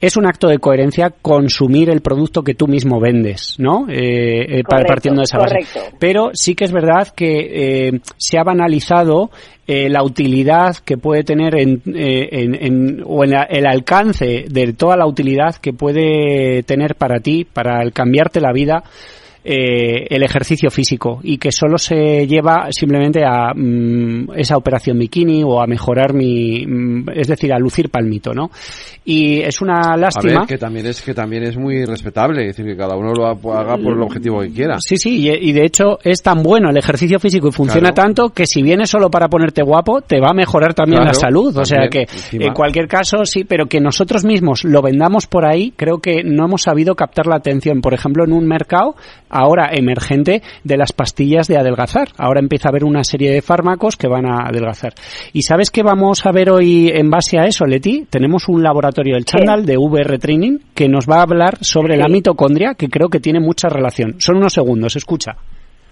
es un acto de coherencia consumir el producto que tú mismo vendes, ¿no? Eh, eh, Correcto, partiendo de esa base. correcto. Pero sí que es verdad que eh, se ha banalizado eh, la utilidad que puede tener en, eh, en- en- o en la- el alcance de toda la utilidad que puede tener para ti, para el cambiarte la vida, eh, el ejercicio físico y que solo se lleva simplemente a mm, esa operación bikini o a mejorar mi, mm, es decir, a lucir palmito, ¿no? Y es una A lástima. ver, que también es que también es muy respetable, es decir, que cada uno lo ha- haga por el objetivo que quiera. Sí, sí, y, y de hecho es tan bueno el ejercicio físico y funciona Claro. tanto que si vienes solo para ponerte guapo, te va a mejorar también Claro, la salud. O sea que encima. en cualquier caso, sí, pero que nosotros mismos lo vendamos por ahí, creo que no hemos sabido captar la atención. Por ejemplo, en un mercado ahora emergente de las pastillas de adelgazar. Ahora empieza a haber una serie de fármacos que van a adelgazar. ¿Y sabes qué vamos a ver hoy en base a eso, Leti? Tenemos un laboratorio del Chandal de VR Training que nos va a hablar sobre la mitocondria, que creo que tiene mucha relación. Son unos segundos, escucha.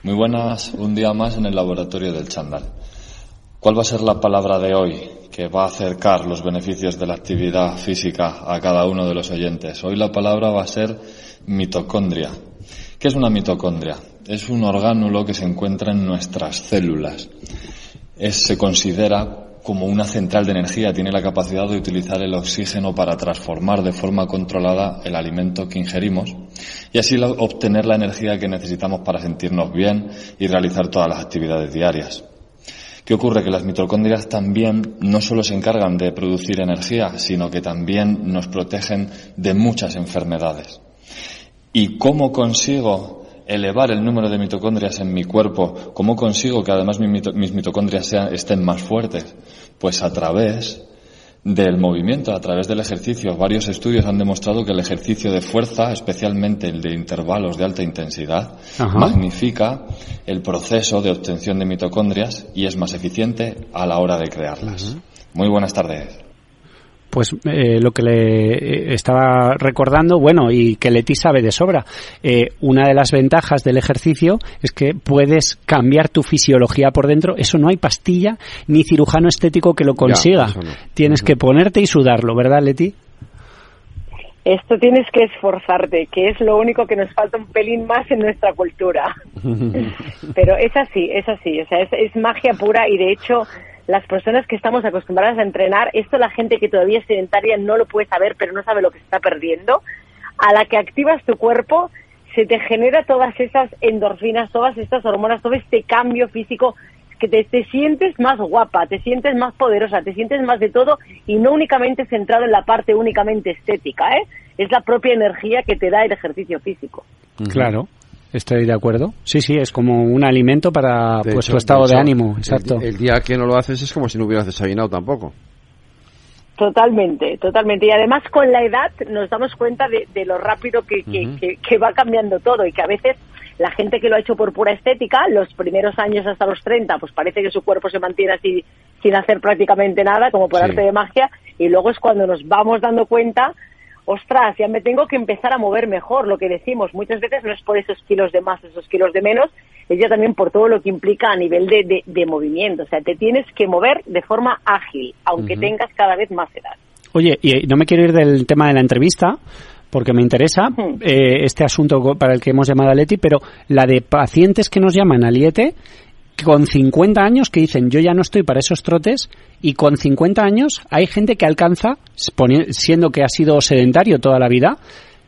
Muy buenas, un día más en el laboratorio del Chandal. ¿Cuál va a ser la palabra de hoy que va a acercar los beneficios de la actividad física a cada uno de los oyentes? Hoy la palabra va a ser mitocondria. ¿Qué es una mitocondria? Es un orgánulo que se encuentra en nuestras células. Es- se considera como una central de energía, tiene la capacidad de utilizar el oxígeno para transformar de forma controlada el alimento que ingerimos y así obtener la energía que necesitamos para sentirnos bien y realizar todas las actividades diarias. ¿Qué ocurre? Que las mitocondrias también no solo se encargan de producir energía, sino que también nos protegen de muchas enfermedades. ¿Y cómo consigo elevar el número de mitocondrias en mi cuerpo? ¿Cómo consigo que además mis mitocondrias sean- estén más fuertes? Pues a través del movimiento a través del ejercicio. Varios estudios han demostrado que el ejercicio de fuerza, especialmente el de intervalos de alta intensidad, Ajá. magnifica el proceso de obtención de mitocondrias y es más eficiente a la hora de crearlas. Muy buenas tardes. Pues eh, lo que le eh, estaba recordando, bueno, y que Leti sabe de sobra, eh, una de las ventajas del ejercicio es que puedes cambiar tu fisiología por dentro. Eso no hay pastilla ni cirujano estético que lo consiga. no. Tienes que ponerte y sudarlo, ¿verdad, Leti? Esto tienes que esforzarte, que es lo único que nos falta un pelín más en nuestra cultura. [laughs] Pero es así, es así, o sea, es, es magia pura y de hecho las personas que estamos acostumbradas a entrenar, esto la gente que todavía es sedentaria no lo puede saber, pero no sabe lo que se está perdiendo. A la que activas tu cuerpo, se te genera todas esas endorfinas, todas estas hormonas, todo este cambio físico que te, te sientes más guapa, te sientes más poderosa, te sientes más de todo y no únicamente centrado en la parte únicamente estética, ¿eh? Es la propia energía que te da el ejercicio físico. Claro. Estoy de acuerdo. Sí, sí, es como un alimento para De pues, hecho- tu estado de, hecho, ánimo. el- Exacto. El, día que no lo haces es como si no hubieras desayunado tampoco. Totalmente, totalmente. Y además con la edad nos damos cuenta de, de lo rápido que, que- Ujú. que- que va cambiando todo y que a veces la gente que lo ha hecho por pura estética, los primeros años hasta los 30, pues parece que su cuerpo se mantiene así sin hacer prácticamente nada, como por Sí. arte de magia, y luego es cuando nos vamos dando cuenta, ostras, ya me tengo que empezar a mover mejor, lo que decimos, muchas veces no es por esos kilos de más, esos kilos de menos, es ya también por todo lo que implica a nivel de, de- de movimiento, o sea, te tienes que mover de forma ágil, aunque tengas cada vez más edad. Oye, y no me quiero ir del tema de la entrevista, porque me interesa eh, este asunto para el que hemos llamado a Leti, pero la de pacientes que nos llaman al IET con 50 años que dicen yo ya no estoy para esos trotes y con 50 años hay gente que alcanza, siendo que ha sido sedentario toda la vida,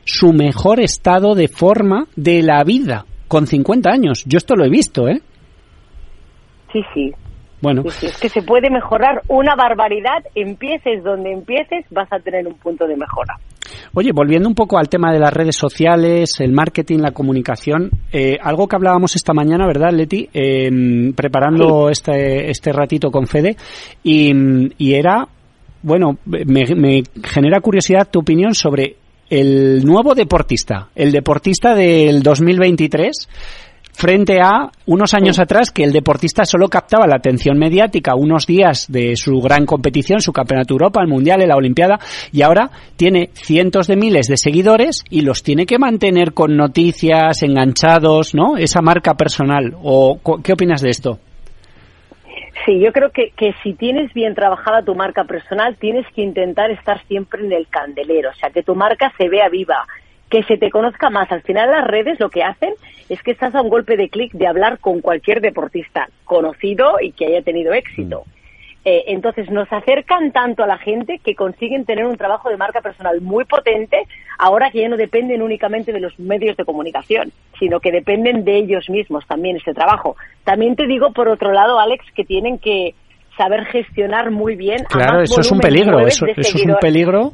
su mejor estado de forma de la vida con 50 años. Yo esto lo he visto, ¿eh? Sí, sí. Bueno, es que se puede mejorar una barbaridad, empieces donde empieces, vas a tener un punto de mejora. Oye, volviendo un poco al tema de las redes sociales, el marketing, la comunicación, eh, algo que hablábamos esta mañana, ¿verdad, Leti? Eh, preparando este, este ratito con Fede, y, y era, bueno, me, me genera curiosidad tu opinión sobre el nuevo deportista, el deportista del 2023 frente a unos años atrás que el deportista solo captaba la atención mediática unos días de su gran competición, su campeonato Europa, el Mundial, la Olimpiada, y ahora tiene cientos de miles de seguidores y los tiene que mantener con noticias, enganchados, ¿no? Esa marca personal. ¿O qué opinas de esto? Sí, yo creo que, que si tienes bien trabajada tu marca personal, tienes que intentar estar siempre en el candelero, o sea, que tu marca se vea viva, que se te conozca más. Al final las redes lo que hacen es que estás a un golpe de clic de hablar con cualquier deportista conocido y que haya tenido éxito. Eh, entonces nos acercan tanto a la gente que consiguen tener un trabajo de marca personal muy potente ahora que ya no dependen únicamente de los medios de comunicación, sino que dependen de ellos mismos también ese trabajo. También te digo, por otro lado, Alex, que tienen que saber gestionar muy bien. a Claro, más eso es un peligro, eso, es un peligro.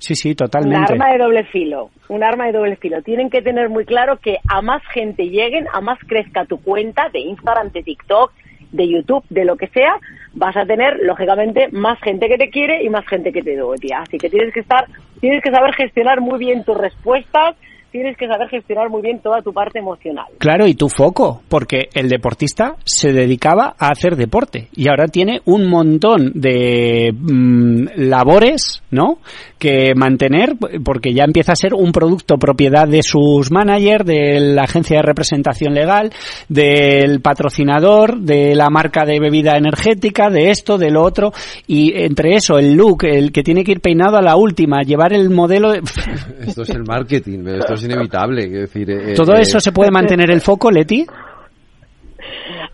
Sí, sí, Un totalmente. arma de doble filo, un arma de doble filo. Tienen que tener muy claro que a más gente lleguen, a más crezca tu cuenta de Instagram, de TikTok, de YouTube, de lo que sea, vas a tener, lógicamente, más gente que te quiere y más gente que te odia. Así que tienes que estar, tienes que saber gestionar muy bien tus respuestas, tienes que saber gestionar muy bien toda tu parte emocional. Claro, y tu foco, porque el deportista se dedicaba a hacer deporte y ahora tiene un montón de mm, labores, ¿no? Que mantener, porque ya empieza a ser un producto propiedad de sus managers, de la agencia de representación legal, del patrocinador, de la marca de bebida energética, de esto, de lo otro, y entre eso, el look, el que tiene que ir peinado a la última, llevar el modelo de... [laughs] Esto es el marketing, esto es inevitable. decir, eh, ¿Todo eh, eso se puede mantener el foco, Leti?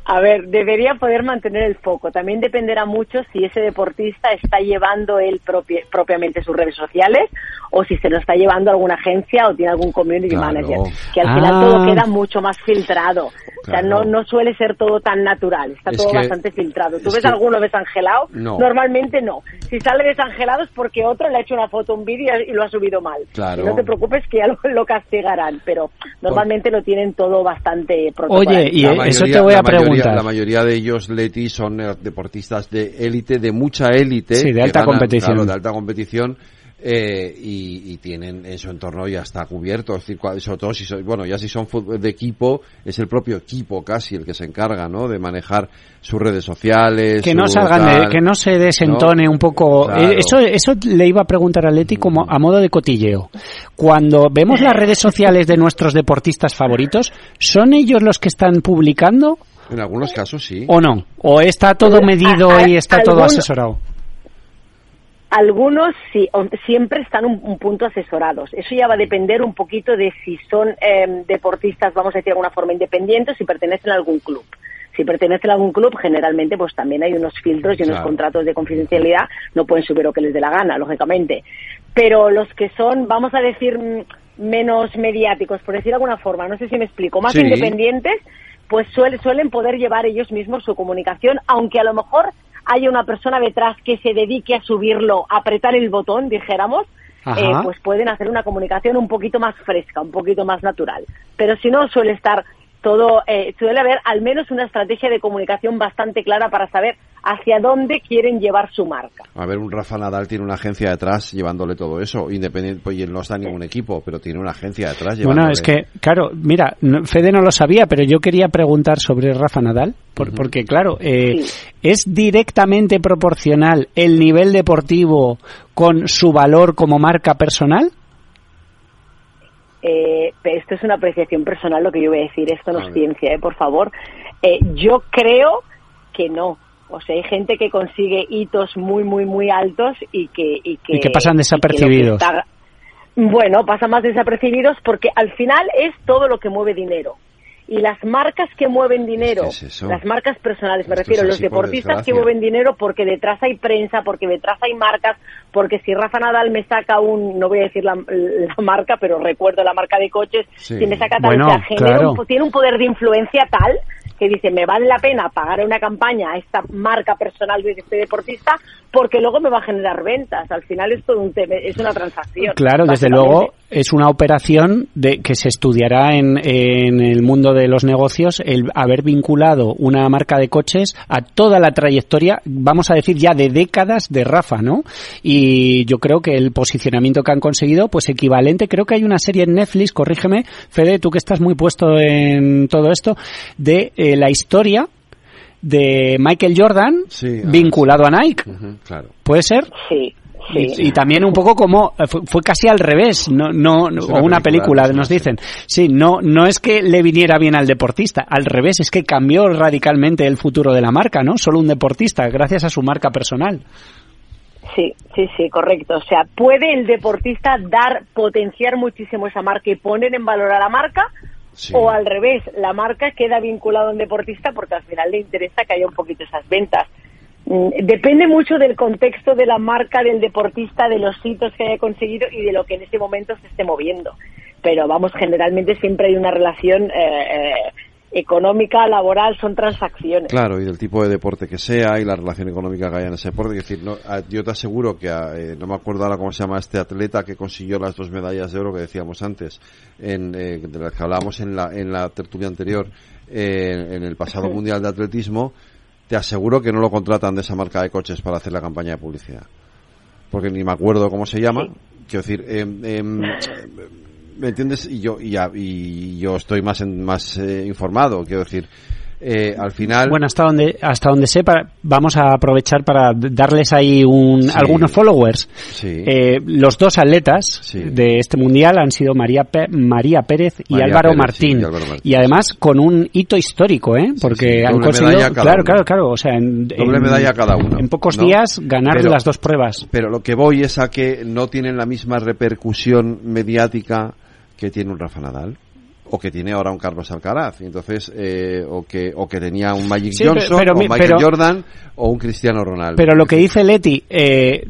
A ver, debería poder mantener el foco. También dependerá mucho si ese deportista está llevando él propi- propiamente sus redes sociales o si se lo está llevando alguna agencia o tiene algún community Claro. manager. Que al final Ah. todo queda mucho más filtrado. O sea, Claro. no, no suele ser todo tan natural. Está Es todo que- bastante filtrado. ¿Tú es ves que- alguno desangelado? No. Normalmente no. si sale desangelado es porque otro le ha hecho una foto, un vídeo y lo ha subido mal. Claro. No te preocupes que ya lo, lo castigarán, pero normalmente lo tienen todo bastante Oye, y eso te voy a la mayoría- la mayoría de ellos, Leti, son eh, deportistas de élite, de mucha élite. Sí, de alta competición. claro, de alta competición. eh, y, y tienen en su entorno ya está cubierto, es decir, sobre todo si son, bueno, ya si son de equipo, es el propio equipo casi el que se encarga, ¿no? De manejar sus redes sociales. que no salgan de, que no se desentone ¿no? un poco Claro. Eh, eso eso le iba a preguntar a Leti como a modo de cotilleo cuando vemos las redes sociales de nuestros deportistas favoritos son ellos los que están publicando En algunos casos sí. o no o está todo medido a- y está todo asesorado Algunos sí, o- siempre están un, un punto asesorados. Eso ya va a depender un poquito de si son eh, deportistas, vamos a decir de alguna forma, independientes, si pertenecen a algún club. Si pertenecen a algún club, generalmente pues también hay unos filtros y unos Claro. contratos de confidencialidad. No pueden subir lo que les dé la gana, lógicamente. Pero los que son, vamos a decir, menos mediáticos, por decir de alguna forma, no sé si me explico, más Sí. independientes, pues suele- suelen poder llevar ellos mismos su comunicación, aunque a lo mejor haya una persona detrás que se dedique a subirlo, a apretar el botón, dijéramos, eh, pues pueden hacer una comunicación un poquito más fresca, un poquito más natural. Pero si no, suele estar todo, eh, suele haber al menos una estrategia de comunicación bastante clara para saber hacia dónde quieren llevar su marca. A ver, un Rafa Nadal tiene una agencia detrás llevándole todo eso, independiente, pues y él no está en ningún equipo, pero tiene una agencia detrás llevándole. Bueno, es que, claro, mira, no- Fede no lo sabía, pero yo quería preguntar sobre Rafa Nadal, por- porque, claro, eh, ¿es directamente proporcional el nivel deportivo con su valor como marca personal? Eh, esto es una apreciación personal lo que yo voy a decir, esto no es ciencia, eh, por favor. Eh, yo creo que no. O sea, hay gente que consigue hitos muy, muy, muy altos y que... Y que, Y que pasan que que desapercibidos. está- bueno, pasan más desapercibidos porque al final es todo lo que mueve dinero. Y las marcas que mueven dinero, eso? las marcas personales, me Esto refiero, los deportistas que mueven dinero porque detrás hay prensa, porque detrás hay marcas, porque si Rafa Nadal me saca un, no voy a decir la, la marca, pero recuerdo la marca de coches, Sí. si me saca tal, Bueno, claro. un- tiene un poder de influencia tal que dice, me vale la pena pagar una campaña a esta marca personal de este deportista porque luego me va a generar ventas. Al final es todo un tema, es una transacción. Claro, desde luego es una operación de que se estudiará en, en el mundo de los negocios el haber vinculado una marca de coches a toda la trayectoria, vamos a decir ya de décadas de Rafa, ¿no? Y yo creo que el posicionamiento que han conseguido, pues equivalente, creo que hay una serie en Netflix, corrígeme, Fede, tú que estás muy puesto en todo esto, de eh, la historia de Michael Jordan vinculado a Nike. Claro. ¿Puede ser? Sí. Y, y también un poco como eh, fue, fue casi al revés, no, no, Es o una una película, película, nos dicen. Sí, no, no es que le viniera bien al deportista, al revés, es que cambió radicalmente el futuro de la marca, ¿no? Solo un deportista, gracias a su marca personal. Sí, sí, sí, correcto. O sea, puede el deportista dar, potenciar muchísimo esa marca y poner en valor a la marca, o al revés, la marca queda vinculada a un deportista porque al final le interesa que haya un poquito esas ventas. Mm, Depende mucho del contexto de la marca, del deportista, de los hitos que haya conseguido y de lo que en ese momento se esté moviendo. Pero vamos, generalmente siempre hay una relación eh, eh, económica, laboral, son transacciones. Claro, y del tipo de deporte que sea y la relación económica que haya en ese deporte. Es decir, no, a- yo te aseguro que, a- eh, no me acuerdo ahora cómo se llama este atleta que consiguió las dos medallas de oro que decíamos antes, en, eh, de las que hablábamos en la, en la tertulia anterior, eh, en el pasado. Mundial de Atletismo, te aseguro que no lo contratan de esa marca de coches para hacer la campaña de publicidad. Porque ni me acuerdo cómo se llama. Quiero decir, em, em, ¿me entiendes? Y yo, y, y yo estoy más, en- más eh, informado. Quiero decir, eh, al final. Bueno, hasta donde, hasta donde sepa, vamos a aprovechar para darles ahí un, Sí. algunos followers. Sí. Eh, los dos atletas de este mundial han sido María, Pe- María Pérez y María Álvaro Pérez, Martín. y Álvaro Martín, Y además con un hito histórico, ¿eh? Porque han Doble conseguido. Claro, uno. claro, claro. O sea, en, Doble en- medalla cada uno. En pocos ¿no? días ganar Pero- las dos pruebas. Pero lo que voy es a que no tienen la misma repercusión mediática que tiene un Rafa Nadal o que tiene ahora un Carlos Alcaraz, y entonces eh, o que o que tenía un Magic Sí, Johnson pero o mi- Michael pero- Jordan o un Cristiano Ronaldo. Pero lo que dice Leti, eh,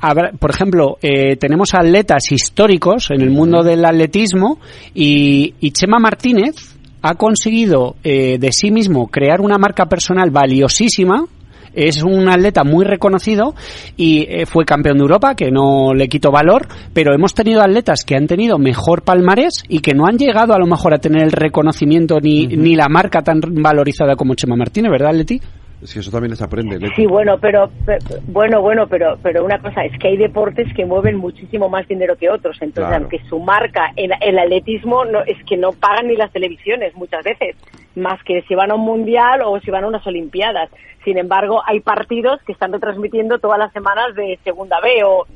habrá- por ejemplo, eh, tenemos atletas históricos en el mundo del atletismo y, y Chema Martínez ha conseguido eh, de sí mismo crear una marca personal valiosísima es un atleta muy reconocido y eh, fue campeón de Europa, que no le quito valor, pero hemos tenido atletas que han tenido mejor palmarés y que no han llegado a lo mejor a tener el reconocimiento ni, ni la marca tan valorizada como Chema Martínez, ¿verdad, Leti? Es que eso también se aprende. Sí, bueno, pero, pe- bueno, bueno, pero, pero una cosa es que hay deportes que mueven muchísimo más dinero que otros. Entonces, Claro. aunque su marca, el, el atletismo, no, es que no pagan ni las televisiones muchas veces, más que si van a un mundial o si van a unas olimpiadas. Sin embargo, hay partidos que están retransmitiendo todas las semanas de segunda B o,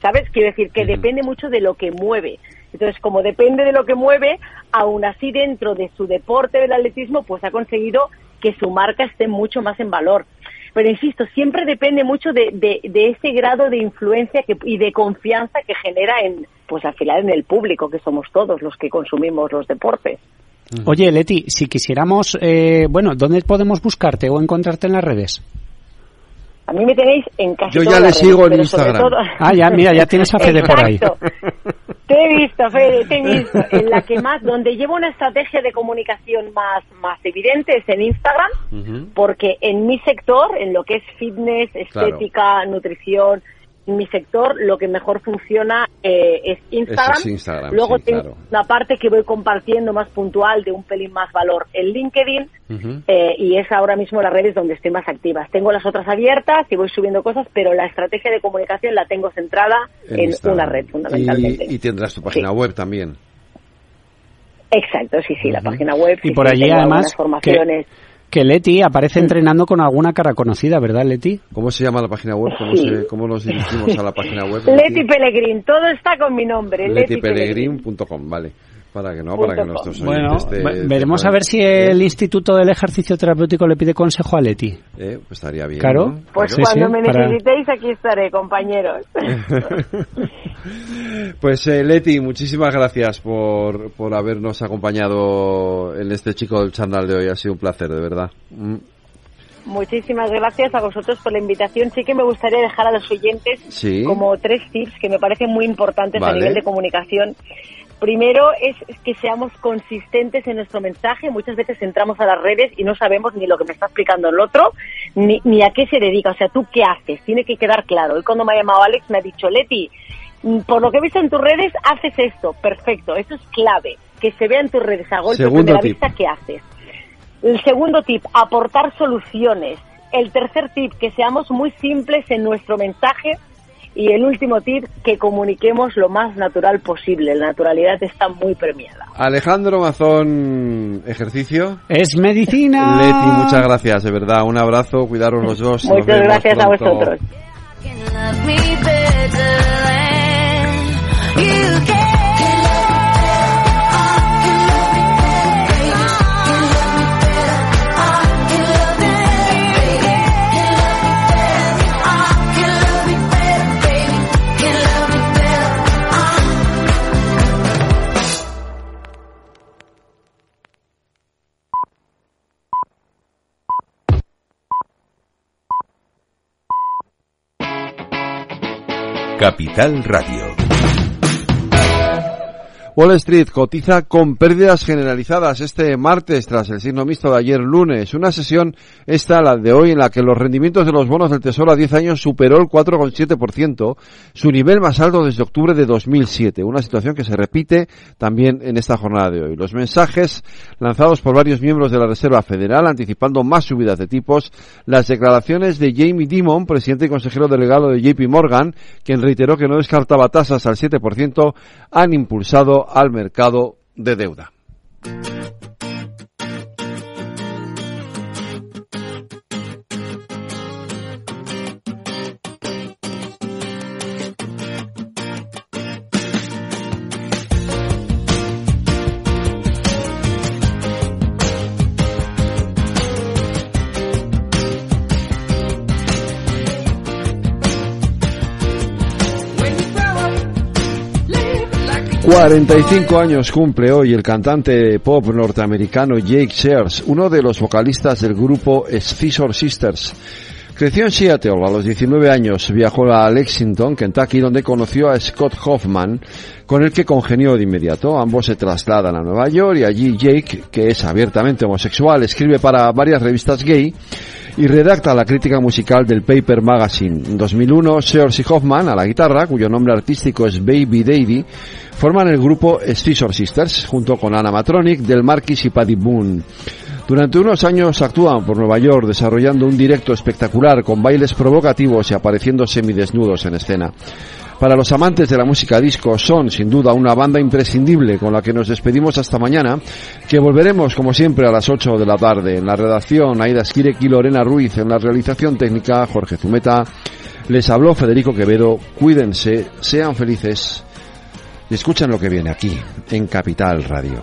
¿sabes? Quiero decir que depende mucho de lo que mueve. Entonces, como depende de lo que mueve, aún así dentro de su deporte del atletismo, pues ha conseguido que su marca esté mucho más en valor. Pero insisto, siempre depende mucho de, de, de ese grado de influencia que, y de confianza que genera en, pues al final en el público, que somos todos los que consumimos los deportes. Oye, Leti, si quisiéramos, eh, bueno, ¿dónde podemos buscarte o encontrarte en las redes? A mí me tenéis en casi Yo ya todas le sigo redes, en Instagram. todo- Ah, ya, mira, ya tienes a Fede por ahí. [laughs] Te he visto, Fede, te he visto. En la que más, donde llevo una estrategia de comunicación más, más evidente es en Instagram, porque en mi sector, en lo que es fitness, estética, nutrición, mi sector lo que mejor funciona eh, es Instagram. Eso es Instagram, Luego sí, tengo claro. una parte que voy compartiendo más puntual de un pelín más valor en LinkedIn eh, y es ahora mismo las redes donde estoy más activas. Tengo las otras abiertas y voy subiendo cosas, pero la estrategia de comunicación la tengo centrada en, una red fundamentalmente. Y, y tendrás tu página web también. Exacto, sí, sí, la página web. Y sí, por allí además formaciones. Que Leti aparece entrenando con alguna cara conocida, ¿verdad, Leti? ¿Cómo se llama la página web? ¿Cómo, Sí. se- cómo nos dirigimos a la página web? [laughs] Leti Pellegrin, todo está con mi nombre. Leti, Pellegrin. Letipellegrin.com, vale. Para que no, para que nuestros Bueno, te- te veremos a ver si el Instituto del Ejercicio Terapéutico le pide consejo a Leti. Eh, pues estaría bien. Claro. ¿no? Pues Sí, cuando sí, me para- necesitéis aquí estaré, compañeros. [laughs] Pues eh, Leti, muchísimas gracias por, por habernos acompañado en este chico del chandal de hoy. Ha sido un placer, de verdad. Mm. Muchísimas gracias a vosotros por la invitación. Sí que me gustaría dejar a los oyentes Sí. como tres tips que me parecen muy importantes a nivel de comunicación. Primero es que seamos consistentes en nuestro mensaje. Muchas veces entramos a las redes y no sabemos ni lo que me está explicando el otro, ni, ni a qué se dedica. O sea, tú qué haces. Tiene que quedar claro. Hoy cuando me ha llamado Alex me ha dicho, Leti, por lo que he visto en tus redes, haces esto. Perfecto. Eso es clave. Que se vea en tus redes a golpe de la vista qué haces. El segundo tip, aportar soluciones. El tercer tip, que seamos muy simples en nuestro mensaje. Y el último tip, que comuniquemos lo más natural posible. La naturalidad está muy premiada. Alejandro Mazón, ejercicio. Es medicina. Leti, muchas gracias, de verdad. Un abrazo, cuidaros los dos. Muchas gracias a vosotros. Capital Radio. Wall Street cotiza con pérdidas generalizadas este martes tras el signo mixto de ayer lunes. Una sesión esta, la de hoy, en la que los rendimientos de los bonos del Tesoro a 10 años superó el 4,7%, su nivel más alto desde octubre de 2007. Una situación que se repite también en esta jornada de hoy. Los mensajes lanzados por varios miembros de la Reserva Federal anticipando más subidas de tipos, las declaraciones de Jamie Dimon, presidente y consejero delegado de JP Morgan, quien reiteró que no descartaba tasas al 7%, han impulsado al mercado de deuda. 45 años cumple hoy el cantante pop norteamericano Jake Shears, uno de los vocalistas del grupo Scissor Sisters. Creció en Seattle, a los 19 años viajó a Lexington, Kentucky, donde conoció a Scott Hoffman, con el que congenió de inmediato. Ambos se trasladan a Nueva York y allí Jake, que es abiertamente homosexual, escribe para varias revistas gay y redacta la crítica musical del Paper Magazine. En 2001, Sears y Hoffman, a la guitarra, cuyo nombre artístico es Baby Davy, forman el grupo Scissor Sisters, junto con Anna Matronic, Del Marquis y Paddy Boone. Durante unos años actúan por Nueva York desarrollando un directo espectacular con bailes provocativos y apareciendo semidesnudos en escena. Para los amantes de la música disco son sin duda una banda imprescindible con la que nos despedimos hasta mañana, que volveremos como siempre a las 8 de la tarde. En la redacción Aida Esquirek y Lorena Ruiz, en la realización técnica Jorge Zumeta. Les habló Federico Quevedo, cuídense, sean felices y escuchen lo que viene aquí, en Capital Radio.